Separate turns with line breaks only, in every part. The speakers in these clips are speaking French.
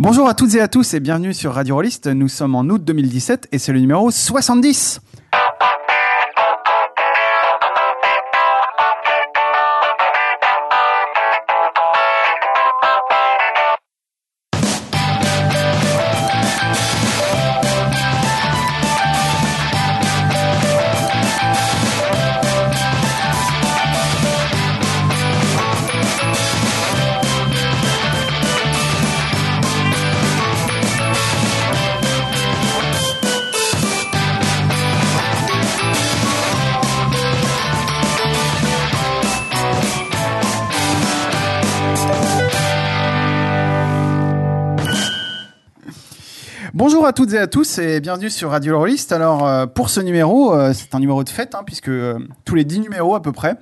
Bonjour à toutes et à tous et bienvenue sur Radio Rollist. Nous sommes en août 2017 et c'est le numéro 70. À toutes et à tous et bienvenue sur Radio Rollist. Alors euh, pour ce numéro, euh, c'est un numéro de fête hein, puisque euh, tous les 10 numéros à peu près,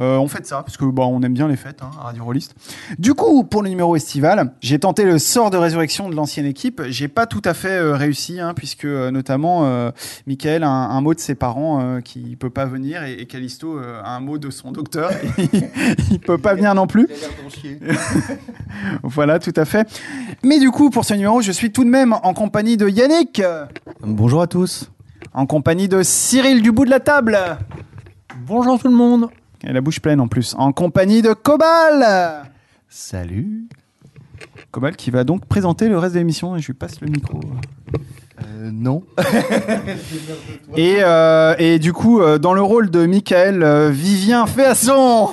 euh, on fait ça parce que bah, on aime bien les fêtes hein, à Radio Rollist. Du coup, pour le numéro estival, j'ai tenté le sort de résurrection de l'ancienne équipe. J'ai pas tout à fait euh, réussi hein, puisque euh, notamment euh, Michael a un, un, mot de ses parents euh, qui peut pas venir et, et Callisto euh, a un mot de son docteur. il peut pas venir non plus. voilà, tout à fait. Mais du coup, pour ce numéro, je suis tout de même en compagnie de Yannick.
Bonjour à tous.
En compagnie de Cyril du bout de la table.
Bonjour tout le monde.
Et la bouche pleine en plus. En compagnie de Cobal.
Salut.
Cobal qui va donc présenter le reste de l'émission et je lui passe le micro.
Euh, non.
et, euh, et du coup, euh, dans le rôle de Michael, Vivien Féasson.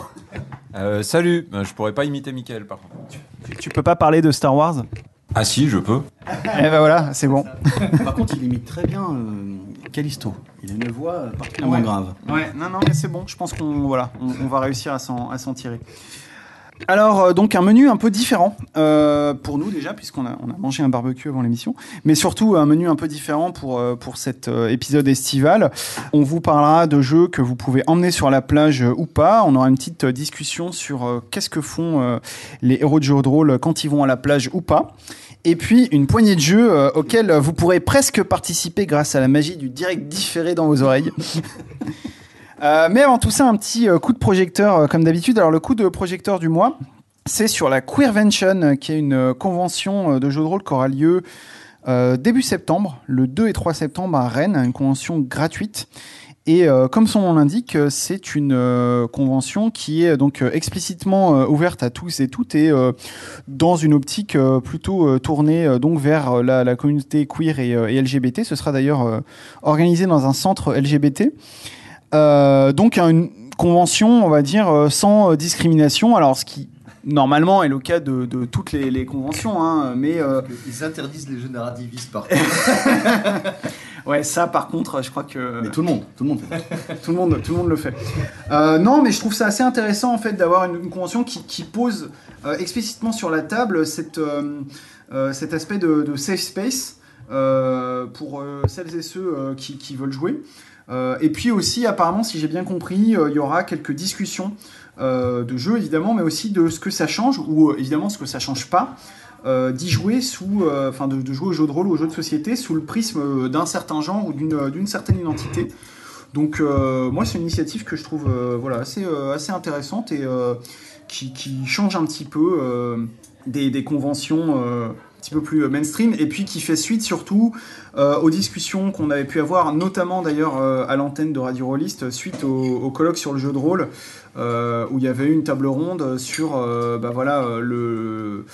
Euh, salut, je pourrais pas imiter Michael par contre.
Tu, tu peux pas parler de Star Wars?
Ah si, je peux.
Eh ben voilà, c'est bon.
Par contre, il imite très bien euh, Callisto. Il a une voix euh, particulièrement
Ouais.
grave.
Ouais, non, non, mais c'est bon. Je pense qu'on voilà, on, on va réussir à s'en, tirer. Alors, euh, donc un menu un peu différent euh, pour nous déjà, puisqu'on a, on a mangé un barbecue avant l'émission, mais surtout un menu un peu différent pour, euh, pour cet épisode estival. On vous parlera de jeux que vous pouvez emmener sur la plage ou pas. On aura une petite discussion sur qu'est-ce que font les héros de jeux de rôle quand ils vont à la plage ou pas. Et puis une poignée de jeux euh, auxquels vous pourrez presque participer grâce à la magie du direct différé dans vos oreilles. Euh, mais avant tout ça, un petit euh, coup de projecteur euh, comme d'habitude. Alors le coup de projecteur du mois, c'est sur la Queervention, euh, qui est une euh, convention euh, de jeux de rôle qui aura lieu euh, début septembre, le 2 et 3 septembre à Rennes, une convention gratuite. Et euh, comme son nom l'indique, euh, c'est une euh, convention qui est donc explicitement ouverte à tous et toutes et dans une optique plutôt tournée donc vers la, la communauté queer et, et LGBT. Ce sera d'ailleurs organisé dans un centre LGBT. Donc une convention, on va dire, sans discrimination. Alors ce qui normalement est le cas de, de toutes les, les conventions, hein, mais euh,
Ils interdisent les jeux narrativistes partout.
ouais, ça par contre, je crois que
Mais tout le monde, tout le monde. fait.
tout le monde, tout le monde le fait. Euh, non, mais je trouve ça assez intéressant en fait d'avoir une, une convention qui, qui pose euh, explicitement sur la table cette, euh, cet aspect de, de safe space pour celles et ceux qui, qui veulent jouer. Et puis aussi, apparemment, si j'ai bien compris, il y aura quelques discussions de jeux évidemment, mais aussi de ce que ça change ou évidemment ce que ça change pas. Euh, d'y jouer sous, euh, enfin de, jouer aux jeux de rôle ou aux jeux de société sous le prisme euh, d'un certain genre ou d'une d'une certaine identité. Donc euh, moi c'est une initiative que je trouve euh, assez euh, intéressante et euh, qui, change un petit peu euh, des, conventions euh, petit peu plus euh, mainstream et puis qui fait suite surtout euh, aux discussions qu'on avait pu avoir notamment d'ailleurs euh, à l'antenne de Radio Rollist suite au, colloque sur le jeu de rôle où il y avait eu une table ronde sur bah voilà le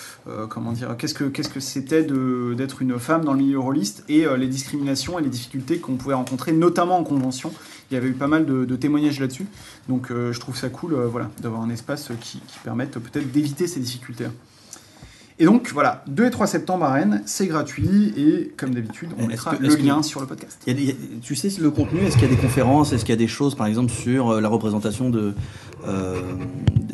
comment dire qu'est-ce que qu'est-ce que c'était d'être une femme dans le milieu rôliste et les discriminations et les difficultés qu'on pouvait rencontrer notamment en convention. Il y avait eu pas mal de, témoignages là-dessus. Donc je trouve ça cool voilà d'avoir un espace qui, qui permette peut-être d'éviter ces difficultés et donc voilà 2 et 3 septembre à Rennes c'est gratuit et comme d'habitude on
que-
le
que-
lien sur le podcast.
Il y a des- il y a- tu sais le contenu, est-ce qu'il y a des conférences, est-ce qu'il y a des choses par exemple sur euh, la représentation de, euh,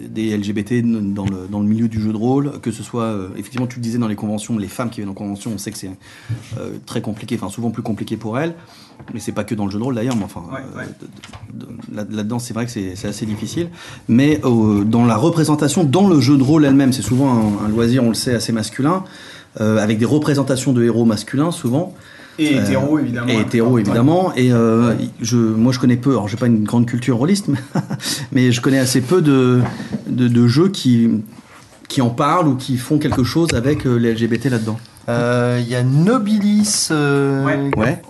des LGBT dans le, dans le milieu du jeu de rôle, que ce soit, euh, effectivement tu le disais dans les conventions, les femmes qui viennent en convention, on sait que c'est euh, très compliqué, enfin souvent plus compliqué pour elles, mais c'est pas que dans le jeu de rôle d'ailleurs, mais enfin
Ouais,
euh,
ouais.
de- de- là- là-dedans c'est vrai que c'est c'est assez difficile, mais euh, dans la représentation, dans le jeu de rôle elle-même, c'est souvent un, un loisir, on le sait, assez masculin, euh, avec des représentations de héros masculins souvent.
et
Euh,
hétéro évidemment
Et hétéro, évidemment. Et euh, je, moi, je connais peu. Alors, j'ai pas une grande culture rôliste, mais, mais je connais assez peu de, de, de jeux qui, qui en parlent ou qui font quelque chose avec euh, les LGBT là-dedans.
Euh, Il y a Nobilis euh,
Ouais.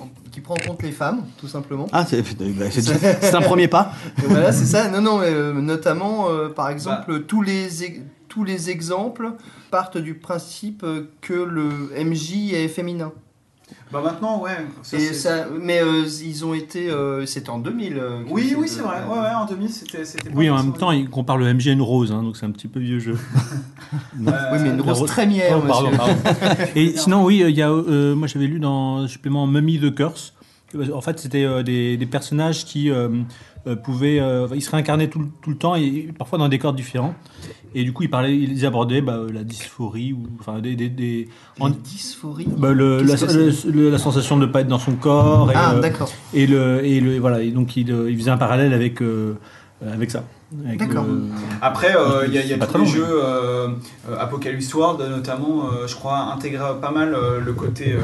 Prend en compte les femmes, tout simplement.
Ah, c'est bah, c'est- un premier pas.
Voilà, c'est ça. Non, non, mais, euh, notamment, euh, par exemple, tous, les tous les exemples partent du principe euh, que le MJ est féminin.
Bah maintenant, ouais. ça,
Et
c'est-
ça, mais euh, ils ont été. euh, C'était en 2000. euh,
Oui, oui, c'est vrai. Ouais, ouais, en 2000, c'était.
Oui, en même temps, il compare le MG à une rose, hein, donc c'est un petit peu vieux jeu.
Euh,
Oui, mais une rose
rose-
trémière,
Oh, pardon, pardon. Et sinon, oui, il y a, euh, moi j'avais lu dans le supplément Mummy the Curse. que, En fait, c'était euh, des, des personnages qui euh, euh, pouvaient. euh, ils se réincarnaient tout, le- tout le temps et parfois dans des corps différents. Et du coup, ils, parlaient, ils abordaient bah, la dysphorie ou enfin des. des, des- en-
dysphorie.
bah, le- la, le- sensation de ne pas être dans son corps. Et,
Ah,
euh,
d'accord.
et le et le voilà. Et donc il, euh, il faisait un parallèle avec euh, avec ça.
D'accord.
le-
Après, euh, il y a, il y a tous les
long,
jeux euh, euh, Apocalypse World, notamment, euh, je crois, intègrent pas mal euh, le côté. euh,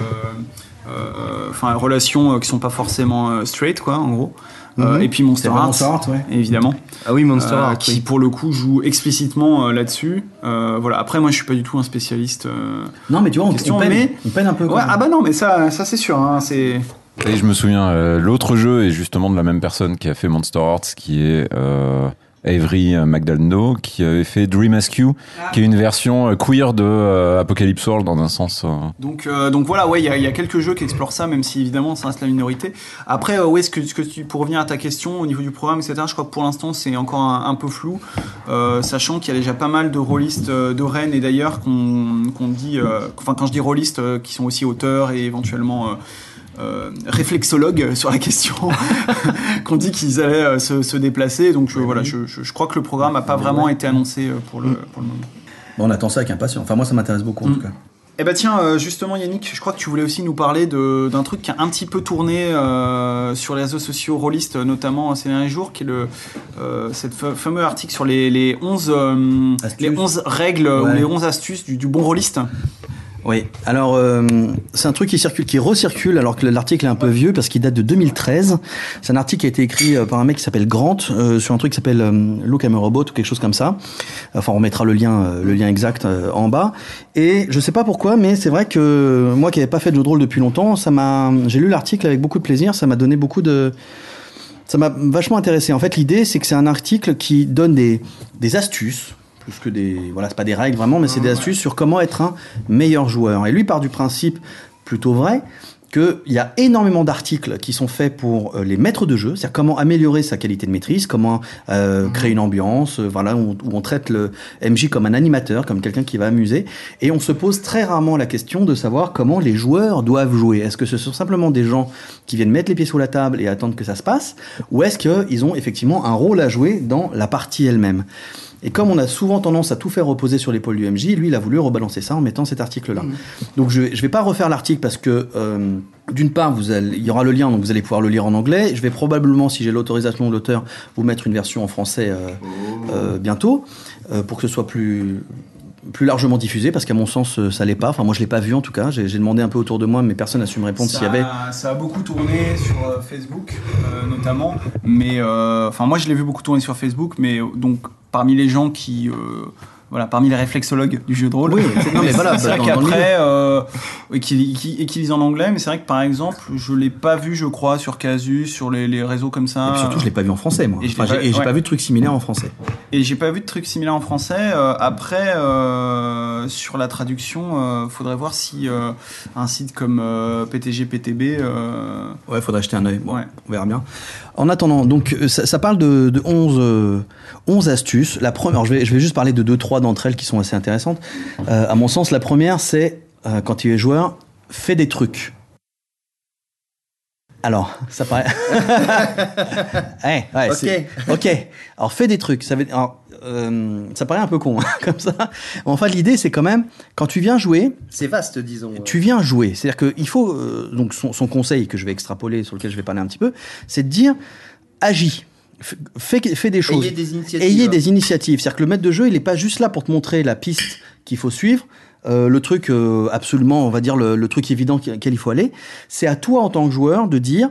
euh, Enfin, relations euh, qui sont pas forcément euh, straight, quoi, en gros. Euh,
Mhm.
et puis Monster Hearts,
Monster Hearts, ouais.
évidemment.
Ah oui, Monster
euh,
Heart,
qui
oui.
pour le coup joue explicitement euh, là-dessus. Euh, voilà. Après, moi, je suis pas du tout un spécialiste. euh,
Non, mais tu vois, on,
Question,
on peine,
mais-
on peine un peu.
Ouais, ah bah non, mais ça, ça c'est sûr. Hein, c'est.
Et je me souviens, euh, l'autre jeu est justement de la même personne qui a fait Monster Hearts, qui est euh, Avery Magdaleno, qui avait fait Dream Askew, qui est une version euh, queer de euh, Apocalypse World dans un sens. euh,
Donc, euh, donc voilà, ouais, il y, a- il y a quelques jeux qui explorent ça, même si évidemment ça reste la minorité. Après, euh, ouais, ce que, ce que tu, pour revenir à ta question au niveau du programme, etc., je crois que pour l'instant c'est encore un, un peu flou, euh, sachant qu'il y a déjà pas mal de rôlistes euh, de Rennes et d'ailleurs qu'on qu'on dit, euh, enfin quand je dis rôlistes, euh, qui sont aussi auteurs et éventuellement euh, euh, réflexologues sur la question, qu'on dit qu'ils allaient euh, se, se déplacer. Donc je, voilà, je, je, je crois que le programme n'a pas vraiment été annoncé euh, pour le, pour le moment.
Bon, on attend ça avec impatience. Enfin, moi, ça m'intéresse beaucoup, en
Mm.
tout cas.
Eh ben tiens, euh, justement Yannick, je crois que tu voulais aussi nous parler d'un truc qui a un petit peu tourné euh, sur les réseaux sociaux rôlistes, notamment ces derniers jours, qui est le, euh, cette fa- fameux article sur les, les 11, euh,
Astuces.
les 11 règles
Ouais.
ou les 11 astuces du, du bon rôliste.
Oui, alors euh, c'est un truc qui circule, qui recircule alors que l'article est un peu vieux parce qu'il date de 2013. C'est un article qui a été écrit euh, par un mec qui s'appelle Grant euh, sur un truc qui s'appelle euh, Look I'm a Robot ou quelque chose comme ça. Enfin, on mettra le lien, euh, le lien exact euh, en bas. Et je sais pas pourquoi, mais c'est vrai que moi qui n'avais pas fait de jeu de depuis longtemps, ça m'a, j'ai lu l'article avec beaucoup de plaisir. Ça m'a donné beaucoup de ça m'a vachement intéressé. En fait, l'idée, c'est que c'est un article qui donne des, des astuces, plus que des. Voilà, c'est pas des règles vraiment, mais c'est des astuces sur comment être un meilleur joueur. Et lui part du principe plutôt vrai qu'il y a énormément d'articles qui sont faits pour euh, les maîtres de jeu, c'est-à-dire comment améliorer sa qualité de maîtrise, comment euh, créer une ambiance, euh, voilà, où, où on traite le MJ comme un animateur, comme quelqu'un qui va amuser, et on se pose très rarement la question de savoir comment les joueurs doivent jouer. Est-ce que ce sont simplement des gens qui viennent mettre les pieds sous la table et attendre que ça se passe, ou est-ce qu'ils ont effectivement un rôle à jouer dans la partie elle-même? Et comme on a souvent tendance à tout faire reposer sur l'épaule du MJ, lui, il a voulu rebalancer ça en mettant cet article-là. Donc je vais, je vais pas refaire l'article parce que euh, d'une part, vous allez, il y aura le lien, donc vous allez pouvoir le lire en anglais. Je vais probablement, si j'ai l'autorisation de l'auteur, vous mettre une version en français euh, euh, bientôt pour que ce soit plus plus largement diffusé parce qu'à mon sens euh, ça l'est pas. Enfin moi je l'ai pas vu en tout cas. J'ai demandé un peu autour de moi mais personne n'a su me répondre s'il y avait.
ça a beaucoup tourné sur euh, Facebook, euh, notamment. Mais euh, enfin, moi, je l'ai vu beaucoup tourner sur Facebook, mais donc parmi les gens qui, voilà, parmi les réflexologues du jeu de rôle.
Oui, c'est- non, mais voilà,
c'est vrai qu'après, euh, et qui, qui, et qui lisent en anglais, mais c'est vrai que par exemple, je l'ai pas vu, je crois, sur Casus, sur les, les réseaux comme ça.
et puis surtout je l'ai pas vu en français moi
Et
Enfin, j'ai
pas- ouais.
vu de trucs similaires en français
Et j'ai pas vu de trucs similaires en français. Euh, après, euh, sur la traduction, faudrait voir si un site comme PTG, PTB.
Ouais, faudrait jeter un œil. Bon,
Ouais.
on verra bien. En attendant, donc euh, ça, ça parle de, de 11, euh, 11 astuces. La première, alors, je vais, je vais juste parler de deux, trois d'entre elles qui sont assez intéressantes. Euh, à mon sens, la première, c'est euh, quand tu es joueur, fais des trucs. Alors, ça paraît. Ouais, ouais,
Ok.
Ok. Alors, fais des trucs. Ça, veut... alors, euh, ça paraît un peu con, hein, comme ça. Mais enfin, l'idée, c'est quand même, quand tu viens jouer,
C'est vaste, disons.
tu viens jouer. C'est-à-dire qu'il faut. euh, donc, son, son conseil que je vais extrapoler, sur lequel je vais parler un petit peu, c'est de dire agis. Fais, fais des choses.
Ayez des initiatives.
Ayez des initiatives. C'est-à-dire que le maître de jeu, il n'est pas juste là pour te montrer la piste qu'il faut suivre, euh, le truc absolument, on va dire, le, le truc évident qu'il qu'il faut aller. C'est à toi, en tant que joueur, de dire.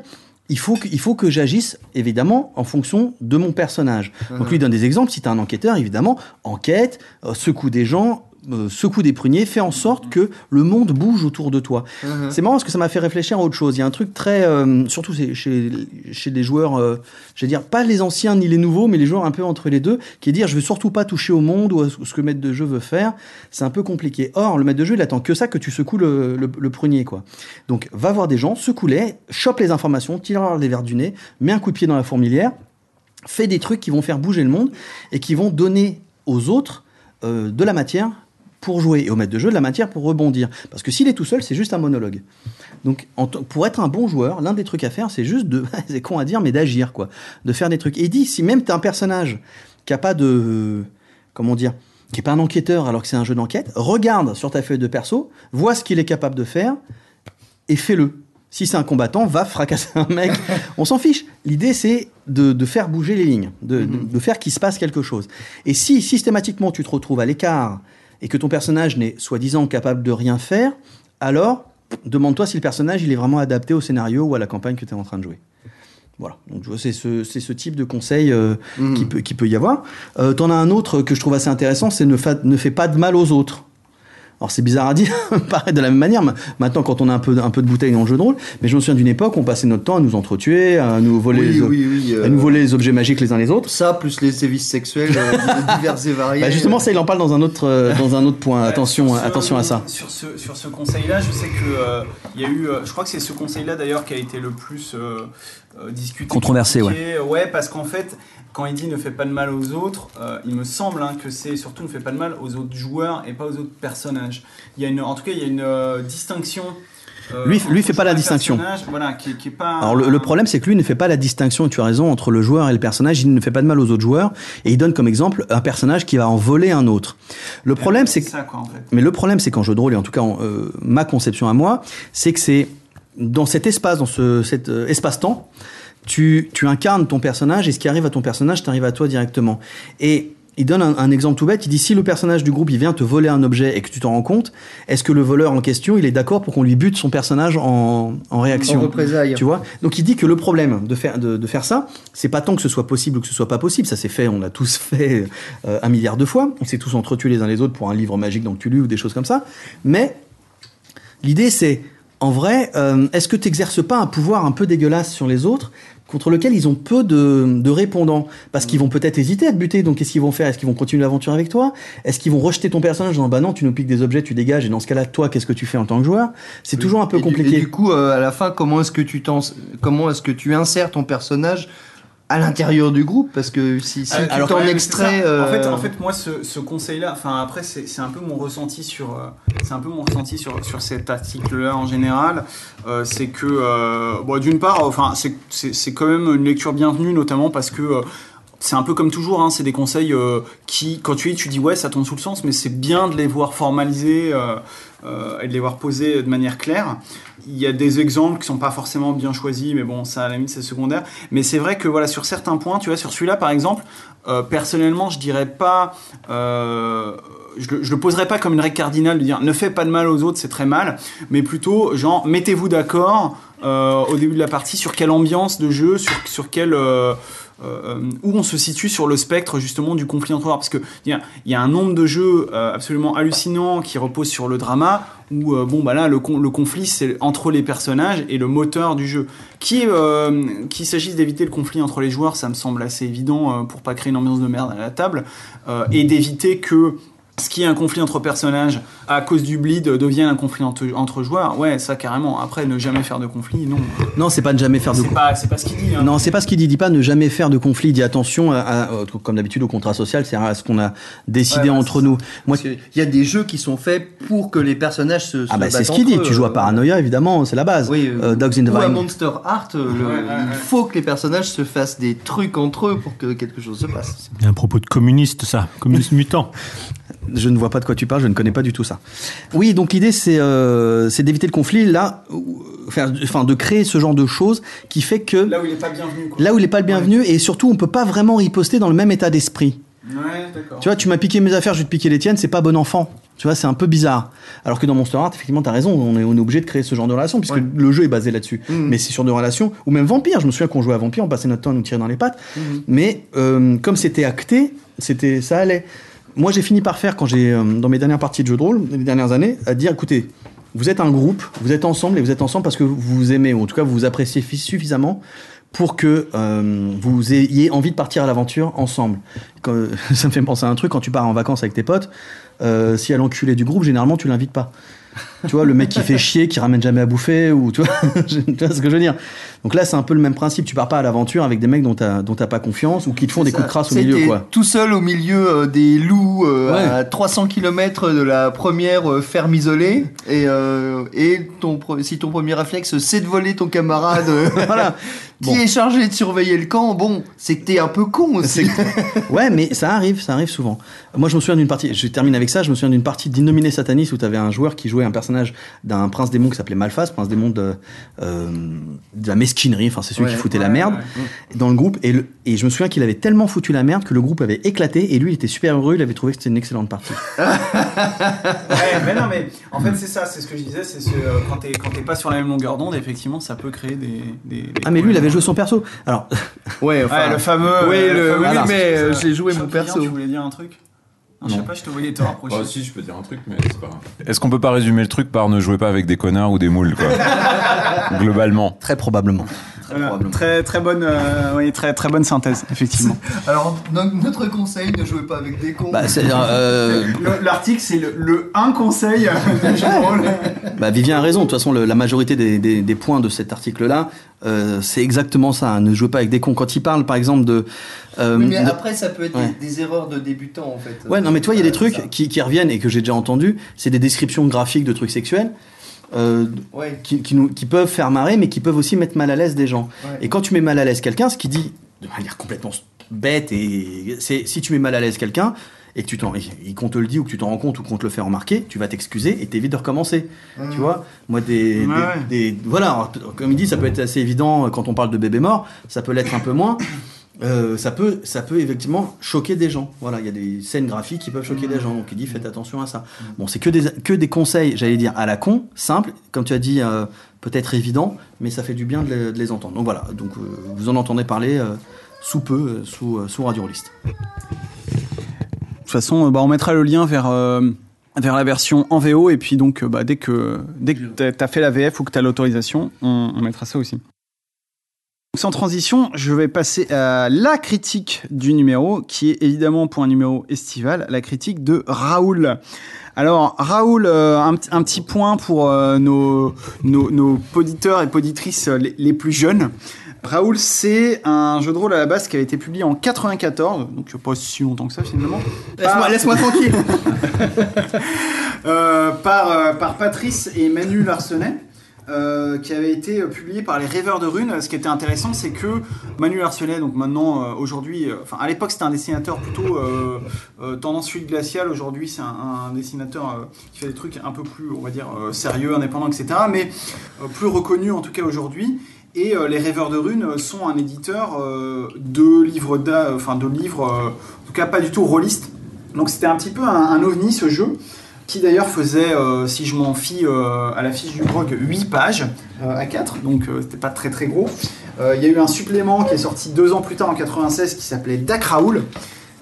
Il faut, que, il faut que j'agisse, évidemment, en fonction de mon personnage. Donc, lui il donne des exemples. Si tu un enquêteur, évidemment, enquête, euh, secoue des gens, euh, secoue des pruniers, fais en sorte que le monde bouge autour de toi.
Mhm.
C'est marrant parce que ça m'a fait réfléchir à autre chose. Il y a un truc très, euh, surtout chez, chez des joueurs, euh, je vais dire pas les anciens ni les nouveaux, mais les joueurs un peu entre les deux, qui est dire je veux surtout pas toucher au monde ou à ce que le maître de jeu veut faire. C'est un peu compliqué. Or, le maître de jeu, il attend que ça, que tu secoues le, le, le prunier, quoi. Donc, va voir des gens, secoue-les, chope les informations, tire les verres du nez, mets un coup de pied dans la fourmilière, fais des trucs qui vont faire bouger le monde et qui vont donner aux autres euh, de la matière pour jouer et au maître de jeu de la matière pour rebondir. Parce que s'il est tout seul, c'est juste un monologue. Donc, en pour être un bon joueur, l'un des trucs à faire, c'est juste de, c'est con à dire, mais d'agir, quoi. De faire des trucs. Et dit, si même t'as un personnage qui a pas de, comment dire, qui est pas un enquêteur alors que c'est un jeu d'enquête, regarde sur ta feuille de perso, vois ce qu'il est capable de faire et fais-le. Si c'est un combattant, va fracasser un mec. On s'en fiche. L'idée, c'est de, de faire bouger les lignes, de, de- de faire qu'il se passe quelque chose. Et si systématiquement tu te retrouves à l'écart et que ton personnage n'est soi-disant capable de rien faire, alors demande-toi si le personnage il est vraiment adapté au scénario ou à la campagne que tu es en train de jouer. Voilà, donc c'est ce, c'est ce type de conseil euh,
Mhm.
qui, peut, qui peut y avoir. Euh, T'en as un autre que je trouve assez intéressant, c'est ne, ne fais pas de mal aux autres. Alors c'est bizarre à dire, pareil de la même manière, ma- maintenant quand on a un peu, un peu de bouteille dans le jeu de rôle, mais je me souviens d'une époque où on passait notre temps à nous entretuer, à nous voler,
Oui,
les,
oui, oui. euh,
à nous voler les objets magiques les uns les autres.
Ça, plus les sévices sexuels euh, divers et variés.
Bah justement, ça, il en parle dans un autre, euh, dans un autre point. Attention,
ce-
attention à ça.
Sur ce, sur ce conseil-là, je sais que euh, il y a eu, euh, je crois que c'est ce conseil-là d'ailleurs qui a été le plus euh, discuté,
Controversé,
critiqué. ouais. parce qu'en fait, quand il dit ne fais pas de mal aux autres, euh, il me semble hein, que c'est surtout ne fais pas de mal aux autres joueurs et pas aux autres personnages. Il y a une, en tout cas, il y a une euh, distinction. euh,
Lui- lui fait pas la distinction.
Voilà, qui, qui est pas.
Alors le, le problème, c'est que lui ne fait pas la distinction, tu as raison, entre le joueur et le personnage. Il ne fait pas de mal aux autres joueurs, et il donne comme exemple un personnage qui va en voler un autre. Le problème, c'est que
ça, quoi, en fait.
Mais le problème, c'est qu'en jeu de rôle, et en tout cas en, euh, ma conception à moi, c'est que c'est dans cet espace, dans ce, cet euh, espace-temps, tu, tu incarnes ton personnage et ce qui arrive à ton personnage t'arrive à toi directement. Et il donne un, un exemple tout bête, il dit si le personnage du groupe il vient te voler un objet et que tu t'en rends compte, est-ce que le voleur en question il est d'accord pour qu'on lui bute son personnage en, en
en
réaction
représailles.
tu vois? Donc il dit que le problème de faire, de, de faire ça, c'est pas tant que ce soit possible ou que ce soit pas possible. Ça s'est fait, on l'a tous fait euh, un milliard de fois. On s'est tous entretués les uns les autres pour un livre magique dans Cthulhu ou des choses comme ça. Mais l'idée c'est, en vrai, euh, est-ce que tu n'exerces pas un pouvoir un peu dégueulasse sur les autres contre lequel ils ont peu de, de répondants? Parce qu'ils vont peut-être hésiter à te buter donc qu'est-ce qu'ils vont faire? Est-ce qu'ils vont continuer l'aventure avec toi? Est-ce qu'ils vont rejeter ton personnage en disant bah non tu nous piques des objets tu dégages et dans ce cas-là toi qu'est-ce que tu fais en tant que joueur? C'est toujours un peu
Et du-
compliqué.
Et du coup, euh, à la fin, comment est-ce que tu comment est-ce que tu insères ton personnage à l'intérieur du groupe Parce que si, si tu
alors,
extrais,
c'est ça. En fait,
euh,
en fait, moi, ce, ce conseil-là, enfin après, c'est c'est un peu mon ressenti sur, euh, c'est un peu mon ressenti sur sur cet article-là en général. Euh, c'est que, euh, bon, d'une part, enfin, c'est c'est c'est quand même une lecture bienvenue, notamment parce que. C'est un peu comme toujours, hein, c'est des conseils euh, qui, quand tu lis, tu dis ouais, ça tombe sous le sens, mais c'est bien de les voir formalisés euh, euh, et de les voir posés de manière claire. Il y a des exemples qui sont pas forcément bien choisis, mais bon, ça à la limite c'est secondaire. Mais c'est vrai que voilà, sur certains points, tu vois, sur celui-là par exemple, personnellement, je dirais pas, je, le- le poserais pas comme une règle cardinale de dire ne fais pas de mal aux autres, c'est très mal, mais plutôt genre mettez-vous d'accord au début de la partie sur quelle ambiance de jeu, sur sur quelle euh, euh, où on se situe sur le spectre justement du conflit entre joueurs parce que il y a, y a un nombre de jeux euh, absolument hallucinants qui reposent sur le drama où bon bah là le, le conflit c'est entre les personnages et le moteur du jeu. Qui qu'il s'agisse d'éviter le conflit entre les joueurs ça me semble assez évident pour pas créer une ambiance de merde à la table et d'éviter que ce qui est un conflit entre personnages à cause du bleed devienne un conflit entre, entre joueurs ouais ça carrément après ne jamais faire de conflit non
non c'est pas ne jamais faire de
c'est pas c'est pas ce qu'il dit hein.
Non, c'est pas ce qu'il dit. Il dit pas ne jamais faire de conflit. Il dit attention, à, comme d'habitude, au contrat social, c'est à ce qu'on a décidé
Ouais, ouais,
entre nous. Moi,
qu'il y a des jeux qui sont faits pour que les personnages se.
ah bah c'est ce qu'il dit. Tu joues à Paranoia, évidemment, c'est la base.
Oui,
Euh, Dogs in the
ou à. Monster Art, euh, le-
Ouais, ouais,
il faut que les personnages se fassent des trucs entre eux pour que quelque chose se passe.
Il y a un propos de communiste, ça. Communiste mutant.
Je ne vois pas de quoi tu parles. Je ne connais pas du tout ça. Oui, donc l'idée c'est euh, d'éviter le conflit là, enfin de créer ce genre de choses qui fait que
là où il est pas bienvenu quoi.
là où il est pas le bienvenu et surtout on peut pas vraiment riposter dans le même état d'esprit.
ouais
Tu vois, tu m'as piqué mes affaires, je vais te piquer les tiennes, c'est pas bon enfant. Tu vois, c'est un peu bizarre. Alors que dans Monster Art, effectivement, t'as raison, on est, on est obligé de créer ce genre de relation, puisque
Ouais.
le jeu est basé là-dessus.
Mhm.
Mais c'est sur des relations, ou même Vampire, je me souviens qu'on jouait à Vampire, on passait notre temps à nous tirer dans les pattes.
Mhm.
Mais euh, comme c'était acté, c'était, ça allait. Moi j'ai fini par faire, quand j'ai, euh, dans mes dernières parties de jeux de rôle, les dernières années, à dire écoutez, vous êtes un groupe, vous êtes ensemble et vous êtes ensemble parce que vous vous aimez, ou en tout cas vous vous appréciez fi- suffisamment pour que euh, vous ayez envie de partir à l'aventure ensemble. Ça me fait penser à un truc, quand tu pars en vacances avec tes potes, euh, si à l'enculé du groupe, généralement tu l'invites pas. Tu vois, le mec qui fait chier, qui ramène jamais à bouffer, ou tu vois, tu vois ce que je veux dire. Donc là, c'est un peu le même principe. Tu pars pas à l'aventure avec des mecs dont t'as dont t'as pas confiance ou qui te font des coups de crasse au milieu, quoi.
Tout seul au milieu euh, des loups euh,
Ouais.
à 300 km de la première euh, ferme isolée et, euh, et ton, si ton premier réflexe c'est de voler ton camarade
Voilà.
qui
Bon.
est chargé de surveiller le camp, bon, c'est que t'es un peu con aussi.
Ouais, mais ça arrive, ça arrive souvent. Moi, je me souviens d'une partie, je termine avec ça, je me souviens d'une partie d'Innominé Satanis où tu avais un joueur qui jouait un personnage d'un prince démon qui s'appelait Malphas, prince démon de, euh, de la mesquinerie, enfin, c'est celui qui
Ouais,
foutait la merde
ouais.
dans le groupe. Et, le- et je me souviens qu'il avait tellement foutu la merde que le groupe avait éclaté et lui, il était super heureux, il avait trouvé que c'était une excellente partie.
Ouais, mais non, mais en fait, c'est ça, c'est ce que je disais, c'est ce, euh, quand t'es quand t'es pas sur la même longueur d'onde, effectivement, ça peut créer des. des- des
Ah, mais lui, il avait joué son perso. Alors,
Ouais,
Ouais, le fameux.
Oui,
euh,
le-
fameux
oui, mais, euh, j'ai joué mon perso.
Tu voulais dire un truc? Je sais
Non.
pas, je te voyais te rapprocher.
Bah, si, je peux dire un truc, mais c'est pas grave. Est-ce qu'on peut pas résumer le truc par ne jouer pas avec des connards ou des moules, quoi Globalement.
très probablement. Très
Voilà.
probablement.
Très très bonne, euh, oui, très très bonne synthèse, effectivement.
Alors, no- notre conseil, ne jouez pas avec des cons.
Bah, euh,
Le- L'article, c'est le, le un conseil de jeu de rôle.
Bah, Vivien a raison. De toute façon, le- la majorité des, des- des points de cet article-là, euh, c'est exactement ça. hein. Ne jouez pas avec des cons. Quand il parle, par exemple, de. euh,
Oui, mais
de-
après, ça peut être
Ouais.
des, des erreurs de débutants en fait.
Ouais, non, mais toi, il y a des trucs qui, qui reviennent et que j'ai déjà entendu. C'est des descriptions graphiques de trucs sexuels. Euh,
Ouais.
qui, qui nous, qui peuvent faire marrer, mais qui peuvent aussi mettre mal à l'aise des gens.
Ouais.
Et quand tu mets mal à l'aise quelqu'un, ce qui dit de manière complètement bête, et c'est si tu mets mal à l'aise quelqu'un, et que tu t'en, et qu'on te le dit ou que tu t'en rends compte ou qu'on te le fait remarquer, tu vas t'excuser et t'évites de recommencer.
Mmh.
Tu vois Moi, des,
Ouais,
des- des- Voilà, comme il dit, ça peut être assez évident quand on parle de bébé mort, ça peut l'être un peu moins. Euh, ça, peut, ça peut effectivement choquer des gens. Voilà, il y a des scènes graphiques qui peuvent choquer des gens. Donc il dit faites attention à ça. Bon, c'est que des, que des conseils, j'allais dire, à la con, simple, comme tu as dit, euh, peut-être évident, mais ça fait du bien de les, de les entendre. Donc voilà, donc, euh, vous en entendez parler sous peu, sous, sous Radio Rollist.
De toute façon, bah, on mettra le lien vers, vers la version en VO et puis donc bah, dès que, dès que t'as- t'as fait la VF ou que tu as l'autorisation, on, on mettra ça aussi. Donc, Sans transition, je vais passer à la critique du numéro, qui est évidemment pour un numéro estival, la critique de Raoul. Alors Raoul, euh, un, petit point pour euh, nos, nos, nos poditeurs et poditrices euh, les, les plus jeunes. Raoul, c'est un jeu de rôle à la base qui a été publié en 94, donc pas si longtemps que ça finalement.
Laisse-moi
Ah.
tranquille. Euh, par, par Patrice et Manu Larsenet. Euh, qui avait été euh, publié par les Rêveurs de Runes. Ce qui était intéressant, c'est que Manu Larsenet, donc maintenant, euh, aujourd'hui, enfin à l'époque c'était un dessinateur plutôt tendance fluide glaciale. Aujourd'hui, c'est un, dessinateur qui fait des trucs un peu plus, on va dire, sérieux, indépendants, etc. Mais plus reconnu en tout cas aujourd'hui. Et les Rêveurs de Runes sont un éditeur de livres, enfin de livres, en tout cas pas du tout rôlistes. Donc c'était un petit peu un ovni ce jeu, qui d'ailleurs faisait, euh, si je m'en fie euh, à la fiche du blog, 8 pages euh, à 4, donc c'était pas très très gros. Il y a eu un supplément qui est sorti deux ans plus tard en 96 qui s'appelait Dak Raoul,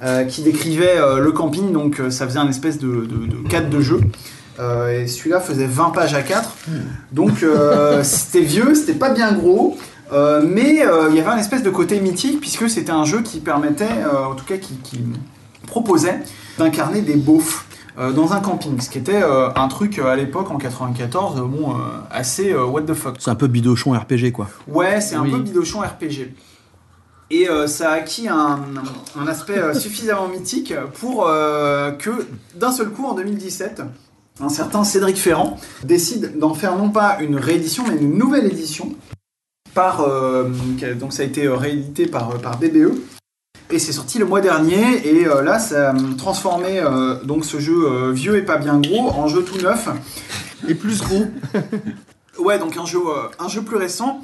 euh, qui décrivait le camping, donc ça faisait un espèce de, de, de cadre de jeu. Et celui-là faisait 20 pages à 4. Donc c'était vieux, c'était pas bien gros. euh, mais euh, il y avait un espèce de côté mythique puisque c'était un jeu qui permettait, euh, en tout cas qui, qui proposait d'incarner des beaufs dans un camping, ce qui était euh, un truc euh, à l'époque en 94, euh, bon, euh, assez euh, what the fuck.
C'est un peu bidochon RPG, quoi.
Ouais, c'est un peu bidochon RPG. Et euh, ça a acquis un, un aspect euh, suffisamment mythique pour euh, que d'un seul coup en 2017, un certain Cédric Ferrand décide d'en faire non pas une réédition mais une nouvelle édition. Par, euh, donc ça a été euh, réédité par, euh, par BBE. Et c'est sorti le mois dernier et euh, là ça a transformé euh, donc ce jeu euh, vieux et pas bien gros en jeu tout neuf.
Et plus gros.
Ouais, donc un jeu, un jeu plus récent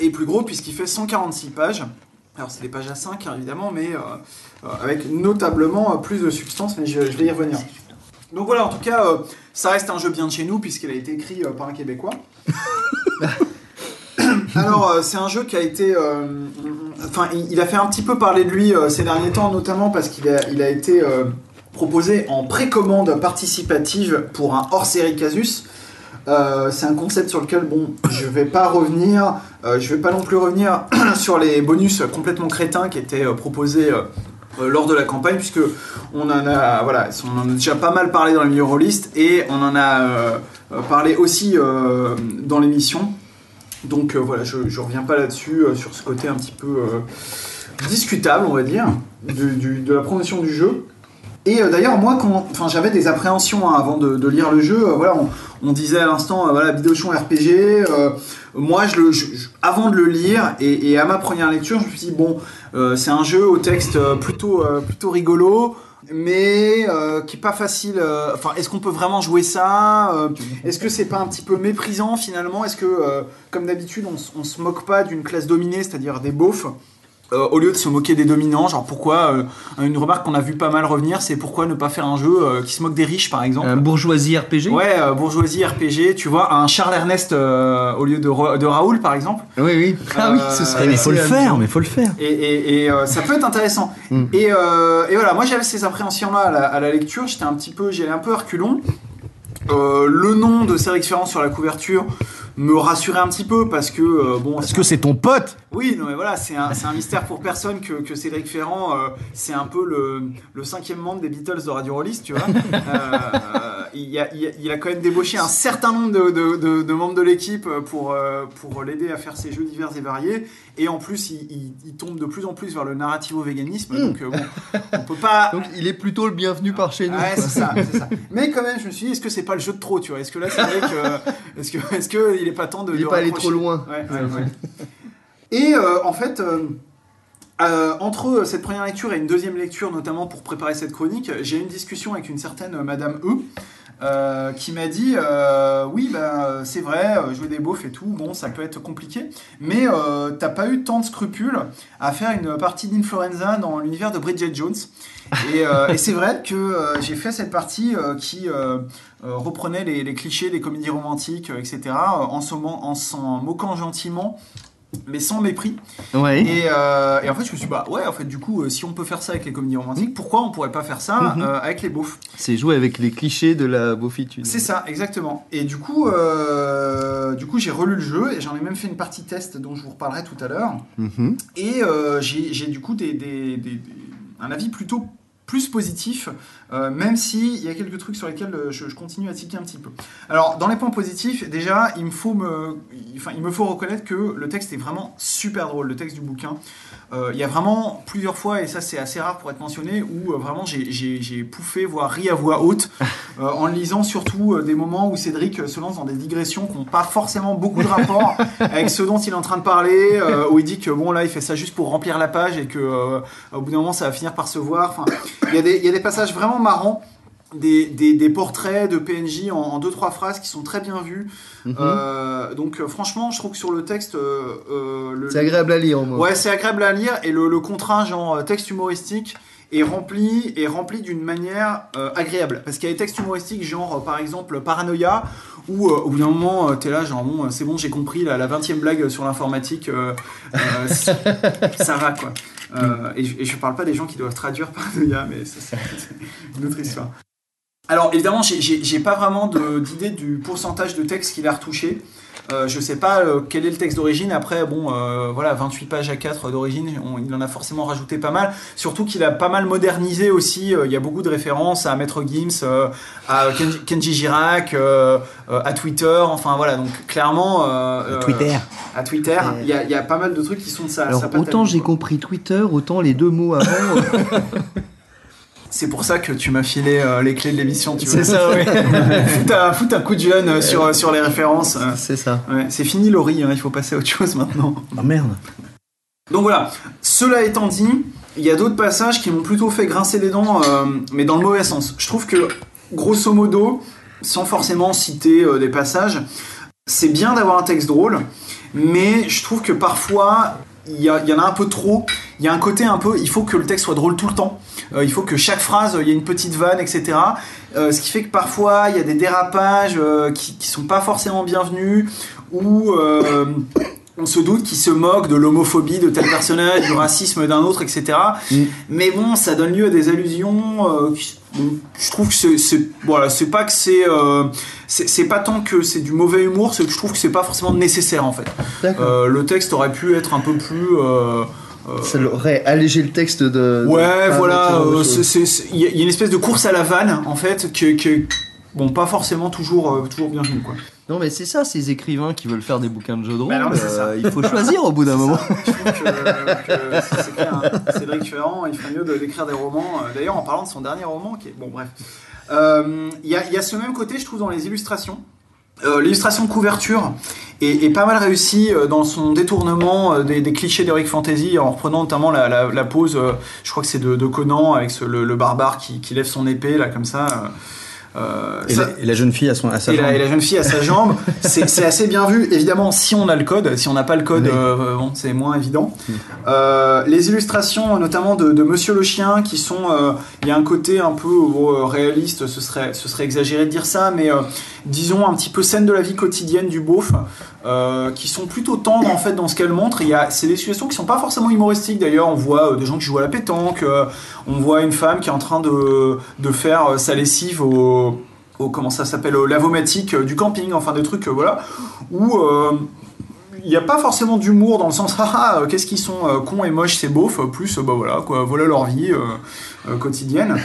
et plus gros puisqu'il fait 146 pages. Alors c'est des pages à 5 hein, évidemment, mais avec notablement plus de substance, mais je, je vais y revenir. Donc voilà, en tout cas, ça reste un jeu bien de chez nous puisqu'il a été écrit par un Québécois. Alors euh, c'est un jeu qui a été, euh, enfin il, a fait un petit peu parler de lui euh, ces derniers temps, notamment parce qu'il a, été proposé en précommande participative pour un hors-série Casus. Euh, c'est un concept sur lequel, bon, je vais pas revenir, euh, je vais pas non plus revenir sur les bonus complètement crétins qui étaient proposés lors de la campagne, puisque on en a, voilà, on en déjà pas mal parlé dans le milieu rôliste et on en a parlé aussi dans l'émission. Donc euh, voilà, je, je reviens pas là-dessus, euh, sur ce côté un petit peu euh, discutable, on va dire, de la promotion du jeu. Et d'ailleurs, moi, quand, j'avais des appréhensions hein, avant de, lire le jeu. Voilà, on, disait à l'instant, voilà, Bidochon RPG. moi, je le, avant de le lire et, à ma première lecture, je me suis dit bon, c'est un jeu au texte plutôt rigolo, mais euh, qui est pas facile. euh, Enfin, est-ce qu'on peut vraiment jouer ça Euh, Est-ce que c'est pas un petit peu méprisant finalement? Est-ce que, euh, comme d'habitude, on, on se moque pas d'une classe dominée, c'est-à-dire des beaufs? Euh, au lieu de se moquer des dominants, genre pourquoi euh, une remarque qu'on a vu pas mal revenir, c'est pourquoi ne pas faire un jeu euh, qui se moque des riches par exemple.
Un bourgeoisie RPG
Ouais, euh, bourgeoisie RPG, tu vois, un Charles Ernest euh, au lieu de, Ra- de Raoul par exemple.
Oui, oui. Ah oui, ce serait
mais faut le faire, mais faut le faire.
Et, et- et, euh, ça peut être intéressant.
Mm.
Et, euh, et voilà, moi j'avais ces appréhensions-là à la, à la lecture, j'étais un petit peu, j'y allais un peu à reculons. Euh, le nom de Cédric Ferrand sur la couverture me rassurait un petit peu parce que euh, bon
Parce que c'est ton pote
oui, non mais voilà, c'est un, un mystère pour personne que, que Cédric Ferrand, euh, c'est un peu le, le cinquième membre des Beatles de Radio Rollist, tu vois. Euh, il, a, il, a, il a quand même débauché un certain nombre de, de- de- de membres de l'équipe pour, euh, pour l'aider à faire ses jeux divers et variés. Et en plus, il, il- tombe de plus en plus vers le narrativo-véganisme. Donc euh, bon, on peut pas...
Donc il est plutôt le bienvenu par chez nous.
Ouais, c'est ça. Mais quand même, je me suis dit, est-ce que c'est pas le jeu de trop, tu vois? Est-ce que là, c'est vrai que... Est-ce que, est-ce que il est pas temps de...
Il est
de
pas allé trop loin.
Ouais, ouais, ouais. Et euh, en fait, euh, euh, entre cette première lecture et une deuxième lecture, notamment pour préparer cette chronique, j'ai eu une discussion avec une certaine Madame E. euh, qui m'a dit euh, oui bah, c'est vrai euh, jouer des beaufs et tout bon ça peut être compliqué mais euh, t'as pas eu tant de scrupules à faire une partie d'Influenza dans l'univers de Bridget Jones et, euh, c'est vrai que euh, j'ai fait cette partie euh, qui euh, euh, reprenait les, clichés des comédies romantiques, euh, etc., euh, en en s'en moquant gentiment, mais sans mépris.
Ouais.
Et, euh, et en fait, je me suis dit, bah ouais, en fait, du coup, euh, si on peut faire ça avec les comédies romantiques, pourquoi on pourrait pas faire ça
Mhm.
euh, avec les beaufs?
C'est jouer avec les clichés de la beaufitude.
C'est ça, exactement. Et du coup, du coup j'ai relu le jeu et j'en ai même fait une partie test dont je vous reparlerai tout à l'heure.
Mhm.
Et j'ai du coup des, des- des- des- un avis plutôt plus positif, euh, même s'il y a quelques trucs sur lesquels euh, je, continue à tiquer un petit peu. Alors, dans les points positifs, déjà, il faut, me, enfin, il me faut reconnaître que le texte est vraiment super drôle, le texte du bouquin. Euh, Il y a vraiment plusieurs fois, et ça c'est assez rare pour être mentionné, où euh, vraiment j'ai- pouffé, voire ri à voix haute, euh, en lisant surtout des moments où Cédric se lance dans des digressions qui n'ont pas forcément beaucoup de rapport avec ce dont il est en train de parler, où il dit que bon là il fait ça juste pour remplir la page et que au bout d'un moment ça va finir par se voir. Enfin, il y, a des- il y a des passages vraiment marrants. Des, des- des portraits de PNJ en, en deux trois phrases qui sont très bien vus.
Mhm.
Euh, donc euh, franchement, je trouve que sur le texte, euh, euh, le,
C'est agréable à lire, moi.
Ouais, c'est agréable à lire et le, le contrat genre euh, texte humoristique est rempli est rempli d'une manière euh, agréable parce qu'il y a des textes humoristiques genre par exemple Paranoia où euh, au bout d'un moment t'es là genre bon c'est bon j'ai compris la, la 20 e blague sur l'informatique euh, euh, ça va quoi Euh, et, je- et je parle pas des gens qui doivent traduire Paranoia mais ça c'est une autre histoire alors évidemment, j'ai- pas vraiment d'idée du pourcentage de texte qu'il a retouché. Euh, je sais pas euh, quel est le texte d'origine. Après, bon, euh, voilà, 28 pages à 4 d'origine, il en a forcément rajouté pas mal. Surtout qu'il a pas mal modernisé aussi. Euh, Il y a beaucoup de références à Maître Gims, à Kenji, Kenji Girac, à Twitter. Enfin voilà, donc clairement. euh, À Twitter, il y, a- il y a pas mal de trucs qui sont de sa.
Alors,
sa patte à
autant j'ai compris Twitter, autant les deux mots avant.
C'est pour ça que tu m'as filé euh, les clés de l'émission. tu
c'est ça, oui.
Foute un, coup de jeune euh, sur, sur les références. euh.
c'est ça.
Ouais, c'est fini Laurie, hein, il faut passer à autre chose maintenant.
Ah merde.
Donc voilà, cela étant dit, il y a d'autres passages qui m'ont plutôt fait grincer les dents, euh, mais dans le mauvais sens. Je trouve que, grosso modo, sans forcément citer des passages, c'est bien d'avoir un texte drôle, mais je trouve que parfois, il y, a- il y en a un peu trop. Il y a un côté un peu, il faut que le texte soit drôle tout le temps. Euh, il faut que chaque phrase, euh, il y ait une petite vanne, etc. Euh, ce qui fait que parfois, il y a des dérapages qui, qui sont pas forcément bienvenus, ou on se doute qu'il se moque de l'homophobie de tel personnage, du racisme d'un autre, etc.
Mm.
Mais bon, ça donne lieu à des allusions qui, Donc, je trouve que c'est, voilà, c'est pas que c'est, euh, c'est, c'est pas tant que c'est du mauvais humour, c'est que je trouve que c'est pas forcément nécessaire en fait. Euh, le texte aurait pu être un peu plus. euh,
Ça aurait allégé le texte de.
Ouais, voilà,
de
c'est- il y, a- il y a une espèce de course à la vanne en fait, que, que- bon, pas forcément toujours, toujours bienvenue quoi.
Non, mais c'est ça, ces écrivains qui veulent faire des bouquins de jeux de rôle.
Bah non, ça.
euh, il faut choisir au bout d'un moment.
Je trouve que, que c'est- clair, hein. Cédric Ferrand, il ferait mieux de- d'écrire des romans. Euh, D'ailleurs, en parlant de son dernier roman, qui est bon, bref, Euh, il y, a, il y a ce même côté, je trouve, dans les illustrations. Euh, L'illustration de couverture est, est pas mal réussie dans son détournement des, des clichés d'Heroic Fantasy, en reprenant notamment la, la- la pose, je crois que c'est de, de Conan, avec ce- le, le barbare qui, qui lève son épée, là, comme ça. Euh,
Et,
ça-
la, et la jeune fille à, son, à sa
et la,
jambe.
et la jeune fille à sa jambe, c'est assez bien vu. Évidemment, si on a le code, si on n'a pas le code,
Oui.
euh, bon, c'est moins évident. Euh, les illustrations, notamment de, de Monsieur le Chien, qui sont, il y a un côté un peu réaliste. Ce serait, ce serait exagéré de dire ça, mais disons un petit peu scène de la vie quotidienne du beauf, qui sont plutôt tendres en fait dans ce qu'elle montre. Il y a, c'est des situations qui sont pas forcément humoristiques. D'ailleurs, on voit des gens qui jouent à la pétanque, on voit une femme qui est en train de, de faire euh, sa lessive au comment ça s'appelle au lavomatique euh, du camping enfin des trucs euh, voilà. Où il n'y a pas forcément d'humour dans le sens ah ah qu'est-ce qu'ils sont cons et moches c'est beauf plus bah voilà quoi voilà leur vie quotidienne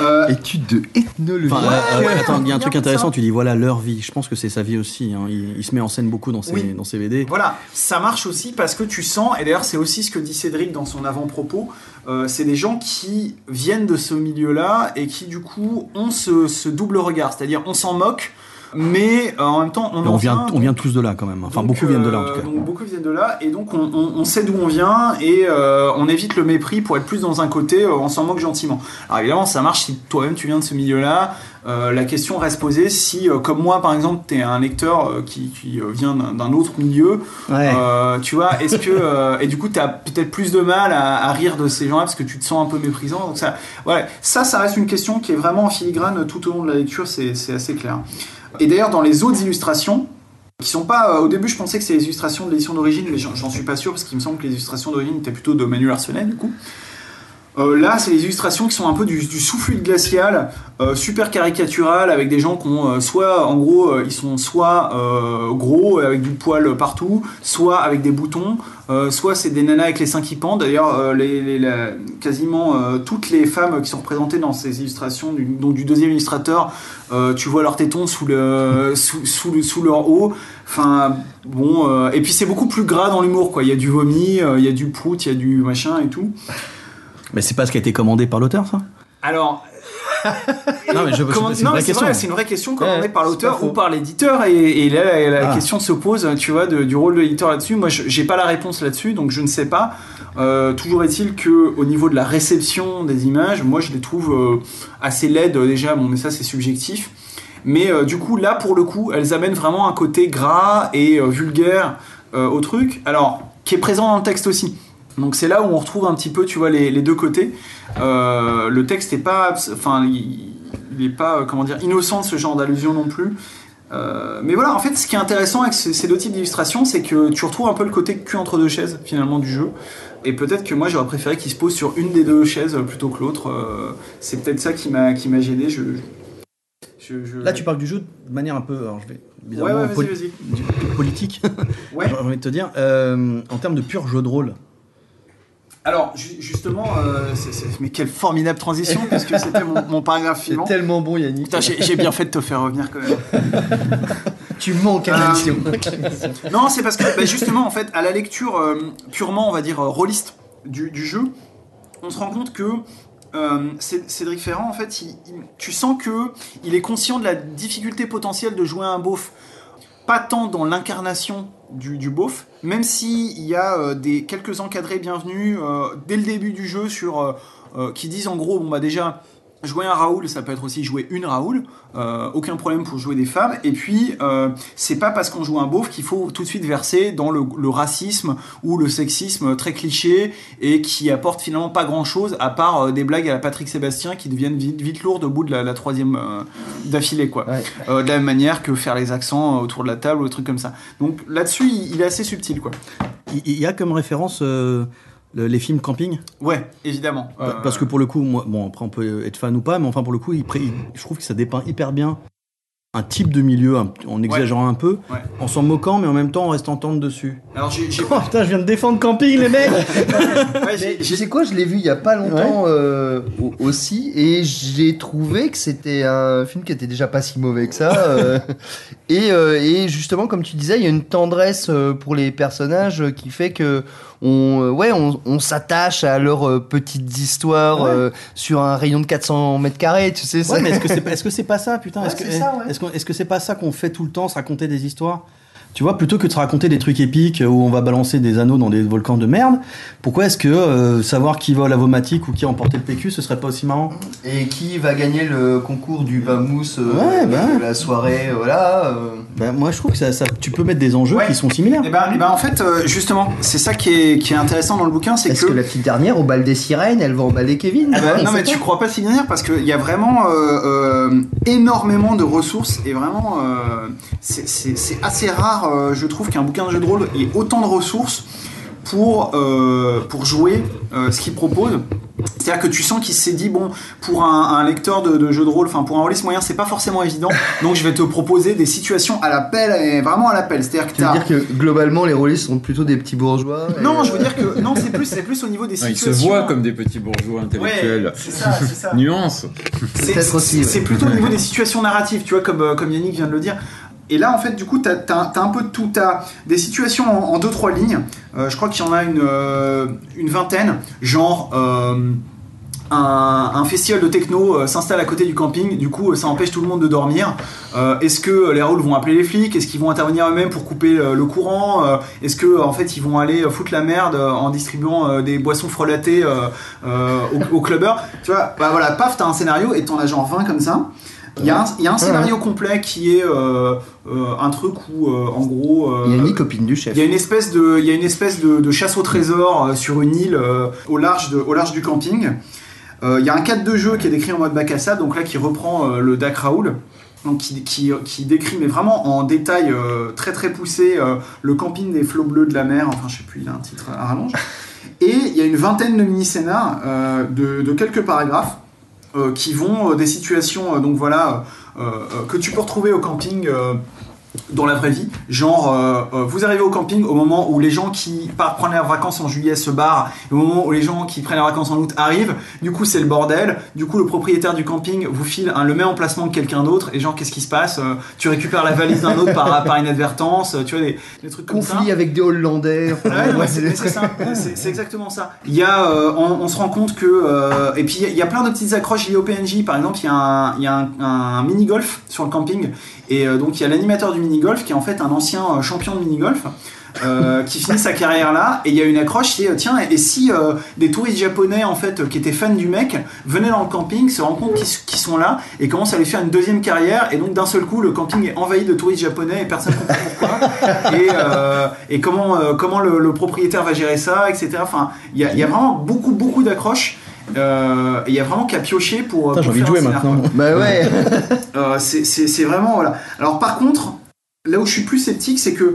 Euh,
Étude de ethnologie.
Enfin, euh,
ouais,
euh, attends, il y a un truc
ça.
intéressant, tu dis voilà leur vie. Je pense que c'est sa vie aussi. hein. Il, il se met en scène beaucoup dans ses,
Oui.
dans ses BD.
Voilà, ça marche aussi parce que tu sens, et d'ailleurs c'est aussi ce que dit Cédric dans son avant-propos, euh, c'est des gens qui viennent de ce milieu-là et qui du coup ont ce, ce double regard, c'est-à-dire on s'en moque, mais euh, en même temps on
on, vient, on vient tous de là quand même. Enfin,
Donc,
beaucoup viennent de là en
euh,
tout cas.
Donc beaucoup viennent de là, et donc on, on- on sait d'où on vient, et euh, on évite le mépris pour être plus dans un côté, euh, on s'en moque gentiment. Alors évidemment, ça marche si toi-même tu viens de ce milieu-là. Euh, la question reste posée si, euh, comme moi par exemple, tu es un lecteur euh, qui, qui, euh, vient d'un autre milieu,
Ouais.
euh, tu vois, est-ce que. euh, et du coup, tu as peut-être plus de mal à, à rire de ces gens-là parce que tu te sens un peu méprisant. Donc ça, ouais, ça, ça reste une question qui est vraiment en filigrane tout au long de la lecture, c'est assez clair. Et d'ailleurs, dans les autres illustrations, qui sont pas. euh, au début, je pensais que c'était les illustrations de l'édition d'origine, mais j'en suis pas sûr parce qu'il me semble que les illustrations d'origine étaient plutôt de Manuel Arsenet, du coup. Euh, là, c'est les illustrations qui sont un peu du, du sous-fluide glacial, euh, super caricatural, avec des gens qui ont euh, soit, en gros, ils sont soit gros, avec du poil partout, soit avec des boutons, soit c'est des nanas avec les seins qui pendent. D'ailleurs, quasiment toutes les femmes qui sont représentées dans ces illustrations, du, donc du deuxième illustrateur, tu vois leurs tétons sous, sous, sous, le, sous leur haut. Enfin, bon, et puis c'est beaucoup plus gras dans l'humour, quoi. Il y a du vomi, il y a du prout, il y a du machin et tout.
Mais c'est pas ce qui a été commandé par l'auteur, ça?
Alors.
Non, mais je-
Comment-
c'est une vraie question.
c'est une vraie question commandée
Ouais,
par l'auteur ou par l'éditeur et, et là la,
Ah.
question se pose, tu vois, de- du rôle de l'éditeur là-dessus. Moi, j'ai pas la réponse là-dessus, donc je ne sais pas. Euh, toujours est-il que au niveau de la réception des images, moi je les trouve euh, assez laides euh, déjà. Bon, mais ça c'est subjectif. Mais euh, du coup, là pour le coup, elles amènent vraiment un côté gras et vulgaire au truc. Alors, qui est présent dans le texte aussi. Donc c'est là où on retrouve un petit peu, tu vois, les, les deux côtés. Euh, le texte est pas, enfin, il, il est pas, euh, comment dire, innocent de ce genre d'allusion non plus. Euh, mais voilà, en fait, ce qui est intéressant avec ce- ces deux types d'illustrations, c'est que tu retrouves un peu le côté cul entre deux chaises finalement du jeu. Et peut-être que moi j'aurais préféré qu'il se pose sur une des deux chaises plutôt que l'autre. Euh, c'est peut-être ça qui m'a qui m'a gêné. Je, je- je-
Là, tu parles du jeu de manière un peu. Alors, je vais
Ouais,
bizarrement
ouais, vas-y,
poli-
vas-y.
du- politique.
Ouais.
J'ai envie de te dire. euh, en termes de pur jeu de rôle,
Alors, ju- justement, euh, c'est- c'est- mais quelle formidable transition, puisque c'était mon, mon paragraphe
C'est
suivant.
tellement bon, Yannick.
Putain, j'ai bien fait de te faire revenir quand même.
Tu manques à
Euh,
l'émission.
Non, c'est parce que bah, justement, en fait, à la lecture euh, purement, on va dire, euh, rôliste du, du jeu, on se rend compte que euh, Cé- Cédric Ferrand, en fait, il- il- tu sens que il est conscient de la difficulté potentielle de jouer un beauf. Pas tant dans l'incarnation du, beauf, même s'il y a euh, des, quelques encadrés bienvenus euh, dès le début du jeu sur, euh, qui disent en gros, bon bah déjà, jouer un Raoul, ça peut être aussi jouer une Raoul, euh, aucun problème pour jouer des femmes, et puis euh, c'est pas parce qu'on joue un beauf qu'il faut tout de suite verser dans le, le racisme ou le sexisme très cliché et qui apporte finalement pas grand chose à part euh, des blagues à la Patrick Sébastien qui deviennent vite, vite lourdes au bout de la, la troisième euh, d'affilée quoi.
Ouais.
De la même manière que faire les accents autour de la table ou des trucs comme ça. Donc là-dessus il, il est assez subtil quoi.
il y a comme référence le- les films camping.
Ouais, évidemment. Euh,
Parce que pour le coup, moi, bon, après on peut être fan ou pas, mais enfin pour le coup, il je trouve que ça dépeint hyper bien un type de milieu, un- en exagérant un peu,
Ouais.
en s'en moquant, mais en même temps en restant tendre dessus.
Alors j'ai,
Oh putain, je viens de défendre camping, les mecs
ouais,
tu sais quoi, je l'ai vu il y a pas longtemps euh, au- aussi et j'ai trouvé que c'était un film qui était déjà pas si mauvais que ça. euh, et, euh, et justement, comme tu disais, il y a une tendresse pour les personnages qui fait que on, euh, ouais, on, on s'attache à leurs euh, petites histoires
Ouais.
euh, sur un rayon de 400 mètres carrés, tu sais.
Ouais,
ça-
mais est-ce que c'est pas ça, putain? Que
c'est
est-ce que c'est pas ça qu'on fait tout le temps, se raconter des histoires? Tu vois, plutôt que de se raconter des trucs épiques où on va balancer des anneaux dans des volcans de merde, pourquoi est-ce que euh, savoir qui vole à Vomatic ou qui a emporté le PQ, ce serait pas aussi marrant?
Et qui va gagner le concours du bamousse euh,
Ouais, bah.
de la soirée, euh, voilà. euh.
Ben, Moi, je trouve que ça, ça- tu peux mettre des enjeux
Ouais.
qui sont similaires.
Et ben, eh ben, en fait, euh, justement, c'est ça qui est, qui est intéressant dans le bouquin, c'est
Est-ce
que.
que la petite dernière, au bal des sirènes, elle va emballer Kevin
Ah bah,
Ouais,
non
on
mais tu crois pas si dire parce qu'il y a vraiment euh, euh, énormément de ressources et vraiment euh, c'est assez rare euh, je trouve qu'un bouquin de jeu de rôle ait autant de ressources pour, euh, pour jouer euh, ce qu'il propose. C'est-à-dire que tu sens qu'il s'est dit, bon, pour un, un lecteur de, de jeu de rôle, enfin pour un rôliste moyen, c'est pas forcément évident, donc je vais te proposer des situations à l'appel, et vraiment à l'appel. C'est-à-dire que
Tu veux dire que globalement les rôlistes sont plutôt des petits bourgeois et,
Non, je veux dire que non, c'est plus, c'est plus au niveau des
Ouais, Ils se
situations.
voient comme des petits bourgeois intellectuels.
Ouais, c'est ça, c'est ça.
Nuance.
C'est-
Peut-être aussi,
C'est
ouais.
plutôt au niveau des situations narratives, tu vois, comme, comme Yannick vient de le dire. Et là, en fait, du coup, t'as as, un peu de tout. T'as des situations en, en deux, trois lignes. Euh, je crois qu'il y en a une, euh, une vingtaine. Genre, euh, un, festival de techno s'installe à côté du camping. Du coup, ça empêche tout le monde de dormir. Est-ce que les rôles vont appeler les flics? Est-ce qu'ils vont intervenir eux-mêmes pour couper le courant? Est-ce que, en fait, ils vont aller foutre la merde en distribuant des boissons frelatées euh, euh, au, au clubbers Tu vois, bah voilà, paf, t'as un scénario et t'en as genre 20 comme ça. Il y, a un- il y a un scénario complet qui est euh, euh, un truc où, euh, en gros,
Il y a une copine du chef.
il y a une espèce de, il y a une espèce de, de chasse au trésor sur une île au, large de, au large du camping. Il y a un cadre de jeu qui est décrit en mode bac à sable, donc là qui reprend le Dak Raoul. Donc qui, qui, qui décrit mais vraiment en détail euh, très très poussé euh, le camping des flots bleus de la mer, enfin je sais plus, il a un titre à rallonge. Et il y a une vingtaine de mini-scénars euh, de, de quelques paragraphes qui vont euh, des situations euh, donc voilà euh, euh, que tu peux retrouver au camping euh, dans la vraie vie. Genre, euh, euh, vous arrivez au camping au moment où les gens qui partent prendre leurs vacances en juillet se barrent, au moment où les gens qui prennent leurs vacances en août arrivent. Du coup, c'est le bordel. Du coup, le propriétaire du camping vous file un, le même emplacement que quelqu'un d'autre. Et genre, qu'est-ce qui se passe Euh, Tu récupères la valise d'un autre par, par inadvertance. Tu vois, des, des trucs comme ça.
Conflit avec des Hollandais. enfin,
Ouais,
ouais,
c'est exactement ça. Il y a, euh, on, on se rend compte que, et puis il y a- il y, a plein de petites accroches liées au PNJ. Par exemple, il y a un, un, un mini golf sur le camping, et donc il y a l'animateur du mini golf qui est en fait un ancien euh, champion de mini golf. euh, qui finit sa carrière là et il y a une accroche c'est euh, tiens et si euh, des touristes japonais en fait euh, qui étaient fans du mec venaient dans le camping se rendent compte qu'ils sont là et commencent à lui faire une deuxième carrière et donc d'un seul coup le camping est envahi de touristes japonais et personne ne comprend pourquoi et, euh, et comment, euh, comment le, le propriétaire va gérer ça, etc. Enfin, il y a, il y a vraiment beaucoup, beaucoup d'accroches. Euh, et il y a vraiment qu'à piocher pour.
J'ai envie de jouer maintenant.
Bah ouais.
Euh, c'est vraiment. Voilà. Alors, par contre, là où je suis plus sceptique, c'est que.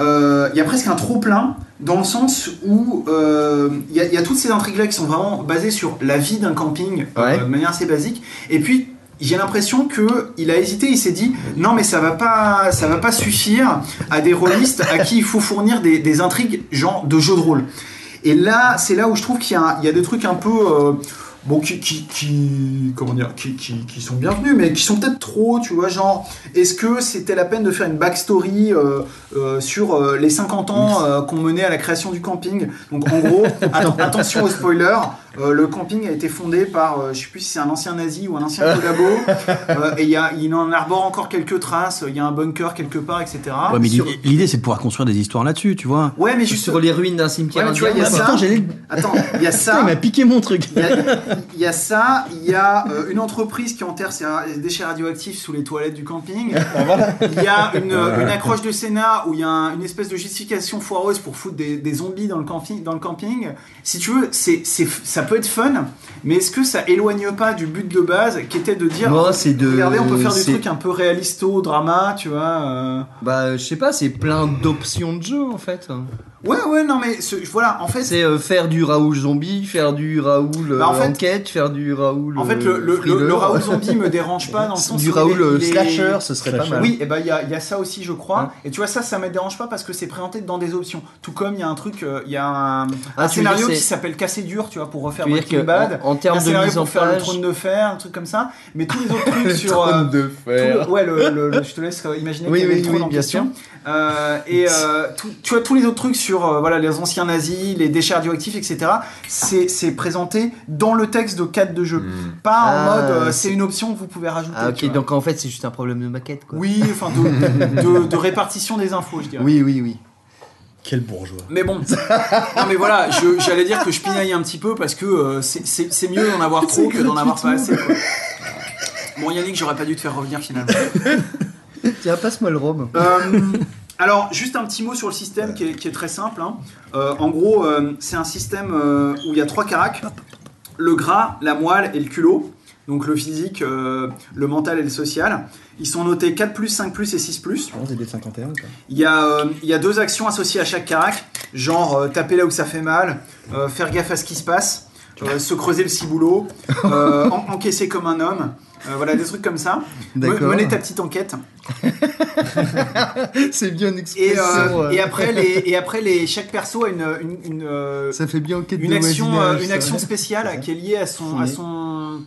euh, Il y a presque un trop plein dans le sens où euh, il y, a- il y a toutes ces intrigues là qui sont vraiment basées sur la vie d'un camping euh,
Ouais.
de manière assez basique et puis j'ai l'impression que il a hésité, il s'est dit non mais ça va pas, ça va pas suffire à des rôlistes à qui il faut fournir des, des intrigues genre de jeu de rôle. Et là, c'est là où je trouve qu'il y, a- il y a des trucs un peu bon qui, qui, qui- comment dire qui, qui, qui sont bienvenus, mais qui sont peut-être trop, tu vois, genre est-ce que c'était la peine de faire une backstory euh, euh, sur euh, les 50 ans qu'on menait à la création du camping? Donc en gros, att- attention au spoiler. Euh, le camping a été fondé par, euh, je sais plus si c'est un ancien nazi ou un ancien collabo, euh, et il y a, il en arbore encore quelques traces. Il y a un bunker quelque part, etc.
Ouais, mais
Sur-
l'idée- c'est de pouvoir construire des histoires là-dessus, tu vois.
Ouais, mais juste
Sur les ruines d'un cimetière
Ouais, tu vois, il y a ça.
Putain,
Attends, il y a ça.
Il m'a piqué mon truc.
Il y, a, il y a ça, il y a euh, une entreprise qui enterre ses déchets radioactifs sous les toilettes du camping. Il y a une, une accroche de Sénat où il y a un- une espèce de justification foireuse pour foutre des, des zombies dans le, camping, dans le camping. Si tu veux, c'est, c'est, ça peut être fun, mais est-ce que ça éloigne pas du but de base qui était de dire
Non, c'est de-
regardez, on peut faire des trucs un peu réalisto, drama, tu vois. euh.
Bah je sais pas, c'est plein d'options de jeu en fait.
Ouais, ouais, non, mais ce- voilà, en fait,
C'est euh, faire du Raoul zombie, faire du Raoul euh,
Bah, en fait-
enquête, faire du Raoul.
en fait, le,
euh,
le, le,
thriller.
le Raoul zombie me dérange pas dans le sens
du Raoul slasher, ce serait pas mal.
Oui, et ben il y a, il y a ça aussi, je crois.
Hein
et tu vois, ça, ça me dérange pas parce que c'est présenté dans des options. Tout comme il y a un truc, euh, il y a un,
Ah,
un scénario qui s'appelle Casser dur, tu vois, pour refaire
Tu
Breaking Bad.
en, termes de
scénario
mise en
pour faire le trône de fer, un truc comme ça. Mais tous les autres trucs sur.
de
le- ouais, le, le- le- je te laisse imaginer
Oui, oui,
le trône
oui,
en
bien
question. Et tu vois tous les autres trucs sur euh, voilà les anciens nazis, les déchets radioactifs, etc. C'est présenté dans le texte de cadre de jeu, pas en
Ah,
mode euh,
c'est-
une option que vous pouvez rajouter.
Ah ok, donc en fait c'est juste un problème de maquette quoi.
Oui, enfin de, de- de répartition des infos, je dirais.
oui, oui. oui.
Quel bourgeois.
Mais bon, non mais voilà, j'allais dire que je pinaille un petit peu parce que euh, c'est- mieux d'en avoir trop que d'en avoir pas assez. quoi. Bon Yannick, j'aurais pas dû te faire revenir finalement.
Tiens, passe-moi le rhum.
Euh, alors, juste un petit mot sur le système qui est, qui est très simple. hein. Euh, en gros, euh, c'est un système euh, où il y a trois caracs le gras, la moelle et le culot. Donc le physique, le mental et le social. Ils sont notés 4, 5 et 6.
C'est des 51 quoi.
Il y, a, il y a deux actions associées à chaque carac, genre taper là où ça fait mal, faire gaffe à ce qui se passe, se creuser le ciboulot, en- encaisser comme un homme. Euh, voilà, des trucs comme ça. Me-
D'accord.
Mener ta petite enquête.
C'est bien une
Et,
expression.
euh,
euh,
et après, les, et après les, chaque perso a une, une, une, euh,
Ça fait bien enquête
une
de
action, euh, une action spéciale qui est liée à son, à son,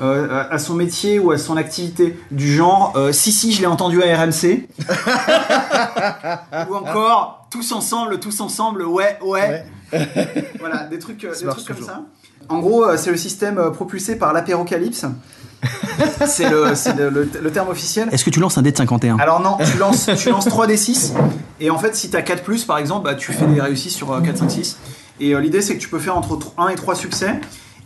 euh, à- son métier ou à son activité. Du genre, euh, si, si, je l'ai entendu à RMC. ou encore, tous ensemble, tous ensemble, ouais, ouais. voilà, des trucs, euh, des trucs comme
toujours.
ça. En gros, euh, c'est le système euh, propulsé par l'apérocalypse. c'est le, c'est le- le- le terme officiel.
Est-ce que tu lances un dé de 51
Alors non, tu lances, tu lances 3d6 et en fait si tu as 4 plus par exemple, bah, tu fais des réussites sur euh, 4, 5, 6. Et euh, l'idée c'est que tu peux faire entre 1 et 3 succès.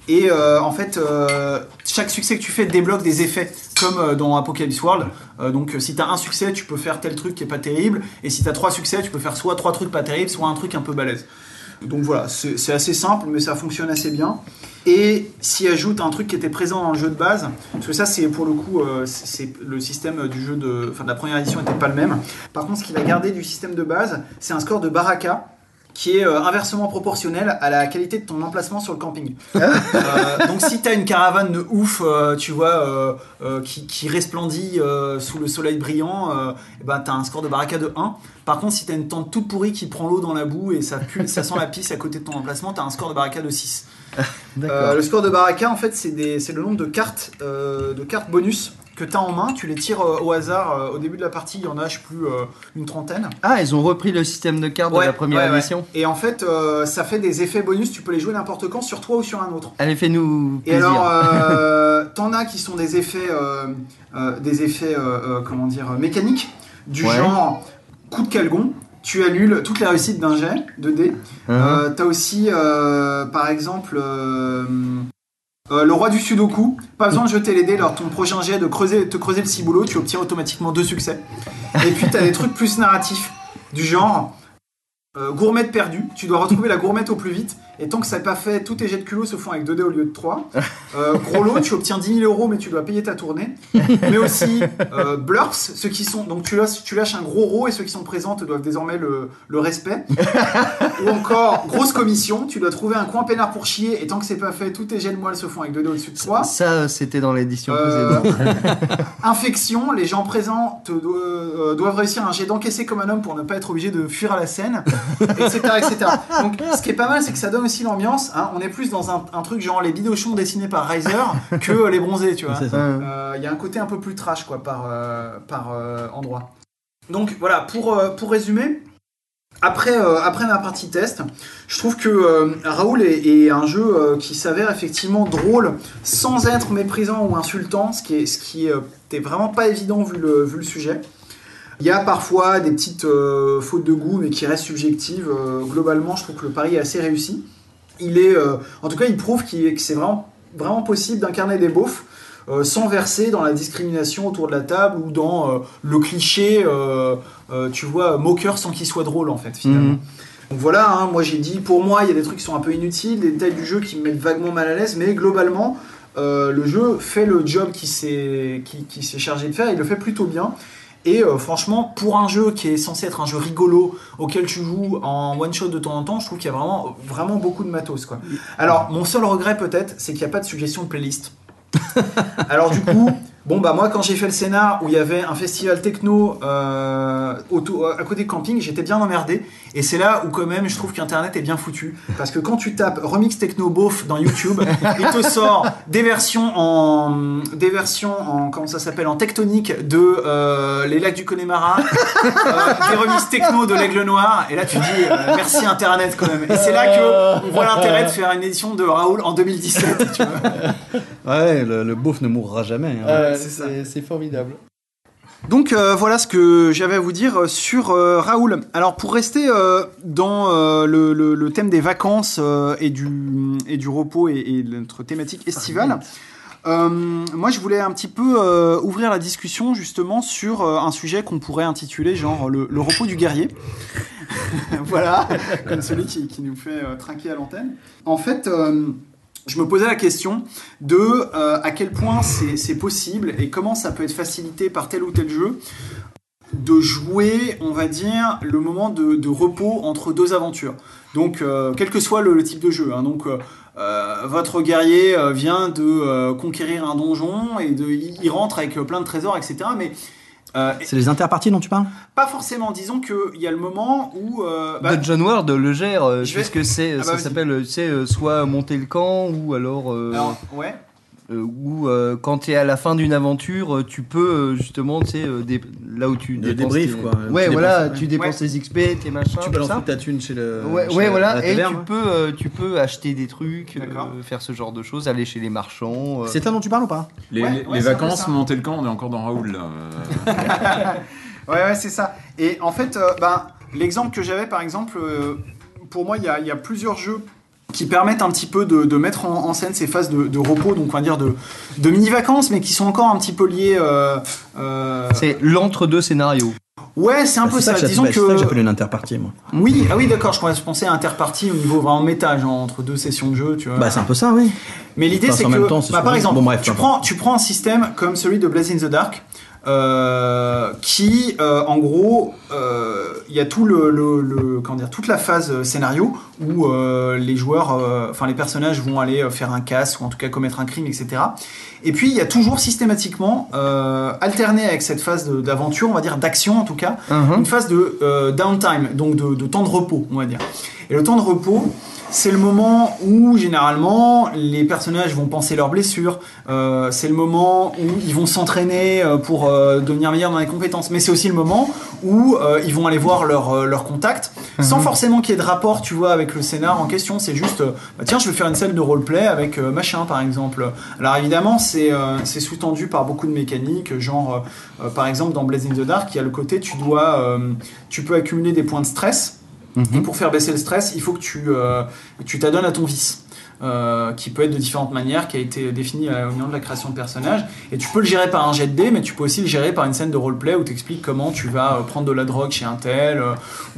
Et euh, en fait, euh, chaque succès que tu fais débloque des effets, comme euh, dans Apocalypse World. Donc si tu as un succès, tu peux faire tel truc qui est pas terrible. Et si tu as 3 succès, tu peux faire soit 3 trucs pas terribles, soit un truc un peu balèze. Donc voilà, c'est assez simple, mais ça fonctionne assez bien. Et s'y ajoute un truc qui était présent dans le jeu de base, parce que ça c'est pour le coup, euh, le système du jeu de, enfin, de la première édition n'était pas le même. Par contre, ce qu'il a gardé du système de base, c'est un score de Baraka qui est euh, inversement proportionnel à la qualité de ton emplacement sur le camping. Euh, donc si tu as une caravane de ouf, euh, tu vois, qui, qui resplendit sous le soleil brillant, euh, eh ben, tu as un score de Baraka de 1. Par contre, si tu as une tente toute pourrie qui prend l'eau dans la boue et ça, pue, ça sent la pisse à côté de ton emplacement, tu as un score de Baraka de 6.
D'accord.
Euh, le score de Baraka, en fait, c'est le nombre de cartes, de cartes bonus que tu as en main. Tu les tires euh, au hasard. euh, au début de la partie, il y en a, je sais plus, euh, une trentaine.
Ah, ils ont repris le système de cartes de la première
ouais. Et en fait, euh, ça fait des effets bonus. Tu peux les jouer n'importe quand, sur toi ou sur un autre.
Allez, fais-nous
Et
plaisir.
alors, euh, t'en as qui sont des effets, euh, euh, des effets, euh, euh, comment dire, euh, mécaniques, du
Ouais.
genre coup de calgon. Tu annules toutes les réussites d'un jet de dés.
Hein
Euh, T'as aussi, euh, par exemple, euh, euh, le roi du sudoku. Pas besoin de jeter les dés lors ton prochain jet de creuser, te creuser le ciboulot. Tu obtiens automatiquement deux succès. Et puis t'as des trucs plus narratifs, du genre. Euh, gourmette perdue, tu dois retrouver la gourmette au plus vite, et tant que ça n'est pas fait, tous tes jets de culot se font avec 2 dés au lieu de 3. Euh, gros lot, tu obtiens 10 000 euros, mais tu dois payer ta tournée. Mais aussi euh, blurs, ceux qui sont. Donc tu lâches, tu lâches un gros ro, et ceux qui sont présents te doivent désormais le, le respect. Ou encore, grosse commission, tu dois trouver un coin peinard pour chier, et tant que c'est pas fait, tous tes jets de moelle se font avec 2 dés au-dessus de 3.
Ça, c'était dans l'édition
Euh. Infection, les gens présents te do- euh, doivent réussir un jet d'encaisser comme un homme pour ne pas être obligé de fuir à la scène, etc. etc. Donc ce qui est pas mal, c'est que ça donne aussi l'ambiance. hein. On est plus dans un, un truc genre les bidochons dessinés par Riser que euh, les bronzés, tu vois.
C'est ça.
Euh, Il y a un côté un peu plus trash quoi par, euh, par euh, endroit. Donc voilà, pour, euh, pour résumer, après, euh, après ma partie test, je trouve que euh, Raoul est, est un jeu euh, qui s'avère effectivement drôle sans être méprisant ou insultant, ce qui est, ce qui euh, était vraiment pas évident vu le, vu le sujet. Il y a parfois des petites euh, fautes de goût, mais qui restent subjectives. Euh, globalement, je trouve que le pari est assez réussi. Il est, euh, en tout cas, il prouve que c'est vraiment, vraiment possible d'incarner des beaufs sans verser dans la discrimination autour de la table ou dans le cliché, tu vois, moqueur sans qu'il soit drôle en fait finalement.
Mhm.
Donc voilà, hein, moi j'ai dit, pour moi il y a des trucs qui sont un peu inutiles, des détails du jeu qui me mettent vaguement mal à l'aise, mais globalement euh, le jeu fait le job qui s'est qui, qui s'est chargé de faire, il le fait plutôt bien. Et euh, franchement, pour un jeu qui est censé être un jeu rigolo, auquel tu joues en one shot de temps en temps, je trouve qu'il y a vraiment, beaucoup de matos. Quoi. Alors, mon seul regret peut-être, c'est qu'il n'y a pas de suggestion de playlist. Alors du coup, bon bah moi quand j'ai fait le scénar où il y avait un festival techno euh, auto- à côté de camping, j'étais bien emmerdé. Et c'est là où quand même je trouve qu'Internet est bien foutu. Parce que quand tu tapes remix techno beauf dans YouTube, il te sort des versions en des versions en comment ça s'appelle en tectonique de euh, les lacs du Connemara, euh, des remix techno de l'Aigle Noir. Et là tu dis euh, merci Internet quand même. Et c'est là que on voit l'intérêt de faire une édition de Raoul en 2017. Tu vois.
Ouais, le, le beauf ne mourra jamais. hein.
Euh,
c'est
formidable.
Donc euh, voilà ce que j'avais à vous dire euh, sur euh, Raoul. Alors pour rester euh, dans le, le- le thème des vacances et, du, et du repos et, notre thématique estivale, moi je voulais un petit peu ouvrir la discussion justement sur un sujet qu'on pourrait intituler genre le, le repos du guerrier. voilà, comme celui qui, qui nous fait trinquer à l'antenne. En fait... je me posais la question de euh, à quel point c'est possible et comment ça peut être facilité par tel ou tel jeu de jouer, on va dire, le moment de, repos entre deux aventures. Donc, euh, quel que soit le, type de jeu. hein. donc, euh, votre guerrier vient de conquérir un donjon et de, il rentre avec plein de trésors, etc. Mais euh,
C'est les interparties dont tu parles
pas forcément. Disons qu'il y a le moment où. euh, bah,
Dungeon World le gère, euh,
Je
je sais
vais-
ce que c'est,
Ah bah
ça
vas-y.
s'appelle, tu sais, euh, soit monter le camp ou alors, euh,
alors, ouais.
Euh, ou euh, quand tu es à la fin d'une aventure, euh, tu peux euh, justement, tu sais, euh, dé- là où tu
Le
dépenses
débrief,
tes-
quoi.
Ouais,
Tu
voilà,
dépenses,
tu
ouais.
dépenses tes XP, tes machins,
Tu balances
ça.
toute ta thune chez le.
Ouais,
chez
ouais,
la-
voilà, et tu peux, euh, tu peux acheter des trucs, euh, faire ce genre de choses, aller chez les marchands. euh.
C'est là dont tu parles ou pas?
Les,
Ouais,
les-
ouais,
les
c'est un peu
vacances,
ça.
monter le camp, on est encore dans Raoul là.
Ouais, ouais, c'est ça. Et en fait, euh, ben, l'exemple que j'avais, par exemple, euh, pour moi, il y a, il y a plusieurs jeux qui permettent un petit peu de, de mettre en, en scène ces phases de, de repos, donc on va dire de, de mini-vacances, mais qui sont encore un petit peu liées. euh, euh,
C'est l'entre-deux scénario.
Ouais, c'est un
Bah,
peu ça.
que
Disons
c'est ça que
que.
j'appelle une interpartie, moi.
Oui, ah oui, d'accord, je, pensais à interpartie au niveau vraiment méta, genre entre deux sessions de jeu, tu vois.
Bah, c'est un peu ça, oui.
Mais l'idée,
Enfin,
c'est que,
même temps, c'est
bah, par exemple,
Bon, bref,
tu, prends, tu prends un système comme celui de Blaze in the Dark, euh, qui, euh, en gros, euh, il y a tout le, le- le- comment dire, toute la phase scénario où les joueurs, enfin les personnages vont aller faire un casse ou en tout cas commettre un crime, etc. Et puis il y a toujours systématiquement alterné avec cette phase d'aventure, on va dire d'action en tout cas,
Mhm.
une phase de downtime, donc de, de temps de repos, on va dire. Et le temps de repos, c'est le moment où généralement les personnages vont penser leurs blessures, euh, c'est le moment où ils vont s'entraîner euh, pour euh, devenir meilleurs dans les compétences, mais c'est aussi le moment où euh, ils vont aller voir leur, euh, leur contact, sans forcément qu'il y ait de rapport, tu vois, avec le scénar en question, c'est juste, euh, bah, tiens, je vais faire une scène de roleplay avec euh, machin, par exemple. Alors évidemment, c'est euh, c'est sous-tendu par beaucoup de mécaniques, genre, par exemple, dans Blaze in the Dark, il y a le côté, tu dois, euh, tu peux accumuler des points de stress, et pour faire baisser le stress, il faut que tu euh, tu t'adonnes à ton vice. euh, qui peut être de différentes manières, qui a été défini au moment de la création de personnage. Et tu peux le gérer par un jet de dés, mais tu peux aussi le gérer par une scène de roleplay où tu expliques comment tu vas euh, prendre de la drogue chez un tel,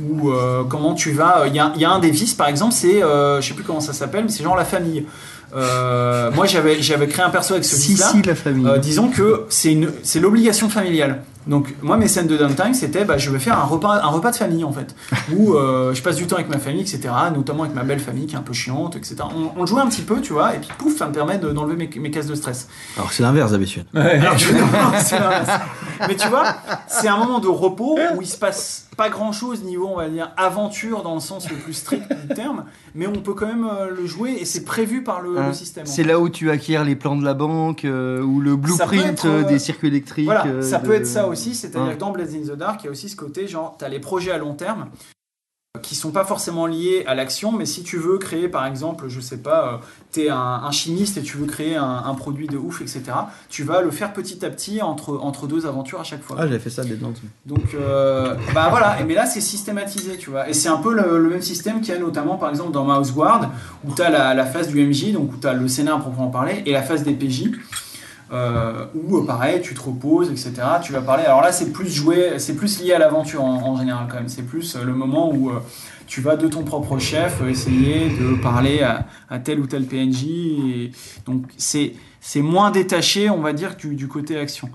ou euh, comment tu vas. Il y, a, il y a un des vices, par exemple, c'est, euh, je sais plus comment ça s'appelle, mais c'est genre la famille. Moi, j'avais créé un perso avec ce
Si,
vice-là.
si, la famille.
Disons que c'est l'obligation familiale. Donc moi mes scènes de downtime c'était bah, je vais faire un repas, un repas de famille en fait, où euh, je passe du temps avec ma famille etc, notamment avec ma belle famille qui est un peu chiante etc. On, on le jouait un petit peu tu vois, et puis pouf ça me permet de- d'enlever mes, mes cases de stress.
Alors, c'est l'inverse d'habitude.
Alors, je- non, c'est l'inverse. Mais tu vois, c'est un moment de repos où il se passe pas grand chose niveau, on va dire, aventure dans le sens le plus strict du terme, mais on peut quand même euh, le jouer et c'est prévu par le,
Hein,
le système. en
C'est là où tu acquiers les plans de la banque euh, ou le blueprint
être,
euh, des circuits électriques.
Voilà, ça
de-
peut être ça aussi, c'est-à-dire
Ouais.
que dans Blaze in the Dark, il y a aussi ce côté, genre, tu as les projets à long terme qui sont pas forcément liés à l'action, mais si tu veux créer, par exemple, je sais pas, tu es un, un chimiste et tu veux créer un, un produit de ouf, etc., tu vas le faire petit à petit entre, entre deux aventures à chaque fois.
Ah, j'avais fait ça dès longtemps.
Donc, euh, bah voilà, mais là c'est systématisé, tu vois. Et c'est un peu le, le même système qu'il y a notamment par exemple dans Mouse Guard, où tu as la, la phase du MJ, donc où tu as le scénar à proprement parler, et la phase des PJ, euh, où euh, pareil, tu te reposes, etc. Tu vas parler. Alors là, c'est plus joué, c'est plus lié à l'aventure en, général quand même. C'est plus euh, le moment où euh, tu vas de ton propre chef essayer de parler à, tel ou tel PNJ. Donc c'est c'est moins détaché, on va dire, du, côté action.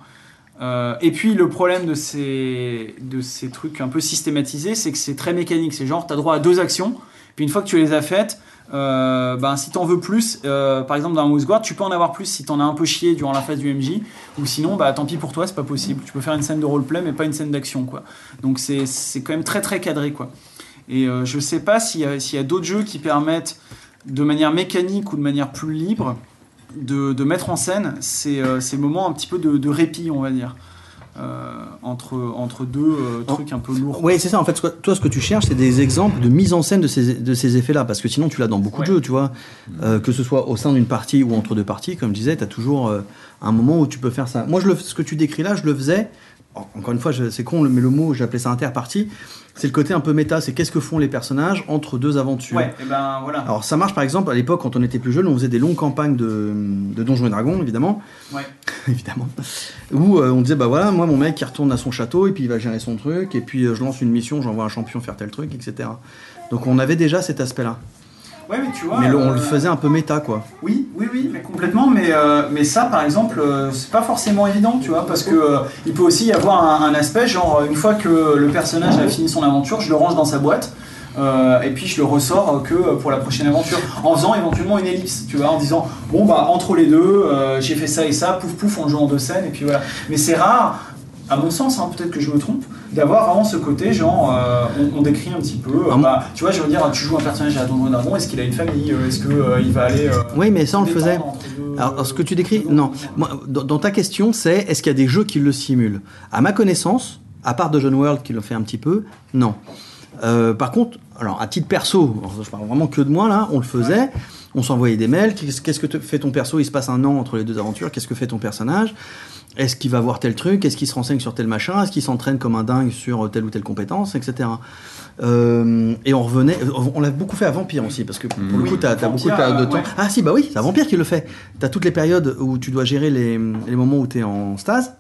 Et puis le problème de ces, de ces trucs un peu systématisés, c'est que c'est très mécanique. C'est genre, tu as droit à deux actions, puis une fois que tu les as faites, euh, ben, si t'en veux plus, euh, par exemple dans un Moose Guard, tu peux en avoir plus si t'en as un peu chié durant la phase du MJ, ou sinon, bah tant pis pour toi, c'est pas possible. Tu peux faire une scène de roleplay, mais pas une scène d'action, quoi. Donc c'est c'est quand même très très cadré, quoi. Et euh, je sais pas s'il y a, s'il y a d'autres jeux qui permettent, de manière mécanique ou de manière plus libre, de, de mettre en scène ces, euh, ces moments un petit peu de, de répit, on va dire. Euh, entre, entre deux euh, trucs un peu lourds.
Oui, c'est ça. En fait, toi, ce que tu cherches, c'est des exemples de mise en scène de ces, de ces effets-là. Parce que sinon, tu l'as dans beaucoup de jeux, tu vois. Euh, que ce soit au sein d'une partie ou entre deux parties, comme je disais, tu as toujours un moment où tu peux faire ça. Moi, je le, ce que tu décris là, je le faisais. En- Encore une fois, c'est con, mais le mot, j'appelais ça interpartie. C'est le côté un peu méta. C'est qu'est-ce que font les personnages entre deux aventures.
Ouais, et ben voilà.
Alors ça marche par exemple à l'époque quand on était plus jeune, on faisait des longues campagnes de, de Donjons et Dragons évidemment,
Ouais.
évidemment, où euh, on disait bah voilà moi mon mec il retourne à son château et puis il va gérer son truc et puis euh, je lance une mission, j'envoie un champion faire tel truc etc. Donc on avait déjà cet aspect-là,
Ouais, mais tu vois.
mais le- on
euh,
le faisait un peu méta quoi.
Oui, oui, oui, mais complètement. Mais, euh, mais ça, par exemple, euh, c'est pas forcément évident, tu vois, parce que euh, il peut aussi y avoir un, un aspect, genre, euh, une fois que le personnage a fini son aventure, je le range dans sa boîte. euh, et puis je le ressors euh, que euh, pour la prochaine aventure, en faisant éventuellement une ellipse, tu vois, en disant bon bah entre les deux, euh, j'ai fait ça et ça, pouf pouf, on joue en deux scènes et puis voilà. Mais c'est rare, à mon sens, hein, peut-être que je me trompe, d'avoir vraiment ce côté genre euh, on, on décrit un petit peu, euh,
Ah,
bah, tu vois, je veux dire, tu joues un personnage à Donjon Dragon, est-ce qu'il a une famille, euh, est-ce que euh, il va aller
Oui mais ça on le faisait.
deux-
Alors, ce que tu décris, non. Moi, dans, dans ta question, c'est est-ce qu'il y a des jeux qui le simulent? À ma connaissance, à part Dungeon World qui le fait un petit peu, non. Euh, par contre, alors à titre perso, je parle vraiment que de moi là, on le faisait. On s'envoyait des mails. Qu'est-ce que te- fait ton perso? Il se passe un an entre les deux aventures. Qu'est-ce que fait ton personnage? Est-ce qu'il va voir tel truc? Est-ce qu'il se renseigne sur tel machin? Est-ce qu'il s'entraîne comme un dingue sur telle ou telle compétence, etc. Euh, et on revenait. On l'a beaucoup fait à Vampire aussi, parce que pour le coup, t'as as beaucoup de périodes de
euh,
temps.
ouais.
Ah si, bah oui, c'est à Vampire qui le fait. T'as toutes les périodes où tu dois gérer les, les moments où t'es en stase.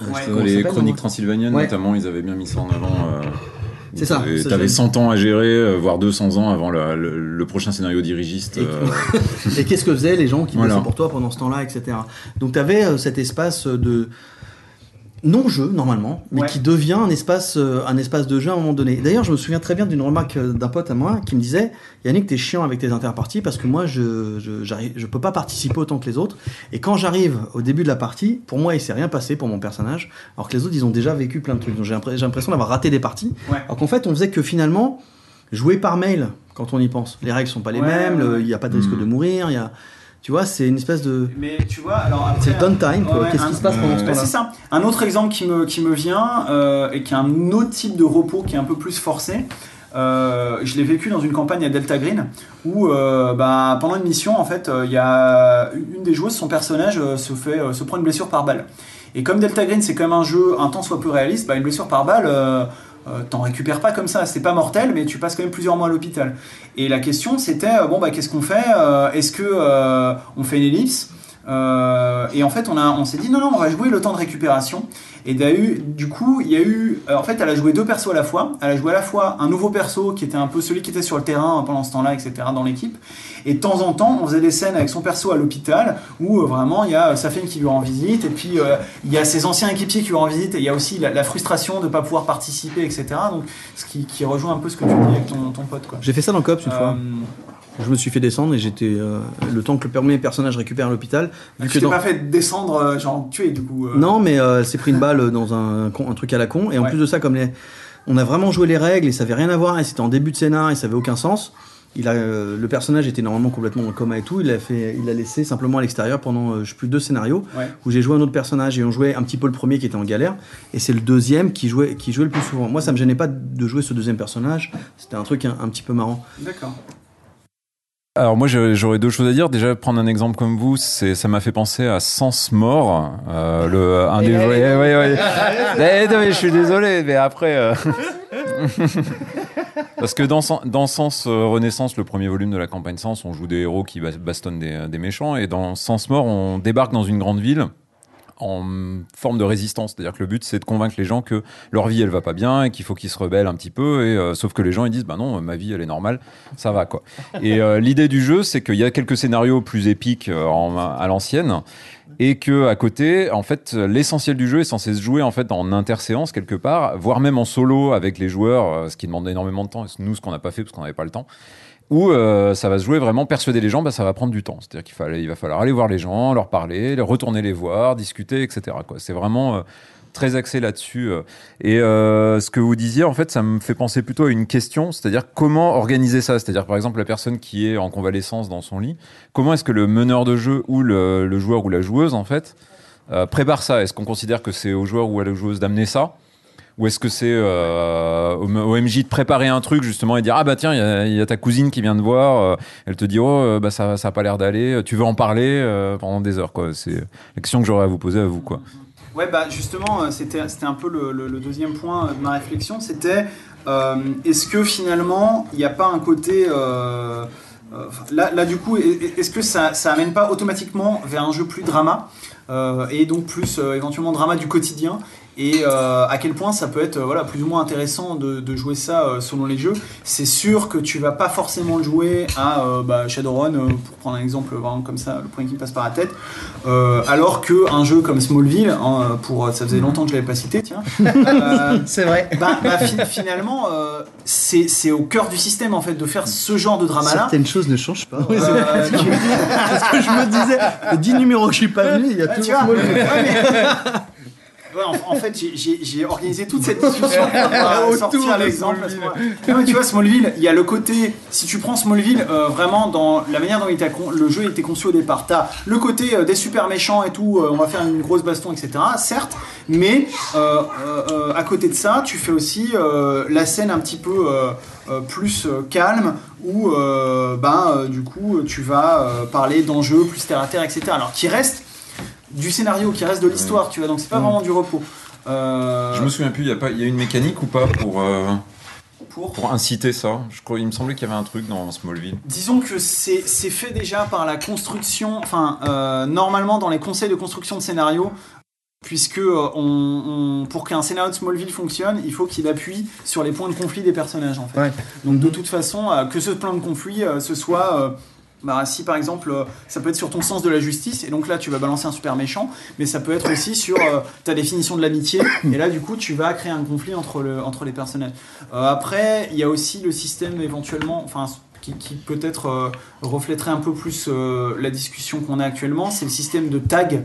Ouais.
Euh, les chroniques transylvaniennes,
Ouais.
notamment, ils avaient bien mis ça en avant. euh,
C'est ça,
T'avais
j'aime.
100 ans à gérer, euh, voire 200 ans avant le, le- le prochain scénario dirigiste.
Et-
euh,
Et qu'est-ce que faisaient les gens qui
Voilà.
bossaient pour toi pendant ce temps-là, etc. Donc tu avais cet espace de non-jeu normalement, mais
Ouais.
qui devient un espace, euh, un espace de jeu à un moment donné. D'ailleurs, je me souviens très bien d'une remarque euh, d'un pote à moi qui me disait Yannick, t'es chiant avec tes interparties parce que moi, je, je, j'arrive- je peux pas participer autant que les autres. Et quand j'arrive au début de la partie, pour moi, il s'est rien passé pour mon personnage, alors que les autres, ils ont déjà vécu plein de trucs. Donc j'ai l'impression d'avoir raté des parties.
Ouais.
Alors qu'en fait, on faisait que finalement, jouer par mail, quand on y pense. Les règles sont pas les
Ouais,
mêmes, il n'y a pas de risque
Mm.
de mourir, il y a. Tu vois, c'est une espèce de.
Mais tu vois, alors.
C'est le downtime.
Ouais,
Qu'est-ce
un-
qui se passe pendant ce temps-là
c'est ça. Un autre exemple qui me, qui me vient euh, et qui est un autre type de repos qui est un peu plus forcé. euh, je l'ai vécu dans une campagne à Delta Green où euh, bah, pendant une mission en fait euh, il y a une des joueuses son personnage se fait se prend une blessure par balle et comme Delta Green c'est quand même un jeu un tant soit peu réaliste bah, une blessure par balle euh, t'en récupères pas comme ça c'est pas mortel mais tu passes quand même plusieurs mois à l'hôpital. Et la question c'était euh, bon bah qu'est-ce qu'on fait Euh, est-ce que on fait une ellipse Euh, et en fait, on, a, on s'est dit non, non, on va jouer le temps de récupération. Et eu, du coup, il y a eu. euh, en fait, elle a joué deux persos à la fois. Elle a joué à la fois un nouveau perso qui était un peu celui qui était sur le terrain pendant ce temps-là, etc., dans l'équipe. Et de temps en temps, on faisait des scènes avec son perso à l'hôpital où euh, vraiment il y a sa femme qui lui rend visite. Et puis euh, il y a ses anciens équipiers qui lui rendent visite. Et il y a aussi la, la frustration de ne pas pouvoir participer, etc. Donc, ce qui, qui rejoint un peu ce que tu dis avec ton, ton pote.
J'ai fait ça dans Cops une fois. Je me suis fait descendre et j'étais euh, le temps que le premier personnage récupère à l'hôpital. Vu
tu
que
t'es
dans-
pas fait descendre, euh, genre tuer du coup. euh.
Non, mais euh, c'est pris une balle dans un, truc à la con. Et en
Ouais.
plus de ça, comme les, on a vraiment joué les règles et ça avait rien à voir et c'était en début de scénar et ça avait aucun sens. Il a, le personnage était normalement complètement en coma et tout. Il a fait, il a laissé simplement à l'extérieur pendant je sais plus deux scénarios
Ouais.
où j'ai joué un autre personnage et on jouait un petit peu le premier qui était en galère et c'est le deuxième qui jouait, qui jouait le plus souvent. Moi, ça me gênait pas de jouer ce deuxième personnage. C'était un truc un, un petit peu marrant.
D'accord.
Alors moi j'aurais deux choses à dire. Déjà prendre un exemple comme vous, c'est ça m'a fait penser à Sens Mort, euh, le un des. Ouais, ouais, ouais. Eh, je suis désolé, mais après. euh, Parce que dans, Sen- dans Sens euh, Renaissance, le premier volume de la campagne Sens, on joue des héros qui bas- bastonnent des, des méchants, et dans Sens Mort, on débarque dans une grande ville en forme de résistance. C'est-à-dire que le but, c'est de convaincre les gens que leur vie, elle va pas bien et qu'il faut qu'ils se rebellent un petit peu. Et euh, sauf que les gens, ils disent, bah non, ma vie, elle est normale, ça va quoi. Et euh, l'idée du jeu, c'est qu'il y a quelques scénarios plus épiques euh, à l'ancienne. et que à côté, en fait, l'essentiel du jeu est censé se jouer en fait en interséance quelque part, voire même en solo avec les joueurs, ce qui demande énormément de temps. Et nous, ce qu'on n'a pas fait parce qu'on n'avait pas le temps. Où euh, ça va se jouer vraiment persuader les gens, bah, ça va prendre du temps. C'est-à-dire qu'il fallait, il va falloir aller voir les gens, leur parler, retourner les voir, discuter, etc. C'est vraiment euh, très axé là-dessus. euh. Et euh, ce que vous disiez, en fait, ça me fait penser plutôt à une question, c'est-à-dire comment organiser ça? C'est-à-dire, par exemple, la personne qui est en convalescence dans son lit, comment est-ce que le meneur de jeu ou le, le joueur ou la joueuse, en fait, euh, prépare ça? Est-ce qu'on considère que c'est au joueur ou à la joueuse d'amener ça? Ou est-ce que c'est euh, au, au MJ de préparer un truc justement et dire ah bah tiens il y a, ta cousine qui vient de voir, euh, elle te dit oh euh, bah ça ça a pas l'air d'aller, tu veux en parler euh, pendant des heures quoi. C'est la question que j'aurais à vous poser à vous quoi.
Ouais, bah justement, euh, c'était c'était un peu le, deuxième point de ma réflexion. C'était euh, est-ce que finalement, il n'y a pas un côté. euh, euh, là, là, du coup, est- est-ce que ça, ça amène pas automatiquement vers un jeu plus drama euh, et donc plus euh, éventuellement drama du quotidien et euh, à quel point ça peut être euh, voilà, plus ou moins intéressant de, de jouer ça euh, selon les jeux. C'est sûr que tu vas pas forcément le jouer à euh, bah, Shadowrun, euh, pour prendre un exemple vraiment comme ça, le premier qui me passe par la tête, euh, alors qu'un jeu comme Smallville, hein, pour, ça faisait longtemps que je l'avais pas cité, tiens, euh,
C'est vrai.
bah, bah, fi- finalement, euh, c'est c'est au cœur du système en fait de faire ce genre de drama là.
Certaines choses ne changent pas.
Euh, tu-
Parce que je me disais, les 10 numéros que je suis pas venu, il y a
Ouais, tu
toujours
vois,
Smallville.
ouais, mais- Ouais, en, en fait, j'ai- organisé toute cette discussion pour
Autour
sortir l'exemple. tu vois, Smallville, il y a le côté. Si tu prends Smallville, euh, vraiment, dans la manière dont il con- le jeu était conçu au départ, t'as le côté euh, des super méchants et tout, euh, on va faire une grosse baston, etc. Certes, mais à côté de ça, tu fais aussi la scène un petit peu euh, plus euh, calme où, euh, ben, du coup, tu vas parler d'enjeux plus terre à terre, etc. Alors, qui reste du scénario, qui reste de l'histoire, tu vois, donc c'est pas vraiment du repos. Euh,
Je me souviens plus, il y a pas, il y a une mécanique ou pas pour euh,
pour-
pour inciter ça? Je crois, il me semblait qu'il y avait un truc dans Smallville.
Disons que c'est c'est fait déjà par la construction, enfin, euh, normalement dans les conseils de construction de scénario, puisque euh, on, on- pour qu'un scénario de Smallville fonctionne, il faut qu'il appuie sur les points de conflit des personnages, en fait.
Ouais.
Donc de toute façon, euh, que ce point de conflit, euh, ce soit... bah, si par exemple euh, ça peut être sur ton sens de la justice et donc là tu vas balancer un super méchant mais ça peut être aussi sur euh, ta définition de l'amitié et là du coup tu vas créer un conflit entre, entre les personnages. Euh, après il y a aussi le système éventuellement enfin qui, peut-être euh, reflèterait un peu plus la discussion qu'on a actuellement c'est le système de tag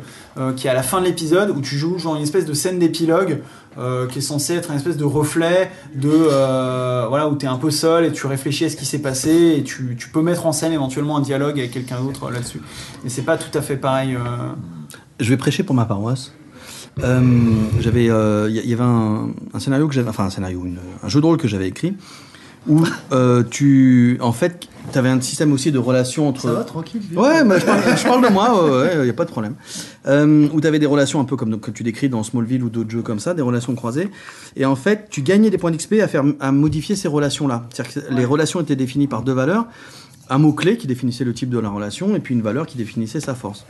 qui est à la fin de l'épisode où tu joues genre une espèce de scène d'épilogue euh, qui est censé être une espèce de reflet de euh, voilà où tu es un peu seul et tu réfléchis à ce qui s'est passé et tu, tu peux mettre en scène éventuellement un dialogue avec quelqu'un d'autre là-dessus mais c'est pas tout à fait pareil euh,
Je vais prêcher pour ma paroisse. J'avais, il y, avait un, un scénario que j'avais, enfin un scénario, un jeu de rôle que j'avais écrit où tu, en fait, tu avais un système aussi de relation entre.
Ça va, tranquille
Ouais, mais je, parle, je parle de moi, il n'y a pas de problème. Euh, où tu avais des relations un peu comme que tu décris dans Smallville ou d'autres jeux comme ça, des relations croisées. Et en fait, tu gagnais des points d'XP à, faire, à modifier ces relations-là. C'est-à-dire que les relations étaient définies par deux valeurs. Un mot-clé qui définissait le type de la relation et puis une valeur qui définissait sa force.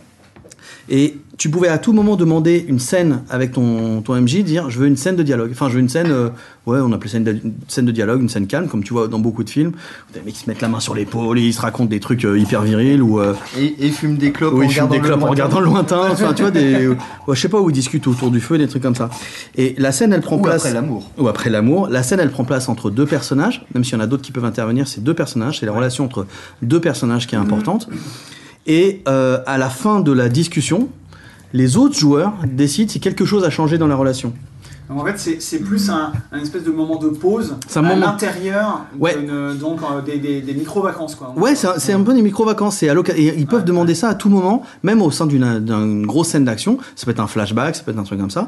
Et tu pouvais à tout moment demander une scène avec ton, ton MJ, dire je veux une scène de dialogue. Enfin, je veux une scène, euh, ouais, on appelait ça une, une scène de dialogue, une scène calme, comme tu vois dans beaucoup de films. des mecs qui se mettent la main sur l'épaule et ils se racontent des trucs euh, hyper virils ou. euh,
Et, et des clopes en
fument
regardant
des clopes en regardant le lointain. Enfin, tu vois, des, ouais, je sais pas, où ils discutent autour du feu, des trucs comme ça. Et la scène, elle prend
Ou
place.
après l'amour.
Ou après l'amour. La scène, elle prend place entre deux personnages, même s'il y en a d'autres qui peuvent intervenir, c'est deux personnages, c'est la relation entre deux personnages qui est importante. Et euh, à la fin de la discussion, les autres joueurs décident si quelque chose a changé dans la relation.
Donc en fait, c'est- plus un, un espèce de moment de pause
un
à
moment-
l'intérieur
Ouais.
donc euh, des, des- des micro-vacances. quoi.
Ouais, c'est un, peu des micro-vacances. et ils peuvent demander ça à tout moment, même au sein d'une grosse scène d'action. Ça peut être un flashback, ça peut être un truc comme ça.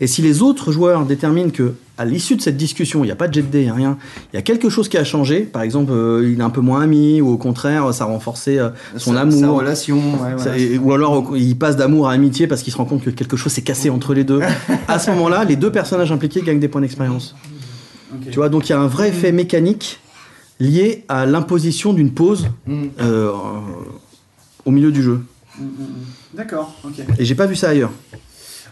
Et si les autres joueurs déterminent que, à l'issue de cette discussion, il n'y a pas de jet de dés, il n'y a rien, il y a quelque chose qui a changé, par exemple, euh, il est un peu moins ami, ou au contraire, ça a renforcé euh, son
Sa-
amour.
Sa relation, ouais,
Ça-
voilà.
et- ou alors il passe d'amour à amitié parce qu'il se rend compte que quelque chose s'est cassé entre les deux. à ce moment-là, les deux personnages impliqués gagnent des points d'expérience. Tu vois, donc il y a un vrai effet mécanique lié à l'imposition d'une pause
Mm.
euh, au milieu du jeu.
Mm, mm, mm. D'accord, ok.
Et j'ai pas vu ça ailleurs.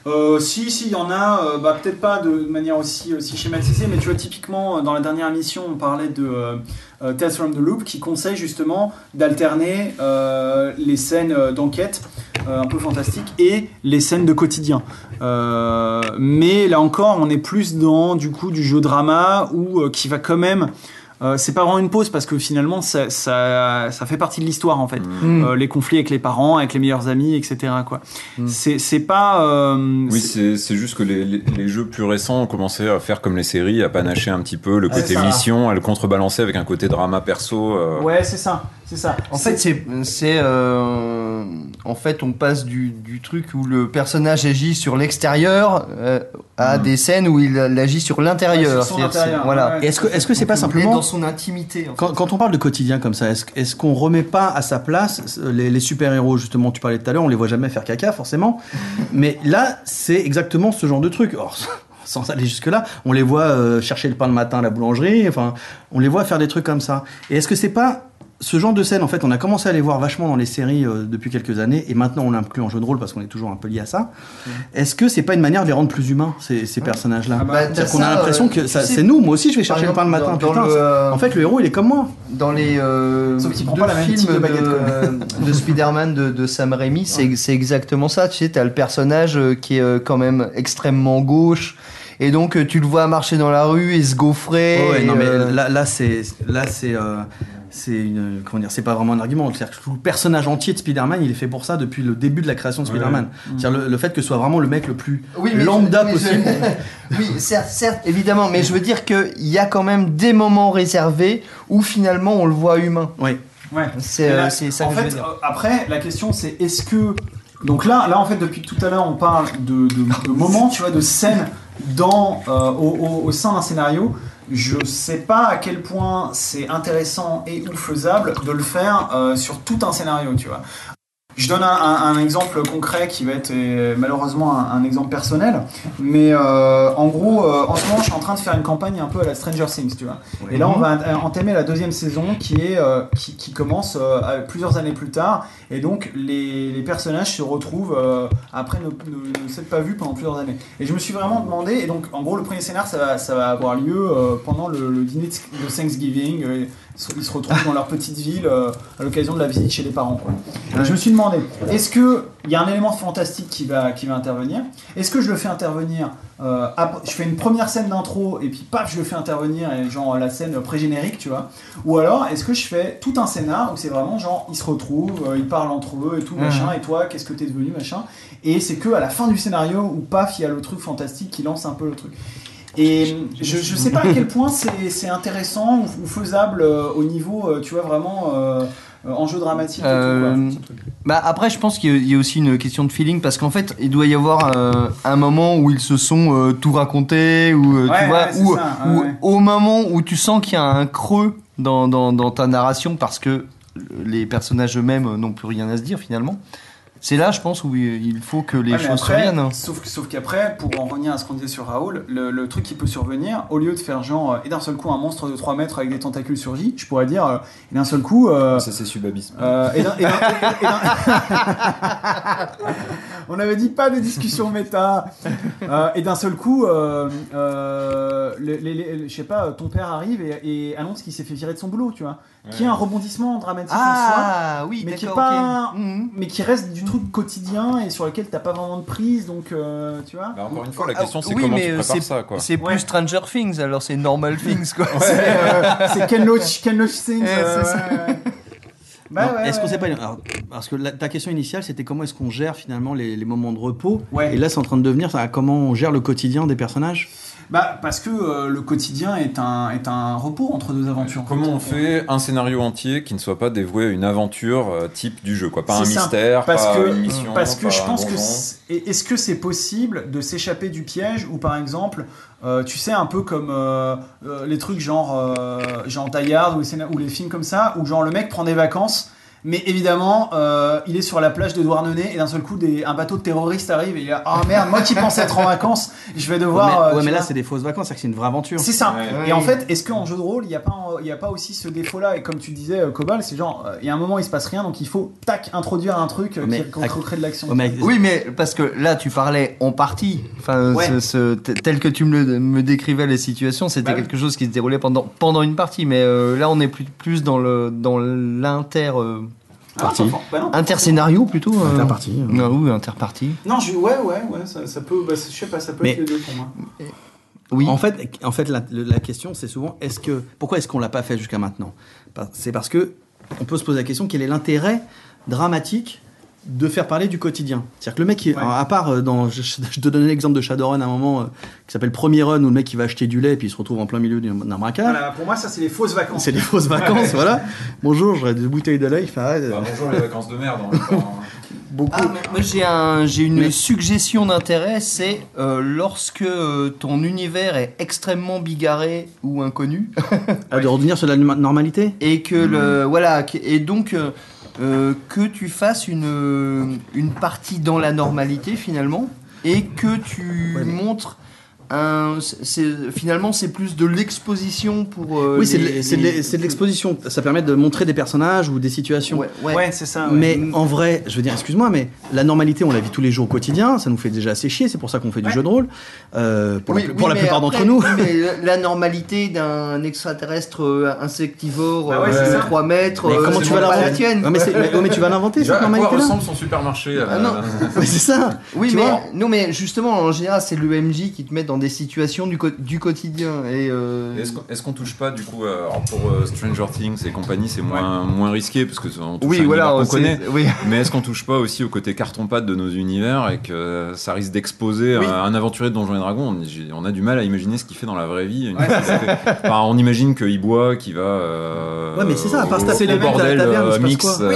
Euh, si, si, il y en a, euh, bah, peut-être pas de manière aussi, aussi schématisée, mais tu vois, typiquement, euh, dans la dernière émission, on parlait de euh, euh, Tales from the Loop qui conseille justement d'alterner euh, les scènes euh, d'enquête euh, un peu fantastique, et les scènes de quotidien. Euh, mais là encore, on est plus dans du coup du jeu drama où euh, qui va quand même. Euh, c'est pas vraiment une pause parce que finalement ça, ça, ça fait partie de l'histoire en fait.
Mm.
Euh, les conflits avec les parents, avec les meilleurs amis, etc. Quoi. C'est c'est pas. euh,
Oui,
c'est-
juste que les, les- les jeux plus récents ont commencé à faire comme les séries, à panacher un petit peu le côté mission, à le contrebalancer avec un côté drama perso. euh.
Ouais, c'est ça, c'est ça.
En fait, c'est, c'est euh, en fait, on passe du, du truc où le personnage agit sur l'extérieur euh, à des scènes où il agit sur l'intérieur.
Ouais, sur son
C'est-à-dire, c'est-
intérieur,
voilà.
ouais.
Est-ce que est-ce que c'est pas
est
simplement
dans son intimité. en fait.
Quand, quand on parle de quotidien comme ça, est-ce est-ce qu'on remet pas à sa place les, les super-héros Justement, tu parlais tout à l'heure, on les voit jamais faire caca, forcément. Mais là, c'est exactement ce genre de truc. Or, sans aller jusque-là, on les voit euh, chercher le pain le matin à la boulangerie, enfin, on les voit faire des trucs comme ça. Et est-ce que c'est pas ce genre de scène, en fait, on a commencé à les voir vachement dans les séries euh, depuis quelques années, et maintenant on l'inclut en jeu de rôle parce qu'on est toujours un peu lié à ça. Est-ce que c'est pas une manière de les rendre plus humains, ces, ces personnages-là
Ah bah,
C'est-à-dire qu'on a l'impression
euh,
que
tu
ça-
sais,
c'est nous, moi aussi je vais chercher le pain le matin.
dans-
putain,
dans le,
c'est-
euh,
En fait, le héros, il est comme moi.
Dans les euh,
Sauf
deux
pas la même
films
type de
de,
baguette,
de Spider-Man de, de Sam Raimi, c'est c'est exactement ça. Tu sais, t'as le personnage qui est quand même extrêmement gauche. Et donc, tu le vois marcher dans la rue et se gaufrer.
Ouais, ouais,
et,
non, mais
euh,
là, là c'est, là, c'est, euh, c'est une, comment dire, c'est pas vraiment un argument. C'est-à-dire que tout le personnage entier de Spider-Man, il est fait pour ça depuis le début de la création de Spider-Man. C'est-à-dire le, le fait que ce soit vraiment le mec le plus
Oui,
lambda
je- oui, je-
possible.
oui, certes, certes, évidemment, mais je veux dire qu'il y a quand même des moments réservés où finalement on le voit humain.
Oui.
Ouais.
C'est euh, ça
en
que je veux
fait,
dire.
euh, après, la question c'est est-ce que. Donc là, là, en fait, depuis tout à l'heure, on parle de, de, de moments, tu vois, de scènes dans, euh, au, au- au sein d'un scénario. Je sais pas à quel point c'est intéressant et ou faisable de le faire euh, sur tout un scénario, tu vois. Je donne un, un- un exemple concret qui va être euh, malheureusement un, un exemple personnel, mais euh, en gros, euh, en ce moment, je suis en train de faire une campagne un peu à la Stranger Things, tu vois. Et là, on va ent- entamer la deuxième saison qui est euh, qui, qui commence euh, plusieurs années plus tard, et donc les, les personnages se retrouvent euh, après ne, ne, ne s'être pas vus pendant plusieurs années. Et je me suis vraiment demandé, et donc en gros, le premier scénar, ça va, ça va avoir lieu euh, pendant le, le dîner de Thanksgiving. Ils se- retrouvent dans leur petite ville euh, à l'occasion de la visite chez les parents. Quoi. Et Je me suis demandé, est-ce que il y a un élément fantastique qui va, qui va intervenir Est-ce que je le fais intervenir euh, Je fais une première scène d'intro et puis paf, je le fais intervenir et genre la scène pré-générique, tu vois Ou alors est-ce que je fais tout un scénar où c'est vraiment genre ils se retrouvent, euh, ils parlent entre eux et tout machin et toi qu'est-ce que t'es devenu machin Et c'est que à la fin du scénario où paf, il y a le truc fantastique qui lance un peu le truc. Et je, je sais pas à quel point c'est intéressant ou, ou faisable euh, au niveau, euh, tu vois, vraiment euh, enjeu dramatique. et tout, quoi.
Bah après, je pense qu'il y a- aussi une question de feeling parce qu'en fait, il doit y avoir un moment où ils se sont tout racontés, ou
Ouais,
tu vois,
ouais, ouais.
au moment où tu sens qu'il y a un creux dans, dans, dans ta narration parce que les personnages eux-mêmes n'ont plus rien à se dire finalement. C'est là, je pense, où il faut que les
Ouais,
choses
après,
surviennent. hein.
Sauf, sauf qu'après, pour en revenir à ce qu'on disait sur Raoul, le, le truc qui peut survenir, au lieu de faire genre, euh, et d'un seul coup, un monstre de 3 mètres avec des tentacules surgit, je pourrais dire, euh, et d'un seul coup. euh,
Ça, c'est subabisme.
euh, et et On avait dit pas de discussion méta. Euh, et d'un seul coup, euh, euh, les- les- les- je sais pas, ton père arrive et, et annonce qu'il s'est fait virer de son boulot, tu vois. Qui est un rebondissement dramatique en soi
Ah oui,
mais qui est pas.
Mhm.
mais qui reste du truc quotidien et sur lequel t'as pas vraiment de prise, donc euh, tu vois.
Bah, encore une fois, la
Ah,
question, c'est
oui,
comment
mais,
tu prépares
c'est-
ça, quoi.
C'est
Ouais.
plus Stranger Things, alors c'est Normal Things quoi.
C'est euh, Ken Loach, Ken Loach Things.
Ouais,
euh. Bah ouais,
est-ce qu'on
ouais.
sait pas alors, Parce que la- ta question initiale, c'était comment est-ce qu'on gère finalement les, les moments de repos?
Ouais.
Et là, c'est en train de devenir ça, comment on gère le quotidien des personnages?
Bah parce que euh, le quotidien est un est un repos entre deux aventures.
Comment on fait un scénario entier qui ne soit pas dévoué à une aventure euh, type du jeu, quoi? Pas un
ça.
mystère,
parce
pas
que
une mission,
parce que
pas
je pense que est-ce que c'est possible de s'échapper du piège ou par exemple euh, tu sais un peu comme euh, euh, les trucs genre genre Die Hard ou les, ou les films comme ça où genre le mec prend des vacances mais évidemment euh, il est sur la plage de Douarnenez et d'un seul coup des, un bateau de terroristes arrive et il a ah merde moi qui pensais être en vacances je vais devoir
ouais, mais,
euh,
ouais,
tu
mais là, c'est des fausses vacances, c'est-à-dire que c'est une vraie aventure.
C'est ça.
Ouais.
Et en fait, est-ce qu'en jeu de rôle, il n'y a, pas un- il y a pas aussi ce défaut-là? Et comme tu disais, euh, Cobal, c'est genre, euh, il y a un moment, il se passe rien, donc il faut, tac, introduire un truc
Mais
qui, recrée de l'action.
Oui, mais parce que là, tu parlais en partie. Enfin,
Ouais.
ce- ce- t- tel que tu me, le- me décrivais les situations, c'était
Bah oui.
quelque chose qui se déroulait pendant, pendant une partie. Mais euh, là, on est plus, plus dans le dans l'inter. euh,
Parti.
Ah, bah non.
Interscénario plutôt euh,
Interparti.
Non, oui, interparti.
Non, je, ouais, ouais, ouais, ça, ça peut, bah, je sais pas, ça peut
Mais-
être les deux pour moi.
Oui.
En fait, en fait la, la question, c'est souvent est-ce que pourquoi est-ce qu'on l'a pas fait jusqu'à maintenant? C'est parce que on peut se poser la question quel est l'intérêt dramatique de faire parler du quotidien. C'est-à-dire que le mec, il-
Ouais.
à part euh, dans, je, je te donnais l'exemple de Shadowrun à un moment euh, qui s'appelle Premier Run où le mec il va acheter du lait et puis il se retrouve en plein milieu d'un braquage.
Voilà, pour moi, ça, c'est les fausses vacances.
C'est les fausses vacances, voilà. Bonjour, j'aurais des bouteilles de lait. Il fait ah, euh,
Bah, bonjour les vacances de merde. en même temps, hein.
beaucoup.
Ah, mais moi j'ai un, j'ai une
Mais-
suggestion d'intérêt, c'est euh, lorsque euh, ton univers est extrêmement bigarré ou inconnu
Ah, de revenir sur la normalité?
et que le voilà que- et donc euh, que tu fasses une une partie dans la normalité finalement et que tu
Ouais, mais-
montres un c'est finalement c'est plus de l'exposition pour euh,
Oui, c'est de l'exposition. Ça permet de montrer des personnages ou des situations.
ouais, ouais.
Ouais, c'est ça. ouais.
Mais en vrai, je veux dire, excuse-moi, mais la normalité, on la vit tous les jours au quotidien, ça nous fait déjà assez chier, c'est pour ça qu'on fait du
Ouais.
jeu de rôle, euh, pour,
Oui,
la,
oui,
pour la
mais
plupart d'entre nous.
oui, mais la normalité d'un extraterrestre euh, insectivore
Bah ouais,
euh,
c'est
de
ça.
3 mètres,
Mais
euh,
comment
c'est
tu vas
pas la
l'inventer
tienne.
Mais, mais- ouais, mais tu vas l'inventer cette
à quoi ressemble son supermarché euh,
Ah non.
Mais c'est ça
Oui, mais, non, mais justement, en général, c'est le MJ qui te met dans des situations du, co- du quotidien. Et, euh,
Est-ce qu'on qu'on touche pas du coup euh, alors pour euh, Stranger Things et compagnie c'est moins moins risqué parce que c'est- on
oui, voilà, c'est-
connaît
Oui.
mais est-ce qu'on touche pas aussi au côté carton-pâte de nos univers et que ça risque d'exposer
Oui.
un, aventurier de Donjons et Dragons? On, on a du mal à imaginer ce qu'il fait dans la vraie vie
Ouais,
Enfin, on imagine qu'il boit qu'il va euh,
Ouais, mais c'est ça, à part
au,
ça, c'est
bordel
la se passe
mix
Oui,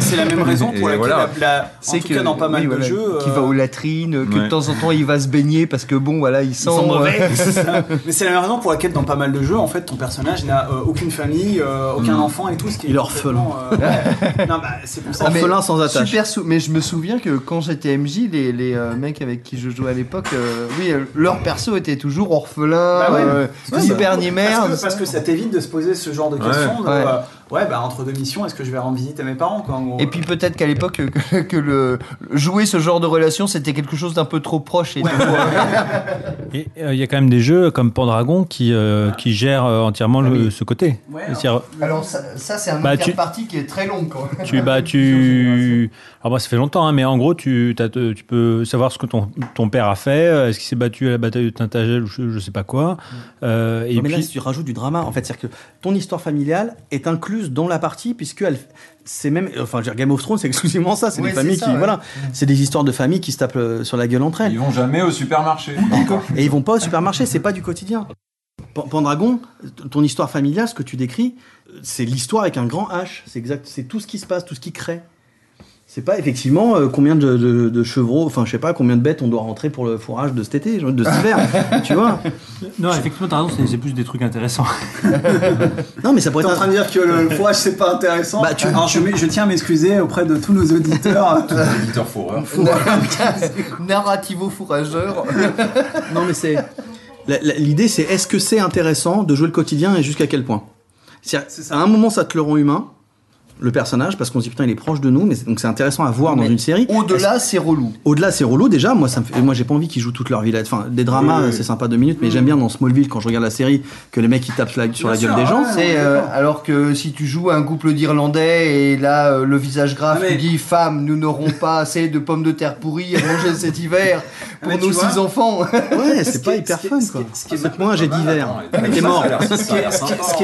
c'est la même raison pour laquelle
voilà.
la, la- en
C'est
tout
que
cas dans pas mal de jeux,
qui va aux latrines, que de temps en temps il va se baigner parce que bon, voilà, il
sont mauvais, c'est ça. Mais c'est la même raison pour laquelle dans pas mal de jeux, en fait, ton personnage n'a euh, aucune famille, euh, aucun
Mm.
enfant et tout, ce qui est
Il est orphelin.
euh, ouais. non, bah, c'est pour ça.
Ah,
Orphelin sans attache.
Super sou- mais je me souviens que quand j'étais MJ, les, les euh, mecs avec qui je jouais à l'époque, euh, oui, leur perso était toujours orphelin,
Bah ouais.
ni
bah,
mère.
Parce que, parce que ça t'évite de se poser ce genre de questions. de,
Ouais.
euh, ouais, bah entre deux missions, est-ce que je vais rendre visite à mes parents quoi, en gros.
Et puis peut-être qu'à l'époque, que, que le jouer ce genre de relation, c'était quelque chose d'un peu trop proche. Et
Ouais.
tout, euh,
Euh, il y a quand même des jeux comme Pendragon qui, euh, qui gèrent euh, entièrement le-
oui.
ce côté.
Ouais,
Alors ça, ça, c'est un
Bah, tu-
interpartie qui est très long. Quoi.
tu, bah, tu... Alors moi ça fait longtemps, hein, mais en gros tu, tu peux savoir ce que ton, ton père a fait, est-ce qu'il s'est battu à la bataille de Tintagel ou je, je sais pas quoi. Euh, et
Non, mais là,
puis,
tu rajoutes du drama, en fait. C'est-à-dire que ton histoire familiale est incluse dans la partie, puisque elle, c'est même, enfin, Game of Thrones, c'est exclusivement ça. C'est
Oui,
des familles
ça,
qui,
ouais.
voilà, c'est des histoires de familles qui se tapent euh, sur la gueule entre elles.
ils vont jamais au supermarché
Et ils vont pas au supermarché, c'est pas du quotidien. Pendragon, ton histoire familiale, ce que tu décris, euh, c'est l'histoire avec un grand H. C'est exact, c'est tout ce qui se passe, tout ce qui crée. C'est pas effectivement euh, combien de, de- de chevreaux, enfin je sais pas combien de bêtes on doit rentrer pour le fourrage de cet été, de cet hiver, tu vois.
non, effectivement, t'as raison, c'est- c'est plus des trucs intéressants.
Non mais ça pourrait
T'es en
être
train de dire que le fourrage c'est pas intéressant.
Bah, tu-
Alors je, je tiens à m'excuser auprès de tous nos auditeurs.
Victor Fourreur
Narrativo fourrageur.
Non mais c'est la- la- l'idée c'est est-ce que c'est intéressant de jouer le quotidien et jusqu'à quel point? C'est-à-dire,
C'est ça.
À un moment ça te le rend humain, le personnage, parce qu'on se dit putain il est proche de nous, mais donc c'est intéressant à voir dans une série.
Au-delà, c'est relou.
Au-delà, c'est relou déjà. Moi, ça me fait... moi, j'ai pas envie qu'ils jouent toute leur vie là. Enfin, des dramas,
Oui, oui, oui.
c'est sympa deux minutes, mais j'aime bien dans Smallville quand je regarde la série que les mecs ils tapent la- sur la gueule
sûr,
des gens.
ouais.
C'est euh, alors que si tu joues un couple d'Irlandais et là euh, le visage grave
Ah, mais-
tu dis femme nous n'aurons pas assez de pommes de terre pourries à manger cet hiver pour
mais
nos
vois-
six enfants.
Ouais,
Ce
c'est pas hyper fun quoi.
est- ce qui est-
C'est moins un jet d'hiver. Mort.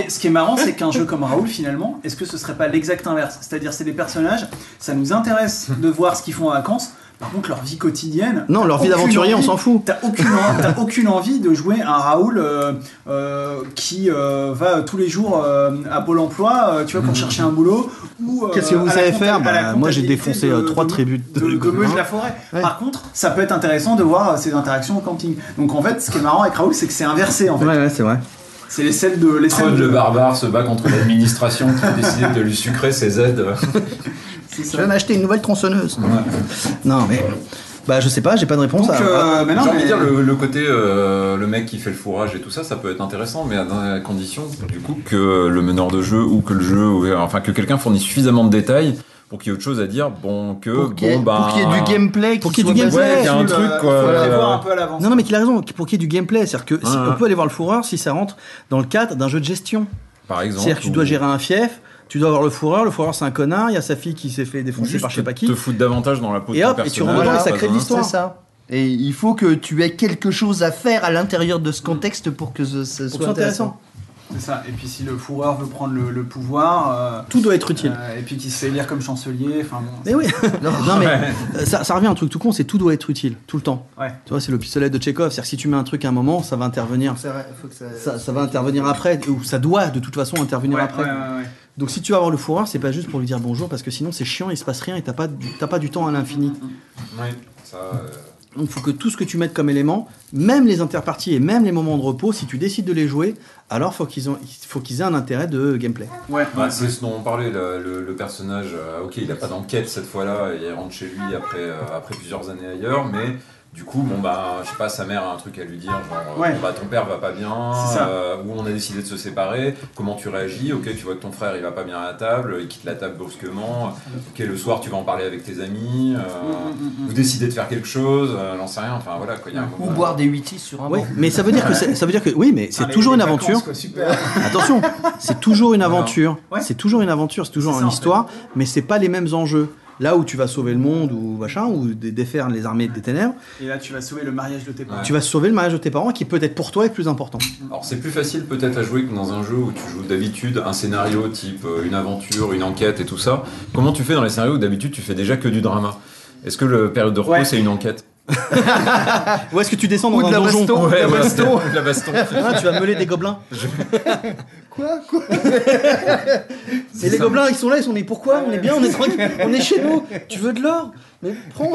ce qui est marrant, c'est qu'un jeu comme Raoul, finalement, est-ce que ce serait pas l'exact inverse C'est-à-dire, c'est des personnages, ça nous intéresse de voir ce qu'ils font en vacances. Par contre, leur vie quotidienne.
Non, leur vie d'aventurier, on s'en fout.
T'as aucune, aucune envie de jouer un Raoul euh, euh, qui euh, va tous les jours à Pôle emploi, tu vois, pour chercher un boulot. ou,
Qu'est-ce que vous savez faire Bah, Moi, j'ai défoncé
de-
trois
de-
tribus
de, de Meuse la forêt.
Ouais.
Par contre, ça peut être intéressant de voir ces interactions au camping. Donc en fait, ce qui est marrant avec Raoul, c'est que c'est inversé en fait.
Ouais, ouais, c'est vrai.
C'est les scènes de les scènes
Trud
de
le barbare se bat contre l'administration qui a décidé de lui sucrer ses aides.
c'est
Je vais m'acheter une nouvelle tronçonneuse. Non, mais. Bah, je sais pas, j'ai pas de réponse
Donc,
à.
euh, mais non,
J'ai envie
mais-
de dire le, le côté euh, le mec qui fait le fourrage et tout ça, ça peut être intéressant, mais à la condition du coup que le meneur de jeu ou que le jeu, ou- enfin que quelqu'un fournisse suffisamment de détails pour qu'il y ait autre chose à dire. Bon que
pour qu'il y, ait-
bon bah
pour qu'il y ait du gameplay
Pour
qui
qu'il y ait du gameplay,
Ouais, il y a un truc quoi.
Prévoir un peu à l'avance.
Non, non, mais qu'il a raison, pour qu'il y ait du gameplay. C'est-à-dire que si- on peut aller voir le fourreur si ça rentre dans le cadre d'un jeu de gestion.
Par exemple.
C'est-à-dire que tu dois gérer un fief, Tu dois avoir le fourreur, le fourreur c'est un connard, il y a sa fille qui s'est fait défoncer par je sais pas qui.
te foutre davantage dans la peau de
Et
ton
hop, et tu rentres dedans et ça
pas
crée de l'histoire.
C'est ça. Et il faut que tu aies quelque chose à faire à l'intérieur de ce contexte pour que ce, ce
Pour que
soit
ce soit
intéressant.
intéressant.
C'est ça. Et puis si le fourreur veut prendre le, le pouvoir, euh,
Tout doit être utile.
euh, et puis qu'il se fait élire comme chancelier, enfin bon.
Mais oui. non, mais euh, ça, ça revient à un truc tout con, c'est tout doit être utile tout le temps.
Ouais.
Tu vois, c'est le pistolet de Chekhov. C'est-à-dire que si tu mets un truc à un moment, ça va intervenir.
C'est vrai, faut que ça,
Ça, ça va intervenir après, ou ça doit de toute façon intervenir
Ouais,
après.
ouais, ouais, ouais.
Donc si tu vas avoir le fourreur, c'est pas juste pour lui dire bonjour, parce que sinon c'est chiant, il se passe rien et t'as pas, du- t'as pas du temps à l'infini.
Oui, ça. euh,
Donc il faut que tout ce que tu mettes comme élément, même les interparties et même les moments de repos, si tu décides de les jouer, alors faut qu'ils ont, il faut qu'ils aient un intérêt de gameplay.
Ouais.
Bah, c'est ce dont on parlait, le, le- le personnage, euh, ok, il n'a pas d'enquête cette fois-là, il rentre chez lui après, euh, après plusieurs années ailleurs, mais du coup, bon bah, je sais pas, sa mère a un truc à lui dire, genre, euh,
Ouais.
bah, ton père va pas bien, euh, ou on a décidé de se séparer, comment tu réagis, ok, tu vois que ton frère il va pas bien à la table, il quitte la table brusquement, ok, le soir tu vas en parler avec tes amis, euh,
Mm,
vous décidez de faire quelque chose, euh, j'en sais rien, enfin voilà, quoi, il y a un
Ou boire des 8 sur un
Oui,
banc.
mais ça veut dire que c'est- ça veut dire que oui, mais c'est
Ah,
toujours une aventure. Attention, c'est toujours une aventure. C'est toujours une aventure, c'est toujours une
en fait.
histoire, mais c'est pas les mêmes enjeux. Là où tu vas sauver le monde ou machin, ou dé- défaire les armées des ténèbres,
Et là, tu vas sauver le mariage de tes parents.
Ouais.
tu vas sauver le mariage de tes parents qui peut-être pour toi est plus important.
Alors c'est plus facile peut-être à jouer que dans un jeu où tu joues d'habitude un scénario type euh, une aventure, une enquête et tout ça. Comment tu fais dans les scénarios où d'habitude tu fais déjà que du drama? Est-ce que le période de repos
Ouais.
c'est une enquête?
Ou est-ce que tu descends dans
Ou de
un
la
donjon?
baston.
Ouais,
la
de la baston.
Ah, tu vas meuler des gobelins.
Quoi Quoi
Et les gobelins, ils sont là, ils sont mais pourquoi On est bien, on est tranquille, on est chez nous. Tu veux de l'or Mais prends.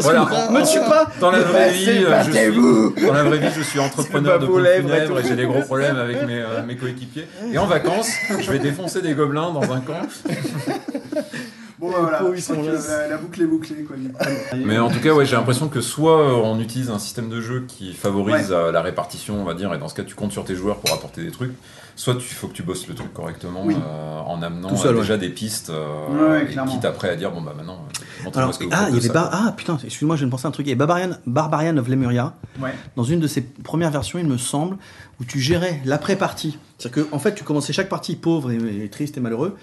Voilà.
Me tue pas.
Dans la vraie vie,
Passez,
euh, je
battez-vous.
suis, dans la vraie vie, je suis entrepreneur de pompes
et
funèbres et
tout.
j'ai des gros problèmes avec mes, euh, mes coéquipiers. Et en vacances, je vais défoncer des gobelins dans un camp.
Bon, bah, voilà.
pauvres, ils sont là.
la, la boucle est bouclée, quoi.
Mais en tout cas, ouais, j'ai l'impression que soit euh, on utilise un système de jeu qui favorise euh, la répartition, on va dire, et dans ce cas, tu comptes sur tes joueurs pour apporter des trucs, soit il faut que tu bosses le truc correctement
Oui.
euh, en amenant
seul,
déjà des pistes, euh,
Ouais, ouais,
et quitte après à dire, bon bah maintenant,
Alors,
ce que vous
ah, il y avait
ça.
Ah putain, excuse-moi, je viens de penser à un truc. Il y avait Barbarian, Barbarian of Lemuria.
Ouais.
Dans une de ses premières versions, il me semble, où tu gérais l'après-partie. C'est-à-dire que, en fait, tu commençais chaque partie pauvre et, et triste et malheureux,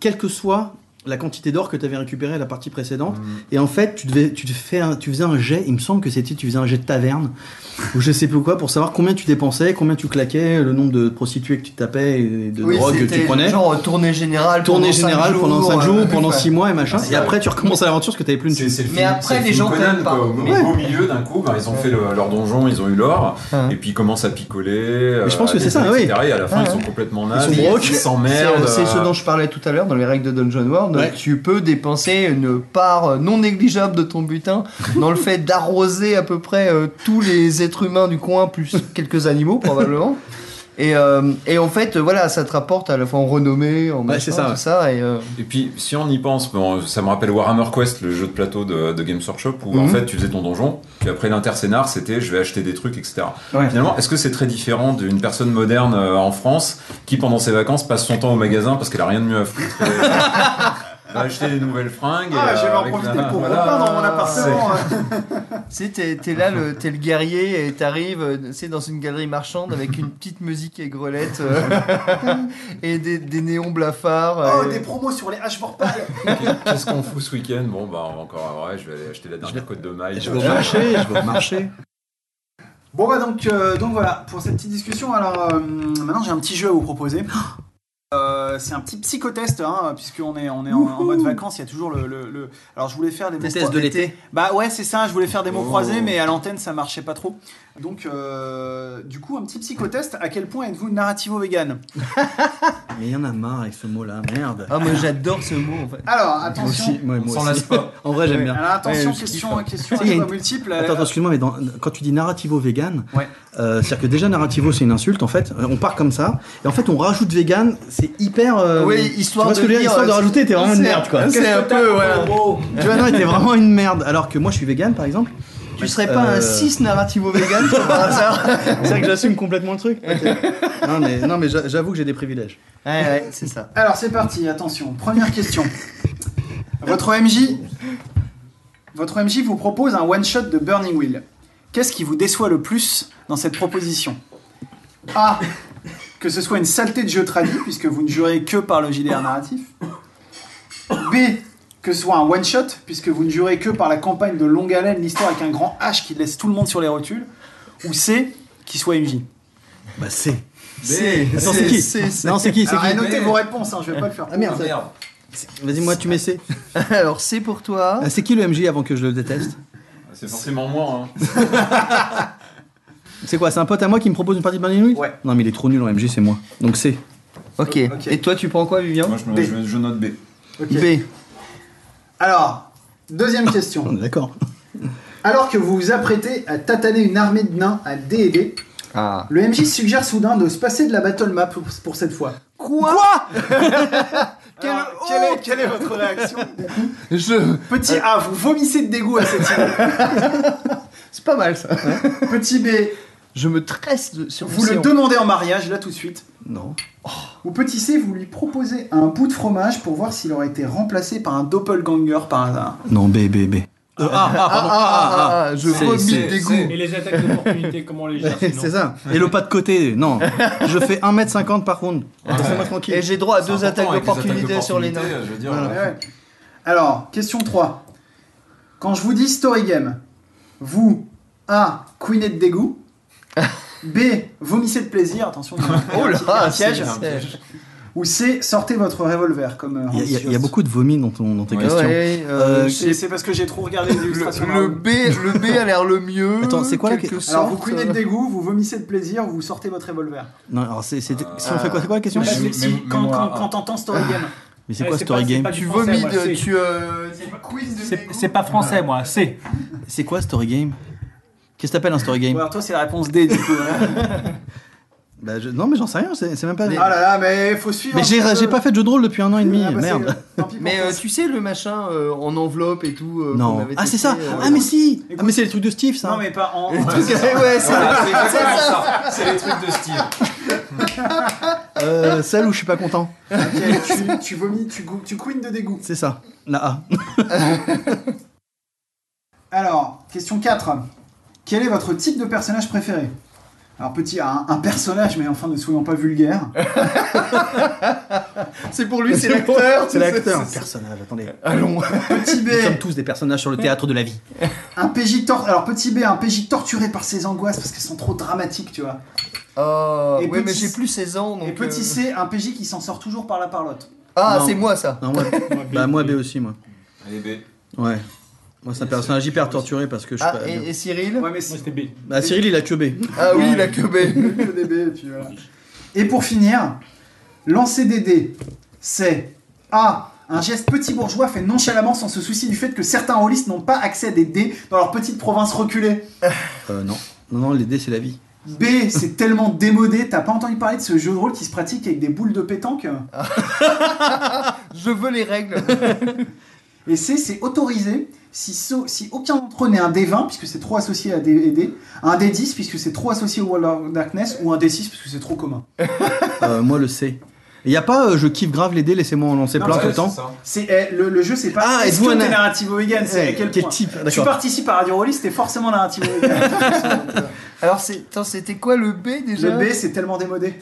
quelle que soit la quantité d'or que tu avais récupéré à la partie précédente. Et en fait, tu, devais, tu, te fais un- tu faisais un jet, il me semble que c'était, tu faisais un jet de taverne, ou je sais plus quoi, pour savoir combien tu dépensais, combien tu claquais, le nombre de prostituées que tu tapais et de
Oui,
drogues que tu prenais.
genre euh, tournée générale.
Tournée générale pendant 5 jours,
euh,
pendant
enfin,
6 mois et machin. Et après, tu recommences à l'aventure parce que tu avais plus une
C'est-
Mais
film-
après, les gens
Conan,
t'aiment pas.
quoi. Au,
Ouais.
au milieu, d'un coup, ben, ils ont fait le- leur donjon, ils ont eu l'or, et puis ils commencent à picoler.
Mais je pense
euh,
que c'est ça, oui.
Et à la fin, ils sont complètement
Ils
nazes,
sont
ils s'emmerdent.
c'est ce
euh,
dont je parlais tout à l'heure dans les règles de Dungeon World.
Ouais.
Tu peux dépenser une part non négligeable de ton butin dans le fait d'arroser à peu près euh, tous les êtres humains du coin, plus quelques animaux probablement. Et, euh, et en fait, voilà, ça te rapporte à la fois en renommée, en machin,
ça,
tout
ouais.
ça. Et, euh,
Et puis, si on y pense, bon, ça me rappelle Warhammer Quest, le jeu de plateau de, de Games Workshop, où en
Mhm.
fait tu faisais ton donjon, puis après l'interscénar, c'était je vais acheter des trucs, etc.
Ouais.
Finalement, est-ce que c'est très différent d'une personne moderne euh, en France qui, pendant ses vacances, passe son temps au magasin parce qu'elle a rien de mieux à foutre? acheter des nouvelles fringues
Ah,
et,
je vais
euh,
en
avec
profiter
la-
pour
voilà.
repeindre mon appartement.
Tu sais, t'es, t'es là, le, t'es le guerrier, et t'arrives, euh, dans une galerie marchande avec une petite musique aigrelette euh, et des, des néons blafards.
Oh,
euh,
des promos sur les haches mortales.
Qu'est-ce qu'on fout ce week-end? Bon, bah, on va encore, ouais, je vais aller acheter la dernière côte de maille.
Je vais au marché, je vais au marché.
Bon bah donc, euh, donc voilà, pour cette petite discussion, alors euh, maintenant j'ai un petit jeu à vous proposer. Euh, c'est un petit psychotest, hein, puisqu'on est, on est en, en mode vacances, il y a toujours le, le- le- Alors je voulais faire des mots
Des tests de l'été.
Bah ouais, c'est ça, je voulais faire des mots
Oh.
croisés, mais à l'antenne ça marchait pas trop. Donc euh, du coup, un petit psychotest, à quel point êtes-vous narrativo-vegan
Mais il y en a marre avec ce mot-là, merde.
Ah, moi j'adore ce mot en fait.
Alors
Moi
attention,
aussi, moi, moi
s'en
aussi.
lasse pas.
En vrai, j'aime bien.
alors attention,
Ouais,
question,
kiffe.
question
Tu
à
une-
multiple.
Attends, attends, excuse-moi, mais dans- quand tu dis narrativo vegan,
Ouais.
euh, c'est-à-dire que déjà narrativo c'est une insulte en fait. On part comme ça, et en fait on rajoute vegan, c'est hyper. euh,
Oui,
tu
histoire
vois ce
de
que dire, histoire de rajouter, t'es vraiment une
c'est-
merde quoi.
C'est un peu, voilà.
Tu vois, non, t'es vraiment une merde. Alors que moi je suis vegan par exemple.
Tu serais pas
Euh,
un 6 narrativo vegan toi, par hasard
C'est vrai que j'assume complètement le truc. non mais, non, mais j'avoue que j'ai des privilèges.
Ouais, ouais, c'est ça.
Alors c'est parti, attention, première question. Votre MJ, votre MJ vous propose un one shot de Burning Wheel. Qu'est-ce qui vous déçoit le plus dans cette proposition? A. que ce soit une saleté de jeu traduit, puisque vous ne jurez que par le JDR narratif. B, que ce soit un one-shot, puisque vous ne jurez que par la campagne de longue haleine, l'histoire avec un grand H qui laisse tout le monde sur les rotules. Ou C, qui soit MJ.
Bah. C'est Attends, c'est qui Non, c'est qui C'est
Alors,
qui
notez vos réponses, hein, je vais pas le faire.
Ah merde. Vas-y, moi, tu mets C.
Alors, c'est pour toi.
Ah, c'est qui le MJ avant que je le déteste
C'est forcément moi. Hein.
C'est quoi C'est un pote à moi qui me propose une partie de Burning
Ouais.
Non, mais il est trop nul en MJ, c'est moi. Donc C.
Ok.
Ok.
Et toi, tu prends quoi, Vivien
Moi, je, me-
B.
je- je note B.
B.
Alors, deuxième question.
On est d'accord.
Alors que vous vous apprêtez à tataner une armée de nains à D&D,
Ah.
le MJ suggère soudain de se passer de la battle map pour, pour cette fois.
Quoi,
Alors, quelle, est, quelle est votre réaction?
Je.
Petit A, vous vomissez de dégoût à cette idée.
C'est pas mal ça.
Petit B,
Je me tresse de- sur
vous le demandez en mariage, là tout de suite.
Non.
Ou petit C, vous lui proposez un bout de fromage pour voir s'il aurait été remplacé par un doppelganger par hasard.
Non, B, B, B. ah, ah,
Ah,
pardon.
ah, ah, ah, je vomis de dégoût.
Et les attaques d'opportunité, comment on les gère
C'est ça. Et le pas de côté, non. Je fais 1m50 par round. Laissez-moi tranquille.
Et j'ai droit à deux attaques d'opportunité sur les nains.
d'opportunité, Je veux dire,
Voilà.
Ouais, ouais. Alors, question 3. Quand je vous dis story game, vous A. Queenet de dégoût. B. Vomissez de plaisir. Attention, il y a un-
Oh
a un
là,
piège. Ou C. Sortez votre revolver comme. euh,
Il y, a- il y beaucoup de vomi dans, ton, dans tes
Ouais.
questions.
Ouais, euh,
Euh,
C'est c'est parce que j'ai trop regardé les
le,
illustrations.
le. B, le B a l'air le mieux.
Attends, c'est quoi la question
Alors, vous queenez de dégoût, vous vomissez de plaisir, vous sortez votre revolver.
Non, alors c'est, c'est- si on fait quoi C'est quoi la question
Bah, quand t'entends story game.
Mais c'est
Ouais,
quoi
c'est
Story
pas-
Game
Tu vomis
moi,
de.
c'est-
Tu. euh,
c'est pas français, moi, c'est.
C'est quoi Story Game? Qu'est-ce que t'appelles un Story Game
Bon, alors toi, c'est la réponse D du coup. hein.
bah, je- Non, mais j'en sais rien, c'est, c'est même pas.
Ah là là, mais faut suivre.
mais
un
j'ai,
petit peu.
j'ai pas fait de jeu de rôle depuis un an et demi,
Ah, bah, c'est-
merde.
tant pis pour
Mais
toi.
euh, tu sais, le machin euh, en enveloppe et tout. euh, qu'on
Non.
avait
Ah, c'est
testé,
ça
euh,
Ah, mais si
Écoute-
Ah, mais c'est les trucs de Steve, ça
Non, mais pas en.
Ouais, c'est
Voilà, c'est
c'est
exactement
ça.
ça. C'est les trucs de Steve.
Euh, celle où je suis pas content.
Ok, tu, tu vomis, tu, gou- tu queen de dégoût.
C'est ça. La A.
Alors, question 4. Quel est votre type de personnage préféré? Alors, petit A, un, un personnage, mais enfin, ne soyons pas vulgaires.
C'est pour lui, c'est l'acteur.
C'est l'acteur. Personnage, attendez.
Allons.
Petit B,
Nous sommes tous des personnages sur le théâtre de la vie.
un PJ tor- Alors, petit B, un PJ torturé par ses angoisses parce qu'elles sont trop dramatiques, tu vois.
Ah,
Et
ouais,
petit-
mais j'ai plus 16 ans. Donc
Et petit
euh,
C, un PJ qui s'en sort toujours par la parlotte.
Ah, c'est moi ça.
Non, moi, bah, moi B aussi, moi.
Allez, B.
Ouais. Moi, c'est un personnage hyper torturé parce que je suis
Ah,
pas.
et, et Cyril
Ouais, mais
c'était B.
Bah, Cyril, il a que B.
Ah oui, il a que B.
que des B, et puis voilà. Et pour finir, lancer des dés, c'est A. Un geste petit bourgeois fait nonchalamment sans se soucier du fait que certains rôlistes n'ont pas accès à des dés dans leur petite province reculée.
Euh, non. Non, non, les dés, c'est la vie.
B, c'est tellement démodé, t'as pas entendu parler de ce jeu de rôle qui se pratique avec des boules de pétanque?
Je veux les règles.
Et C, c'est autorisé si, so- si aucun d'entre eux n'est un D20, puisque c'est trop associé à D, et D, un D10, puisque c'est trop associé au World of Darkness, ou un D6, puisque c'est trop commun.
Euh, moi, le C. Il y a pas, euh, je kiffe grave les dés, laissez-moi en lancer
Non,
plein tout le temps.
C'est, eh, le, le jeu, c'est pas
Ah,
est-ce que t'es narrative vegan, c'est à quel
quel
point.
type,
Tu participes à Radio Rollist, t'es forcément narrative vegan.
Alors, c'était quoi le B déjà?
Le B, c'est tellement démodé.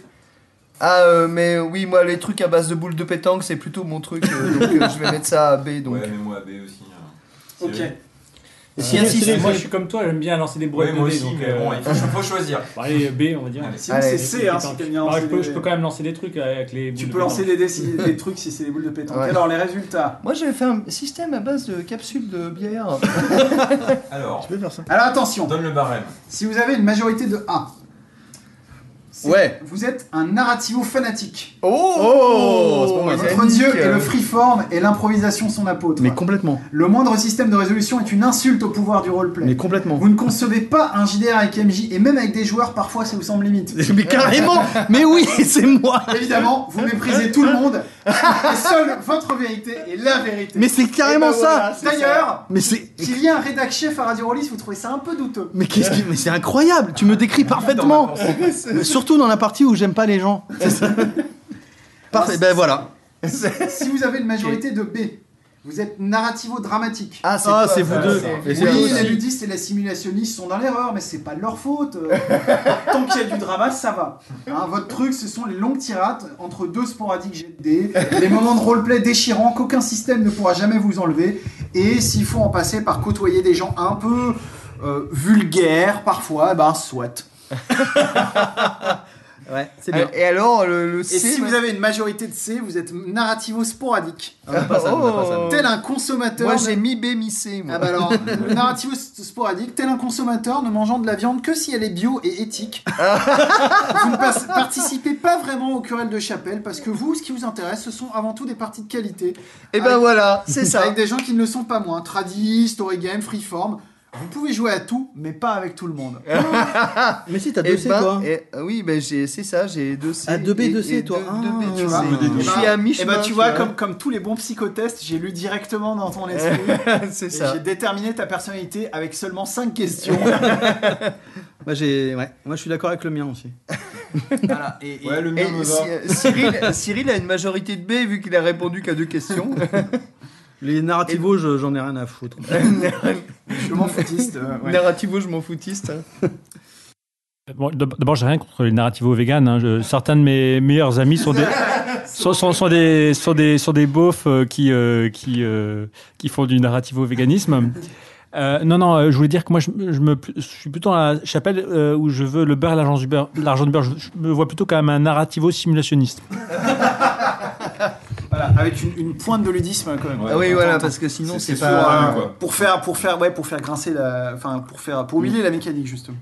Ah, euh, mais oui, moi, les trucs à base de boules de pétanque, c'est plutôt mon truc. euh, donc, euh, je vais mettre ça à B. Donc.
Ouais, mais moi, B aussi. hein.
Ok.
Si, si, si,
moi, je suis comme toi, j'aime bien lancer des
Ouais,
brouettes
moi
de dés.
aussi,
donc,
mais
euh,
bon, il faut, faut choisir.
bon, allez, B, on va dire.
Allez.
Sinon,
Allez,
c'est C, hein, si
Pétanque.
t'aimes bien
Bah,
lancer
je, peux,
des-
je peux quand même lancer des trucs avec les boules
Tu
de
peux lancer
pétanque.
des, dés si- des trucs si c'est des boules de pétanque.
Ouais.
Alors, les résultats.
Moi, j'avais fait un système à base de capsules de bière.
Alors,
peux faire ça.
Alors, attention,
donne le barème.
si vous avez une majorité de A, c'est-
Ouais.
vous êtes un narrativo fanatique.
Oh, ça.
Votre dieu est le freeform et l'improvisation son apôtre.
Mais complètement.
Le moindre système de résolution est une insulte au pouvoir du roleplay.
Mais complètement.
Vous ne concevez pas un JDR avec MJ, et même avec des joueurs, parfois ça vous semble limite.
Mais carrément Mais oui, c'est moi
Évidemment, vous méprisez tout le monde, seule votre vérité est la vérité.
Mais c'est carrément
Et ben voilà,
ça
D'ailleurs,
Mais c'est.
qu'il y ait un rédac chef à Radio Rollis, vous trouvez ça un peu douteux.
Mais qu'est-ce qui. Mais c'est incroyable Tu me décris parfaitement Surtout dans la partie où j'aime pas les gens. Parfait, ben voilà.
Si vous avez une majorité de B, Vous êtes narrativo-dramatique.
Ah, c'est
Ah, vous deux.
Oui, les ludistes et les simulationnistes sont dans l'erreur, mais c'est pas de leur faute. Euh, Tant qu'il y a du drama, ça va. Hein, votre truc, ce sont les longues tirades entre deux sporadiques dés, les moments de roleplay déchirants qu'aucun système ne pourra jamais vous enlever, et s'il faut en passer par côtoyer des gens un peu euh, vulgaires parfois, ben soit.
Ouais, c'est
Euh, Et alors, le, le
Et
C,
si vous avez une majorité de C, vous êtes narrativo-sporadique.
On n'a pas ça, on n'a pas ça.
Oh.
Tel un consommateur.
Moi,
de-
j'ai mi B, mi C. Moi.
Ah bah alors, le narratif sporadique, tel un consommateur ne mangeant de la viande que si elle est bio et éthique. vous ne pas- participez pas vraiment au querelle de chapelle parce que vous, ce qui vous intéresse, ce sont avant tout des parties de qualité.
Et ben
Avec-
voilà, c'est ça.
Avec des gens qui ne le sont pas moins. Tradi, story game, freeform. Vous pouvez jouer à tout, mais pas avec tout le monde.
Mais si, t'as
Eh
deux C,
ben,
toi.
eh, euh, oui, ben j'ai- c'est ça, j'ai deux C.
Ah, deux B,
et-
deux C,
et
toi.
deux-
Ah,
deux B, tu
tu
vois.
vois.
Je suis à
Et
mi-chemin.
bah tu vois, comme, comme tous les bons psychotests, j'ai lu directement dans ton esprit.
c'est
et
ça.
j'ai déterminé ta personnalité avec seulement 5 questions.
Moi, j'ai, ouais. Moi, je suis d'accord avec le mien aussi.
voilà. Et, et-
Ouais, le
Et
mien me va.
Cyril, Cyril a une majorité de B vu qu'il a répondu qu'à deux questions.
Les narrativos, je- j'en ai rien à foutre.
je m'en foutiste. euh, ouais.
Narrativo, je m'en foutiste.
Bon, d'ab- D'abord, j'ai rien contre les narrativos véganes. hein. Je- certains de mes meilleurs amis sont des, sont, sont- sont des, sont des, sont des beaufs euh, qui, euh, qui, euh, qui font du narrativo véganisme. Euh, non, non, euh, je voulais dire que moi, je, je me, je suis plutôt dans la chapelle euh, où je veux le beurre et l'argent du beurre. L'argent du beurre, je, je me vois plutôt comme un narrativo simulationniste.
Voilà, avec une, une pointe de ludisme quand même.
ah oui, voilà, parce que sinon
C'est-
pas.
hein,
Pour,
quoi.
pour faire pour faire ouais pour faire grincer la enfin pour faire pour humilier la mécanique justement.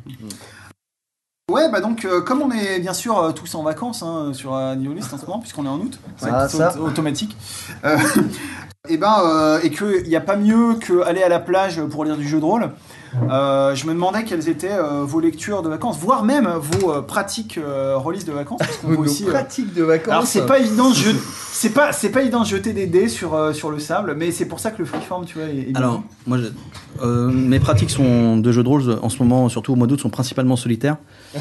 Ouais bah donc euh, comme on est bien sûr euh, tous en vacances hein, sur euh, Neolist en ce moment puisqu'on est en août, c'est
Ah,
automatique. Euh, et ben euh, et que il n'y a pas mieux que aller à la plage pour lire du jeu de rôle. Euh, je me demandais quelles étaient euh, vos lectures de vacances, voire même vos euh, pratiques euh, release de vacances. Parce qu'on peut
Nos
aussi, euh,
pratiques de vacances.
alors c'est pas évident de jeter, c'est pas c'est pas évident de jeter des dés sur euh, sur le sable, mais c'est pour ça que le freeform tu vois est, est bien.
Alors, moi, je- euh, mes pratiques sont de jeux de rôle en ce moment, surtout au mois d'août, sont principalement solitaires.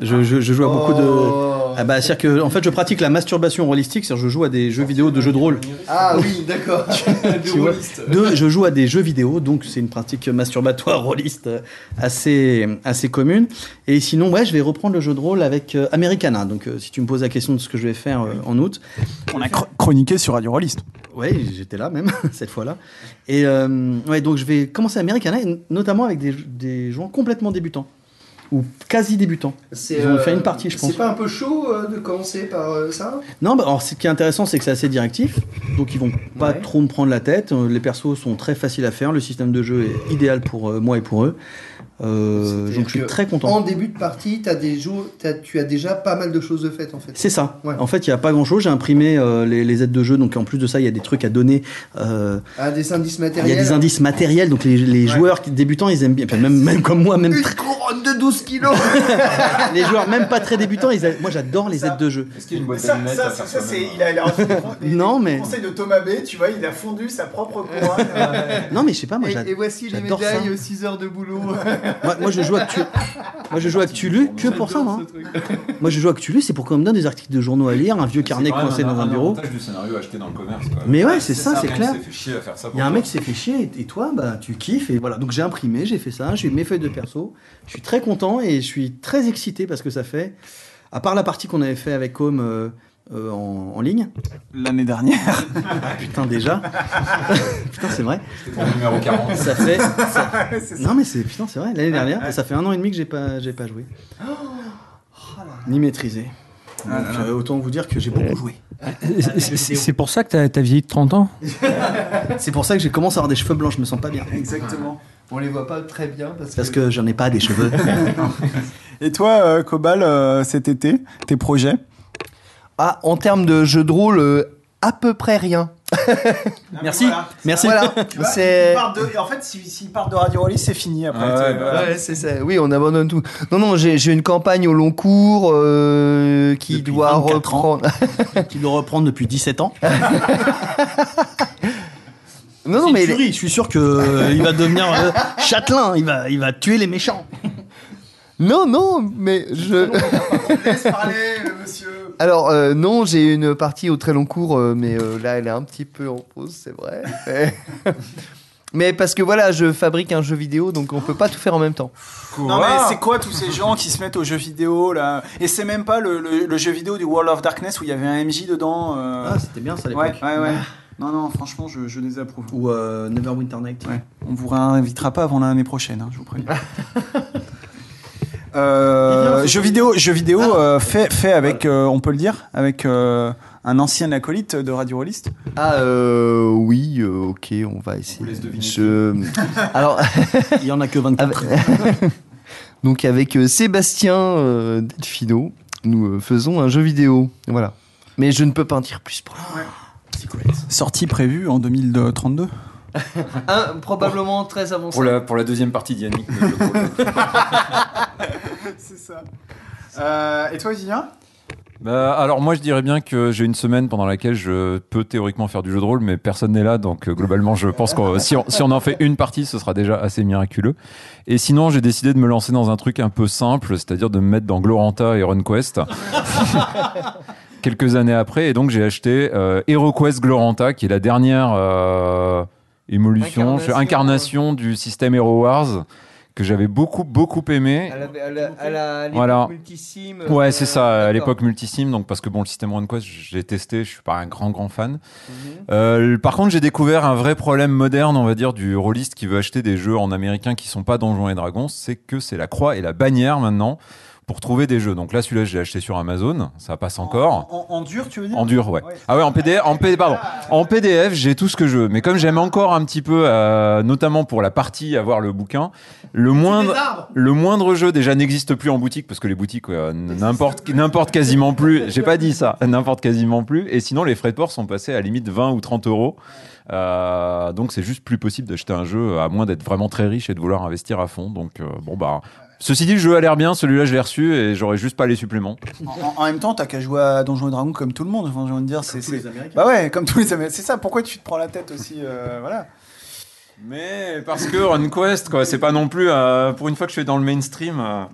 je, je- je joue à beaucoup de. Ah bah, c'est-à-dire que, en fait, je pratique la masturbation holistique, c'est-à-dire je joue à des jeux vidéo de jeux de rôle.
Ah oui, d'accord.
Deux, je joue à des jeux vidéo, donc c'est une pratique masturbatoire rôliste assez, assez commune. Et sinon, ouais, je vais reprendre le jeu de rôle avec euh, Americana. Donc, euh, si tu me poses la question de ce que je vais faire euh, en août,
On a chroniqué sur Radio Rollist.
Ouais, j'étais là même, cette fois-là. Et euh, ouais, donc je vais commencer Americana, et notamment avec des, des joueurs complètement débutants. Ou quasi débutants.
C'est,
Ils vont
euh,
faire une partie, je pense.
C'est pas un peu chaud euh, de commencer par euh, ça?
Non, bah, alors ce qui est intéressant, c'est que c'est assez directif. Donc ils vont pas
Ouais.
trop me prendre la tête. Euh, Les persos sont très faciles à faire. Le système de jeu est idéal pour euh, moi et pour eux. Euh, donc je suis très content.
En début de partie, as des jours, tu as déjà pas mal de choses de faites en fait.
C'est ça.
Ouais.
En fait, il n'y a pas grand chose. J'ai imprimé euh, les, les aides de jeu. Donc, en plus de ça, il y a des trucs à donner. Euh,
Ah, des indices
Il y a
matériels.
des indices matériels. Donc, les, les joueurs débutants, ils aiment bien. Enfin, même, même comme moi, même
Une
très-
couronne de 12 kilos
les joueurs, même pas très débutants, ils a- moi, j'adore les aides de jeu.
Est-ce qu'il y a une boîte à
Ça,
lunettes
ça, ça, c'est, il a, il a des-
Non, mais-
conseils de Thomas B, tu vois, il a fondu sa propre couronne. euh,
Non, mais je sais pas, moi,
et,
j'ad-
et voici les
j'adore
médailles aux 6 heures de boulot.
Moi, moi, je joue à Cthulhu. Moi, je joue à Cthulhu que pour ça, moi. Moi, je joue à Cthulhu, c'est pour qu'on me donne des articles de journaux à lire, un vieux carnet coincé dans un bureau.
du scénario acheté dans le commerce. Quoi.
Mais ouais, c'est ça, c'est
Un
clair.
mec s'est fait chier à faire ça
Il y a un mec qui s'est fait chier et, et toi, bah, tu kiffes. Et voilà. Donc j'ai imprimé, j'ai fait ça, j'ai eu mes feuilles de perso. Je suis très content et je suis très excité parce que ça fait, à part la partie qu'on avait fait avec Home euh, euh, en, en ligne,
L'année dernière.
putain déjà, putain c'est vrai,
C'était numéro 40.
ça fait, ça- non mais c'est putain c'est vrai l'année dernière, ça fait un an et demi que j'ai pas, j'ai pas joué, ni maîtrisé. Donc euh, autant vous dire que j'ai beaucoup joué.
C'est c'est pour ça que t'as as vieilli de 30 ans?
C'est pour ça que j'ai commencé à avoir des cheveux blancs, je me sens pas bien.
Exactement.
On les voit pas très bien parce,
Parce que j'en ai pas des cheveux.
Et toi, euh, Cobal, euh, cet été, tes projets?
Ah, en termes de jeu de rôle, euh, à peu près rien.
Merci, merci.
Voilà, c'est.
En fait, s'ils partent de Radio Rollis, c'est fini après.
Ah ouais,
tu-
bah
voilà.
Ouais, c'est ça. Oui, on abandonne tout. Non, non, j'ai une campagne au long cours euh, qui
Depuis
doit
24 ans.
reprendre.
Qui doit reprendre depuis 17 ans.
non, non, mais
je suis sûr que euh, il va devenir euh, châtelain, il va, il va tuer les méchants.
non, non, mais je.
Laisse parler, le monsieur.
Alors euh, non, j'ai une partie au très long cours, euh, mais euh, là elle est un petit peu en pause, c'est vrai. Mais... mais parce que voilà, je fabrique un jeu vidéo, donc on peut pas tout faire en même temps.
Non mais c'est quoi tous ces gens qui se mettent aux jeux vidéo là? Et c'est même pas le, le- le jeu vidéo du World of Darkness où il y avait un MJ dedans. euh,
Ah, c'était bien ça à
ouais,
l'époque.
ouais, ouais. Non, non, franchement, je, je les approuve.
Ou euh, Neverwinter Night.
Ouais. On vous réinvitera pas avant l'année prochaine, hein, je vous préviens. Euh, jeu vidéo, jeu vidéo euh, fait, fait avec, euh, on peut le dire, avec euh, un ancien acolyte de Radio Rollist.
Ah euh, oui, euh, ok, on va essayer. Je... Alors,
Il y en a que 24.
donc avec euh, Sébastien euh, Delfino, nous euh, faisons un jeu vidéo, voilà. Mais je ne peux pas en dire plus pour le
Sortie prévue en 2032.
Un, probablement très avancé.
Pour la, pour la deuxième partie d'Yannick.
C'est ça. Euh, et toi, Julien?
Bah, alors moi je dirais bien que j'ai une semaine pendant laquelle je peux théoriquement faire du jeu de rôle, mais personne n'est là, donc euh, globalement je pense que si on, si on en fait une partie, ce sera déjà assez miraculeux. Et sinon j'ai décidé de me lancer dans un truc un peu simple, c'est-à-dire de me mettre dans Gloranta et RunQuest. Quelques années après, et donc j'ai acheté euh, HeroQuest Gloranta, qui est la dernière euh, évolution,
Incarnation,
incarnation du système Hero Wars que j'avais beaucoup beaucoup aimé.
À la,
Voilà.
multisim,
Ouais,
euh,
c'est ça, à l'époque multisim, donc parce que bon, le système RunQuest, j'ai testé, je suis pas un grand grand fan.
Mhm.
Euh, par contre, j'ai découvert un vrai problème moderne, on va dire, du rôliste qui veut acheter des jeux en américain qui sont pas Donjons et Dragons, c'est que c'est la croix et la bannière maintenant pour trouver des jeux. Donc là, celui-là, je l'ai acheté sur Amazon, ça passe encore.
En, en- en dur, tu veux dire
En dur, ouais.
Ouais.
Ah ouais, en PDF, en P- pardon. En PDF, j'ai tout ce que je veux. Mais comme j'aime encore un petit peu, euh, notamment pour la partie avoir le bouquin, le moindre, le moindre jeu déjà n'existe plus en boutique parce que les boutiques euh, n'importe n'importe quasiment plus. J'ai pas dit ça, n'importe quasiment plus. Et sinon, les frais de port sont passés à la limite 20 ou 30 euros. Euh, donc c'est juste plus possible d'acheter un jeu à moins d'être vraiment très riche et de vouloir investir à fond. Donc euh, bon bah. Ceci dit, le jeu a l'air bien, celui-là je l'ai reçu et j'aurais juste pas les suppléments.
En, en- en même temps, t'as qu'à jouer à Donjons et Dragons comme tout le monde. J'ai envie de dire, c'est. c'est- Bah ouais, comme tous les Américains. C'est ça, pourquoi tu te prends la tête aussi euh, Voilà.
Mais parce que RunQuest, quoi, c'est pas non plus euh, pour une fois que je suis dans le mainstream. euh,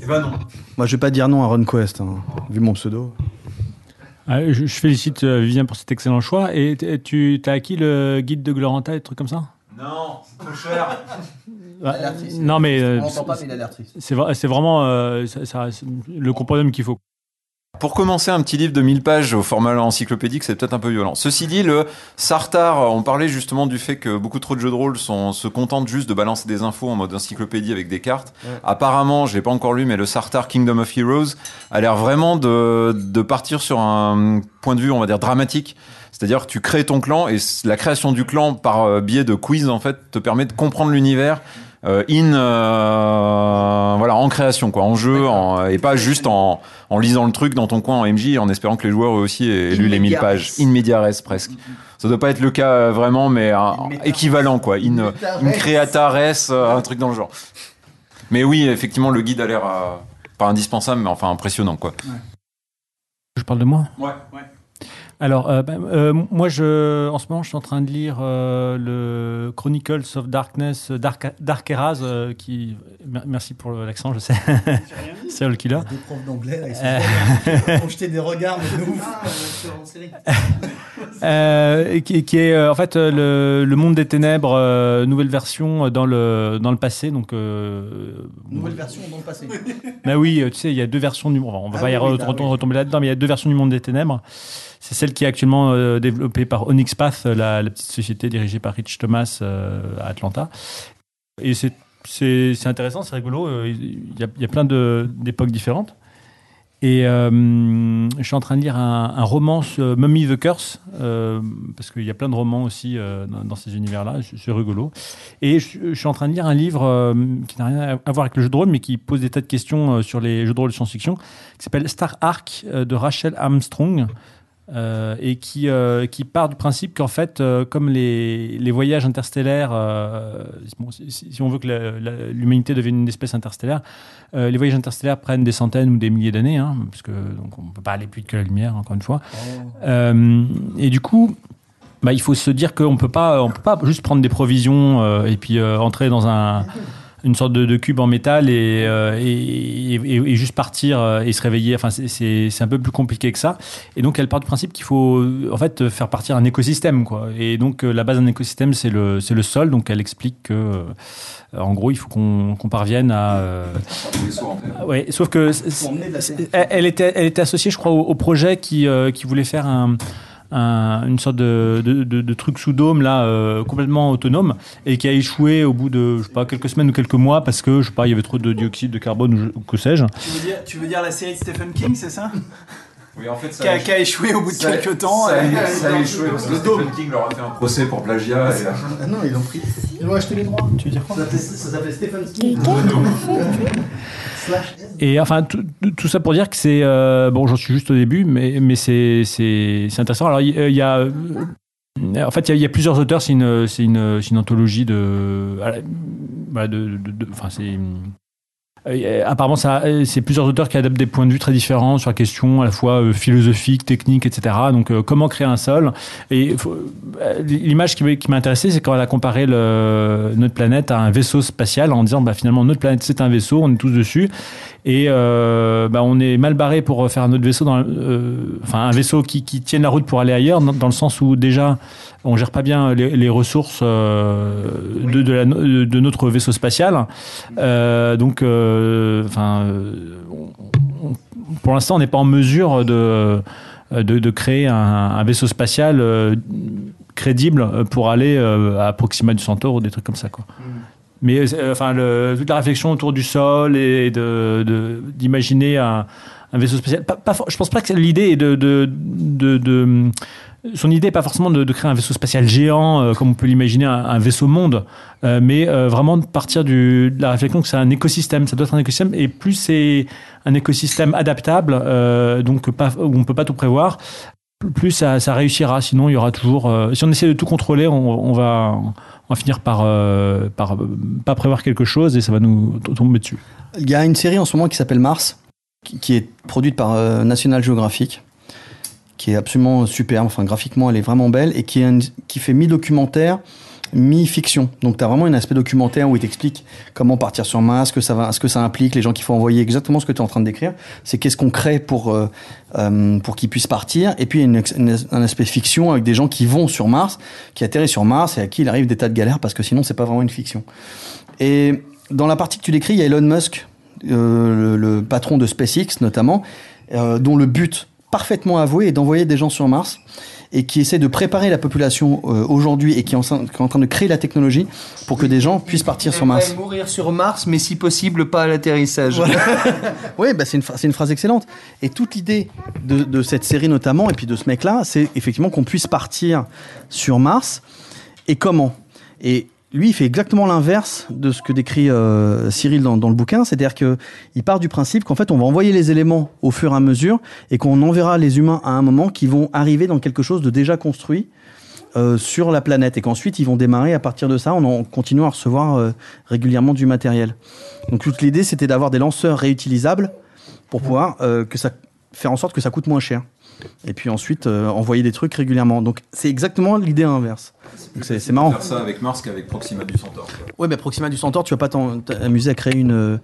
eh ben non.
Moi, je vais pas dire non à RunQuest, hein, vu mon pseudo.
Ah, je, je félicite euh, Vivien pour cet excellent choix. Et tu as acquis le guide de Gloranta et des trucs comme ça?
Non, c'est trop cher.
Non, mais euh,
pas, mais il a l'air triste.
c'est vra- c'est vraiment euh, ça- ça- c'est le compendium qu'il faut.
Pour commencer, un petit livre de 1000 pages au format encyclopédique, c'est peut-être un peu violent. Ceci dit, le Sartar, on parlait justement du fait que beaucoup trop de jeux de rôle sont, se contentent juste de balancer des infos en mode encyclopédie avec des cartes. Apparemment, je l'ai pas encore lu, mais le Sartar Kingdom of Heroes a l'air vraiment de, de partir sur un point de vue, on va dire, dramatique. C'est-à-dire que tu crées ton clan et la création du clan par euh, biais de quiz, en fait, te permet de comprendre l'univers in, euh, voilà, en création, quoi, en jeu, en- et pas juste en, en lisant le truc dans ton coin en MJ en espérant que les joueurs eux aussi aient lu les 1000
media
pages. In media res, presque. Ça doit pas être le cas euh, vraiment, mais un- équivalent, quoi. In, euh, in creata res, euh, un truc dans le genre. Mais oui, effectivement, le guide a l'air euh, pas indispensable, mais enfin impressionnant, quoi.
Je parle de moi?
Ouais.
Alors, euh, bah, euh, moi, je, en ce moment, je suis en train de lire euh, le Chronicles of Darkness, euh, Dark, Dark Eras, euh, qui. mer- Merci pour l'accent, je sais. Serial Killer.
Des profs d'anglais, là, ils
Euh,
sont ont jeté des regards de ouf.
Euh, et qui, qui est euh, en fait euh, le, le monde des ténèbres, euh, nouvelle version euh, dans le, dans le passé. Donc, euh,
Nouvelle version dans le passé.
Bah oui, tu sais, il y a deux versions du monde. On va
Ah
pas y
oui, oui,
re-
bah
retom-
oui.
retomber là-dedans, mais il y a deux versions du monde des ténèbres. C'est celle qui est actuellement euh, développée par Onyx Path, la, petite société dirigée par Rich Thomas euh, à Atlanta. Et c'est intéressant, c'est rigolo. euh, Il y a, plein d'époques différentes. Et euh, je suis en train de lire un, un roman sur Mummy the Curse, euh, parce qu'il y a plein de romans aussi euh, dans, ces univers-là, c'est rigolo. Et je, suis en train de lire un livre euh, qui n'a rien à voir avec le jeu de rôle, mais qui pose des tas de questions euh, sur les jeux de rôle de science-fiction, qui s'appelle Star Arc euh, de Rachel Armstrong. Euh, et qui, euh, qui part du principe qu'en fait, euh, comme les, les voyages interstellaires, bon, si, on veut que l'humanité devienne une espèce interstellaire, les voyages interstellaires prennent des centaines ou des milliers d'années, hein, parce que donc on peut pas aller plus vite que la lumière, encore une fois. Euh, et du coup, bah, il faut se dire qu'on on peut pas juste prendre des provisions et puis entrer dans un une sorte de, de cube en métal et, euh, et, et- et juste partir euh, et se réveiller. Enfin, c'est- un peu plus compliqué que ça. Et donc, elle part du principe qu'il faut euh, en fait faire partir un écosystème, quoi. Et donc, la base d'un écosystème, c'est le, le sol. Donc, elle explique que, en gros, il faut qu'on qu'on parvienne à. euh, Ouais, sauf que elle, elle était, elle était associée, je crois, au, au projet qui, euh, qui voulait faire un, un- une sorte de, truc sous dôme là, euh, complètement autonome, et qui a échoué au bout de, je sais pas, quelques semaines ou quelques mois parce que, je sais pas, il y avait trop de dioxyde de carbone ou, je- que sais-je.
Tu tu veux dire la série de Stephen King, c'est ça?
Oui, en fait,
qui, a, qui a échoué au bout de quelques temps.
Ça,
euh,
a- ça a échoué parce que Stephen King leur a fait un procès pour plagiat. et-
Ah non, ils l'ont pris.
Ils ont acheté les droits.
Tu veux dire quoi
Ça s'appelait Stephen King.
Et enfin, tout, tout ça pour dire que c'est. euh, bon, j'en suis juste au début, mais, mais c'est intéressant. Alors, il y, a. euh, En fait, il y a- il y, a plusieurs auteurs. C'est une, anthologie de. voilà, de, de- de- enfin, c'est. Euh, Apparemment, euh, c'est plusieurs auteurs qui adaptent des points de vue très différents sur la question à la fois euh, philosophique, technique, etc. Donc, comment créer un sol? Et l'image qui m'a intéressé, c'est quand elle a comparé notre planète à un vaisseau spatial en disant, bah, finalement, notre planète, c'est un vaisseau, on est tous dessus. Et bah, on est mal barré pour faire un autre vaisseau, enfin un vaisseau qui, tienne la route pour aller ailleurs, dans, le sens où déjà on gère pas bien les, ressources de, de, notre vaisseau spatial. Donc, enfin, euh, on- on- pour l'instant, on n'est pas en mesure de, de, de créer un, un vaisseau spatial euh, crédible pour aller euh, à Proxima du Centaure ou des trucs comme ça, quoi. Mais euh, enfin, le- toute la réflexion autour du sol et de- de- d'imaginer un, un vaisseau spatial. Pas, pas je pense pas que l'idée est de, de- son idée n'est pas forcément de, créer un vaisseau spatial géant, euh, comme on peut l'imaginer, un, vaisseau monde, euh, mais euh, vraiment de partir de la réflexion que c'est un écosystème. Ça doit être un écosystème, et plus c'est un écosystème adaptable, donc où on peut pas tout prévoir, plus ça, réussira. Sinon, il y aura toujours. si on essaie de tout contrôler, on, va, finir par, par pas prévoir quelque chose et ça va nous tomber dessus.
Il y a une série en ce moment qui s'appelle Mars, qui, est produite par National Geographic, qui est absolument superbe. Enfin, graphiquement, elle est vraiment belle et qui, est qui fait mi-documentaire, mi-fiction. Donc, tu as vraiment un aspect documentaire où il t'explique comment partir sur Mars, ce que ça, va, ce que ça implique, les gens qu'il faut envoyer, exactement ce que tu es en train de décrire. C'est qu'est-ce qu'on crée pour, euh, euh, pour qu'ils puissent partir. Et puis, il y a un aspect fiction avec des gens qui vont sur Mars, qui atterrissent sur Mars et à qui il arrive des tas de galères parce que sinon, c'est pas vraiment une fiction. Et dans la partie que tu décris, il y a Elon Musk, euh, le, patron de SpaceX notamment, dont le but parfaitement avoué est d'envoyer des gens sur Mars et qui essaie de préparer la population euh, aujourd'hui et qui est, en, train- qui est en train de créer la technologie pour que des gens puissent partir sur Mars.
Mourir sur Mars, mais si possible, pas à l'atterrissage.
Oui, bah c'est une, une phrase excellente. Et toute l'idée de, de cette série notamment, et puis de ce mec-là, c'est effectivement qu'on puisse partir sur Mars. Et comment? Et lui, il fait exactement l'inverse de ce que décrit euh, Cyril dans, dans le bouquin. C'est-à-dire qu'il part du principe qu'en fait, on va envoyer les éléments au fur et à mesure et qu'on enverra les humains à un moment qui vont arriver dans quelque chose de déjà construit euh, sur la planète et qu'ensuite ils vont démarrer à partir de ça en, en continuant à recevoir euh, régulièrement du matériel. Donc toute l'idée c'était d'avoir des lanceurs réutilisables pour pouvoir euh, que ça faire en sorte que ça coûte moins cher. Et puis ensuite euh, envoyer des trucs régulièrement. Donc c'est exactement l'idée inverse. C'est marrant.
Faire ça avec Mars qu'avec Proxima du Centaure. quoi.
Ouais, mais Proxima du Centaure, tu vas pas t'amuser à créer une euh,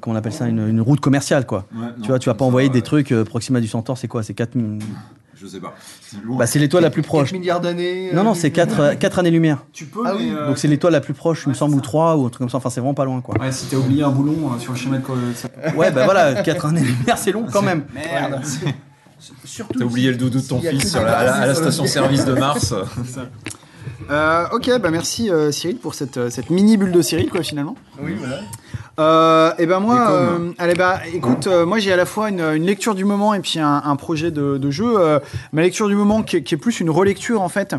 comment on appelle ça une, une route commerciale quoi.
Ouais,
tu
non,
vois, tu vas pas envoyer
ça,
des
ouais.
trucs euh, Proxima du Centaure, c'est quoi? C'est 4
Je sais pas.
Bah c'est l'étoile la plus
4
proche.
milliards d'années.
Non
euh,
non, c'est 4 quatre années-lumière.
Tu peux,
Ah oui,
euh,
Donc c'est l'étoile la plus proche, il me semble, ou 3 ou un truc comme ça. Enfin, c'est vraiment pas loin, quoi.
Ouais, si t'as oublié un boulon euh, sur le schéma de
Ouais, bah voilà, 4 années-lumière, c'est long quand même.
Merde.
Surtout
T'as oublié le doudou de ton fils sur la, à la- station-service de Mars.
Euh, ok, bah merci euh, Cyril pour cette, euh, cette mini bulle de Cyril, quoi, finalement.
Oui, voilà.
Euh, et ben moi, euh, allez bah écoute, euh, moi j'ai à la fois une, une lecture du moment et puis un, un projet de, de jeu. Euh, ma lecture du moment qui, est- qui est plus une relecture en fait,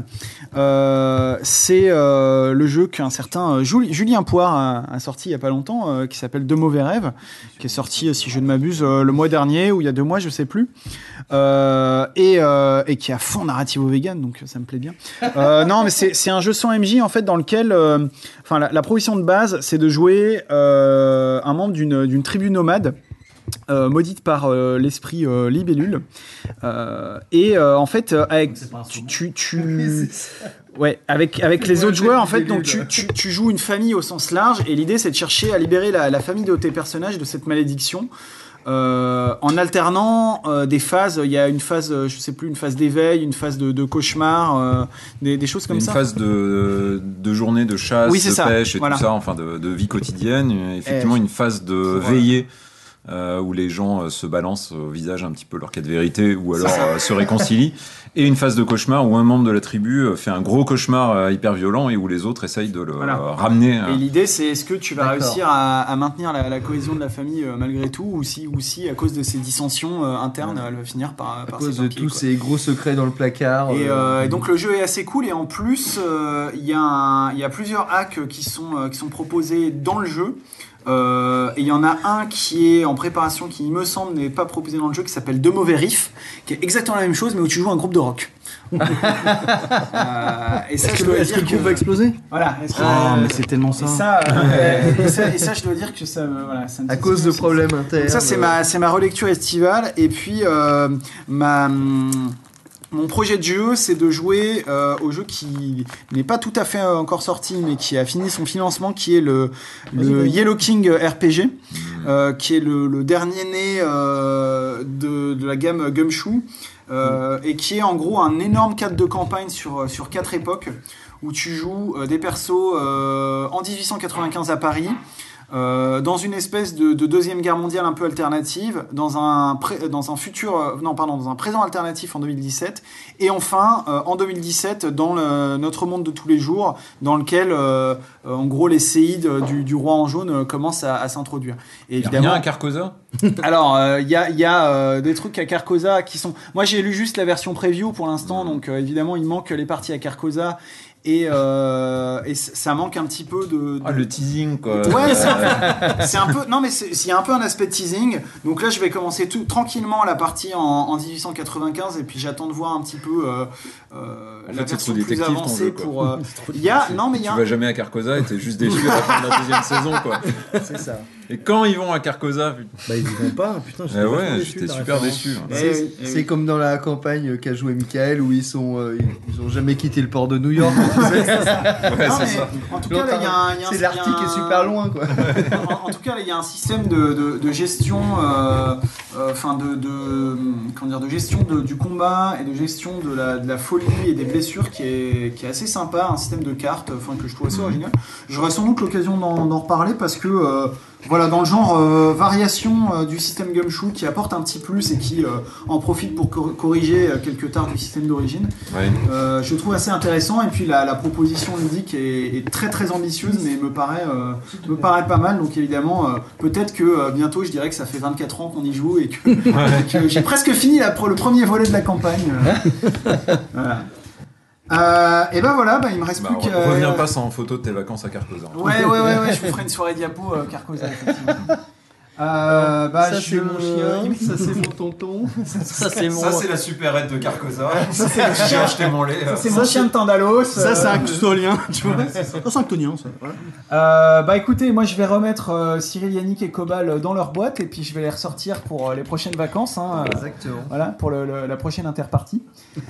euh, c'est euh, le jeu qu'un certain Juli- Julien Poire a, a sorti il y a pas longtemps, euh, qui s'appelle De mauvais rêves, qui est sorti si je ne m'abuse le mois dernier ou il y a deux mois, je sais plus, euh, et, euh, et qui à fond narrativo vegan, donc ça me plaît bien. Euh, non mais c'est c'est un jeu sans MJ en fait dans lequel, euh, enfin la, la de base c'est de jouer euh, un membre d'une tribu nomade euh, maudite par euh, l'esprit euh, libellule. Et en fait, avec,
C'est pas un
tu, tu, tu- ouais, avec, avec les autres joueurs, en fait, donc tu, tu, tu joues une famille au sens large, et l'idée c'est de chercher à libérer la, la famille de tes personnages de cette malédiction. Euh, en alternant euh, des phases, il y a une phase, euh, je sais plus, une phase d'éveil, une phase de, de cauchemar, euh, des, des choses comme
une
ça.
phase de, de journée de chasse,
Oui,
de
ça,
pêche et
voilà.
tout ça, enfin de, de vie quotidienne. Effectivement,
Eh,
une phase de veillée euh, où les gens euh, se balancent au visage un petit peu leur cas de vérité ou alors euh, se réconcilient. Et une phase de cauchemar où un membre de la tribu euh, fait un gros cauchemar euh, hyper violent et où les autres essayent de le
Voilà.
euh, ramener. euh,
Et l'idée, c'est est-ce que tu vas réussir à, à maintenir la, la cohésion de la famille euh, malgré tout, ou si, ou si à cause de ces dissensions euh, internes, elle va finir par,
À
par
cause de tous
quoi.
ces gros secrets dans le placard.
Et,
euh,
euh, et donc le jeu est assez cool et en plus euh, il y, a un- y a plusieurs hacks qui sont, euh, qui sont proposés dans le jeu. Euh, et il y en a un qui est en préparation, qui il me semble n'est pas proposé dans le jeu, qui s'appelle De Mauvais Riff, qui est exactement la même chose mais où tu joues un groupe de rock. Euh, et ça,
Est-ce
je
que, est-ce que
dire
le groupe va exploser?
Voilà. est-ce que-
Ah, mais c'est tellement
et
ça.
euh, et, ça, et ça, je dois dire que ça, voilà, ça me
à cause de problèmes internes.
Ça c'est
euh,
ma c'est ma relecture estivale et puis euh, ma hum, mon projet de jeu, c'est de jouer euh, au jeu qui n'est pas tout à fait euh, encore sorti, mais qui a fini son financement, qui est le, le Yellow King RPG, euh, qui est le, le dernier né euh, de, de la gamme Gumshoe, euh, et qui est en gros un énorme cadre de campagne sur, sur quatre époques, où tu joues euh, des persos euh, en 1895 à Paris, euh, dans une espèce de, de deuxième guerre mondiale un peu alternative, dans un pré- dans un futur euh, non pardon dans un présent alternatif en 2017, et enfin euh, en 2017 dans le- notre monde de tous les jours, dans lequel en gros les séides du, du roi en jaune commencent à, à s'introduire. Et
y a rien à Carcosa
alors, il y a, il y a des trucs à Carcosa qui sont. Moi, j'ai lu juste la version preview pour l'instant, donc évidemment, il manque les parties à Carcosa et, euh, et ça manque un petit peu de. de-
Ah, le teasing quoi.
Ouais, c'est un, peu- c'est un peu. Non, mais c'est- il y a un peu un aspect teasing. Donc là, je vais commencer tout tranquillement la partie en, en 1895 et puis j'attends de voir un petit peu euh, euh,
En
la
fait,
version
trop
plus avancée
jeu,
pour. euh, Il y a non, mais il y
Tu
a. un-
vas jamais à Carcosa et t'es juste déçu à la fin de la deuxième saison quoi.
C'est ça.
Et quand ils vont à Carcosa.
Bah, ils y vont pas, putain, j'étais
Eh ouais,
déçu de
super
référence.
déçu.
Eh
C'est
eh
comme dans la campagne qu'a joué Michael où ils sont euh, ils, ils ont jamais quitté le port de New York.
C'est
un. un-
est super loin quoi.
en, en tout cas, il y a un système de, de- de gestion, euh, euh, enfin de, de, comment dire, de gestion de- du combat et de gestion de la, folie et des blessures qui est, qui est assez sympa, un système de cartes, enfin que je trouve assez original. J'aurai sans doute l'occasion d'en d'en reparler parce que euh, voilà, dans le genre euh, variation euh, du système Gumshoe qui apporte un petit plus et qui euh, en profite pour cor- corriger euh, quelques tares du système d'origine.
Ouais.
Euh, je trouve assez intéressant et puis la, la proposition ludique est, est très très ambitieuse mais me paraît, euh, me paraît pas mal donc évidemment euh, peut-être que euh, bientôt je dirais que ça fait 24 ans qu'on y joue et que, que j'ai presque fini la, le premier volet de la campagne voilà. Euh, et ben voilà bah, il me reste
Bah,
plus qu'à
reviens pas sans photo de tes vacances à Carcosa.
ouais ouais ouais, ouais je vous ferai une soirée diapo euh, Carcosa effectivement euh, bah,
ça
je-
c'est mon chien, ça c'est mon tonton.
Ça, c'est mon.
Ça, c'est la supérette de Carcosa.
Ça, c'est le
J'ai
chien.
acheté mon lait.
Ça, c'est mon chien de Tandalos
Ça, c'est
euh,
un custodien, tu vois. Ça, c'est un custodien, ça.
Euh, bah écoutez, moi je vais remettre euh, Cyril, Yannick et Cobal dans leur boîte et puis je vais les ressortir pour euh, les prochaines vacances. hein, euh,
Exactement.
voilà, pour le- le- la prochaine interpartie.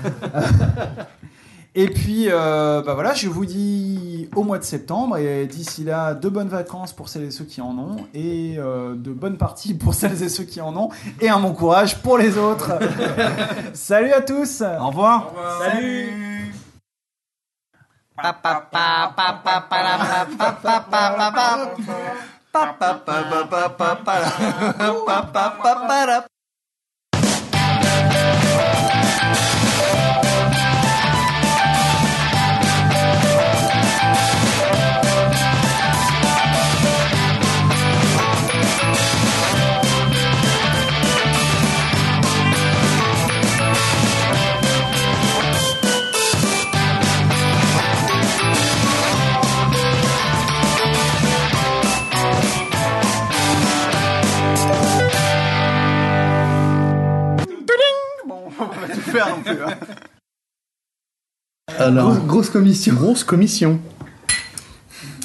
et puis, euh, bah voilà, je vous dis au mois de septembre et d'ici là, de bonnes vacances pour celles et ceux qui en ont et euh, de bonnes parties pour celles et ceux qui en ont et un bon courage pour les autres. Salut à tous.
Au revoir.
Salut. Faire non plus. hein.
Alors,
Grosse, grosse commission.
grosse commission.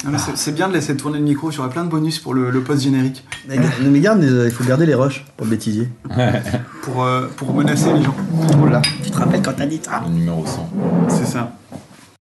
Ah, c'est- bien de laisser tourner le micro, j'aurai plein de bonus pour le, le post-générique,
Mais, mais garde, euh, il faut garder les rushs pour le bêtisier.
pour, euh, pour menacer les gens.
Oh là.
Tu te rappelles quand t'as dit ça?
Le numéro 100.
C'est ça.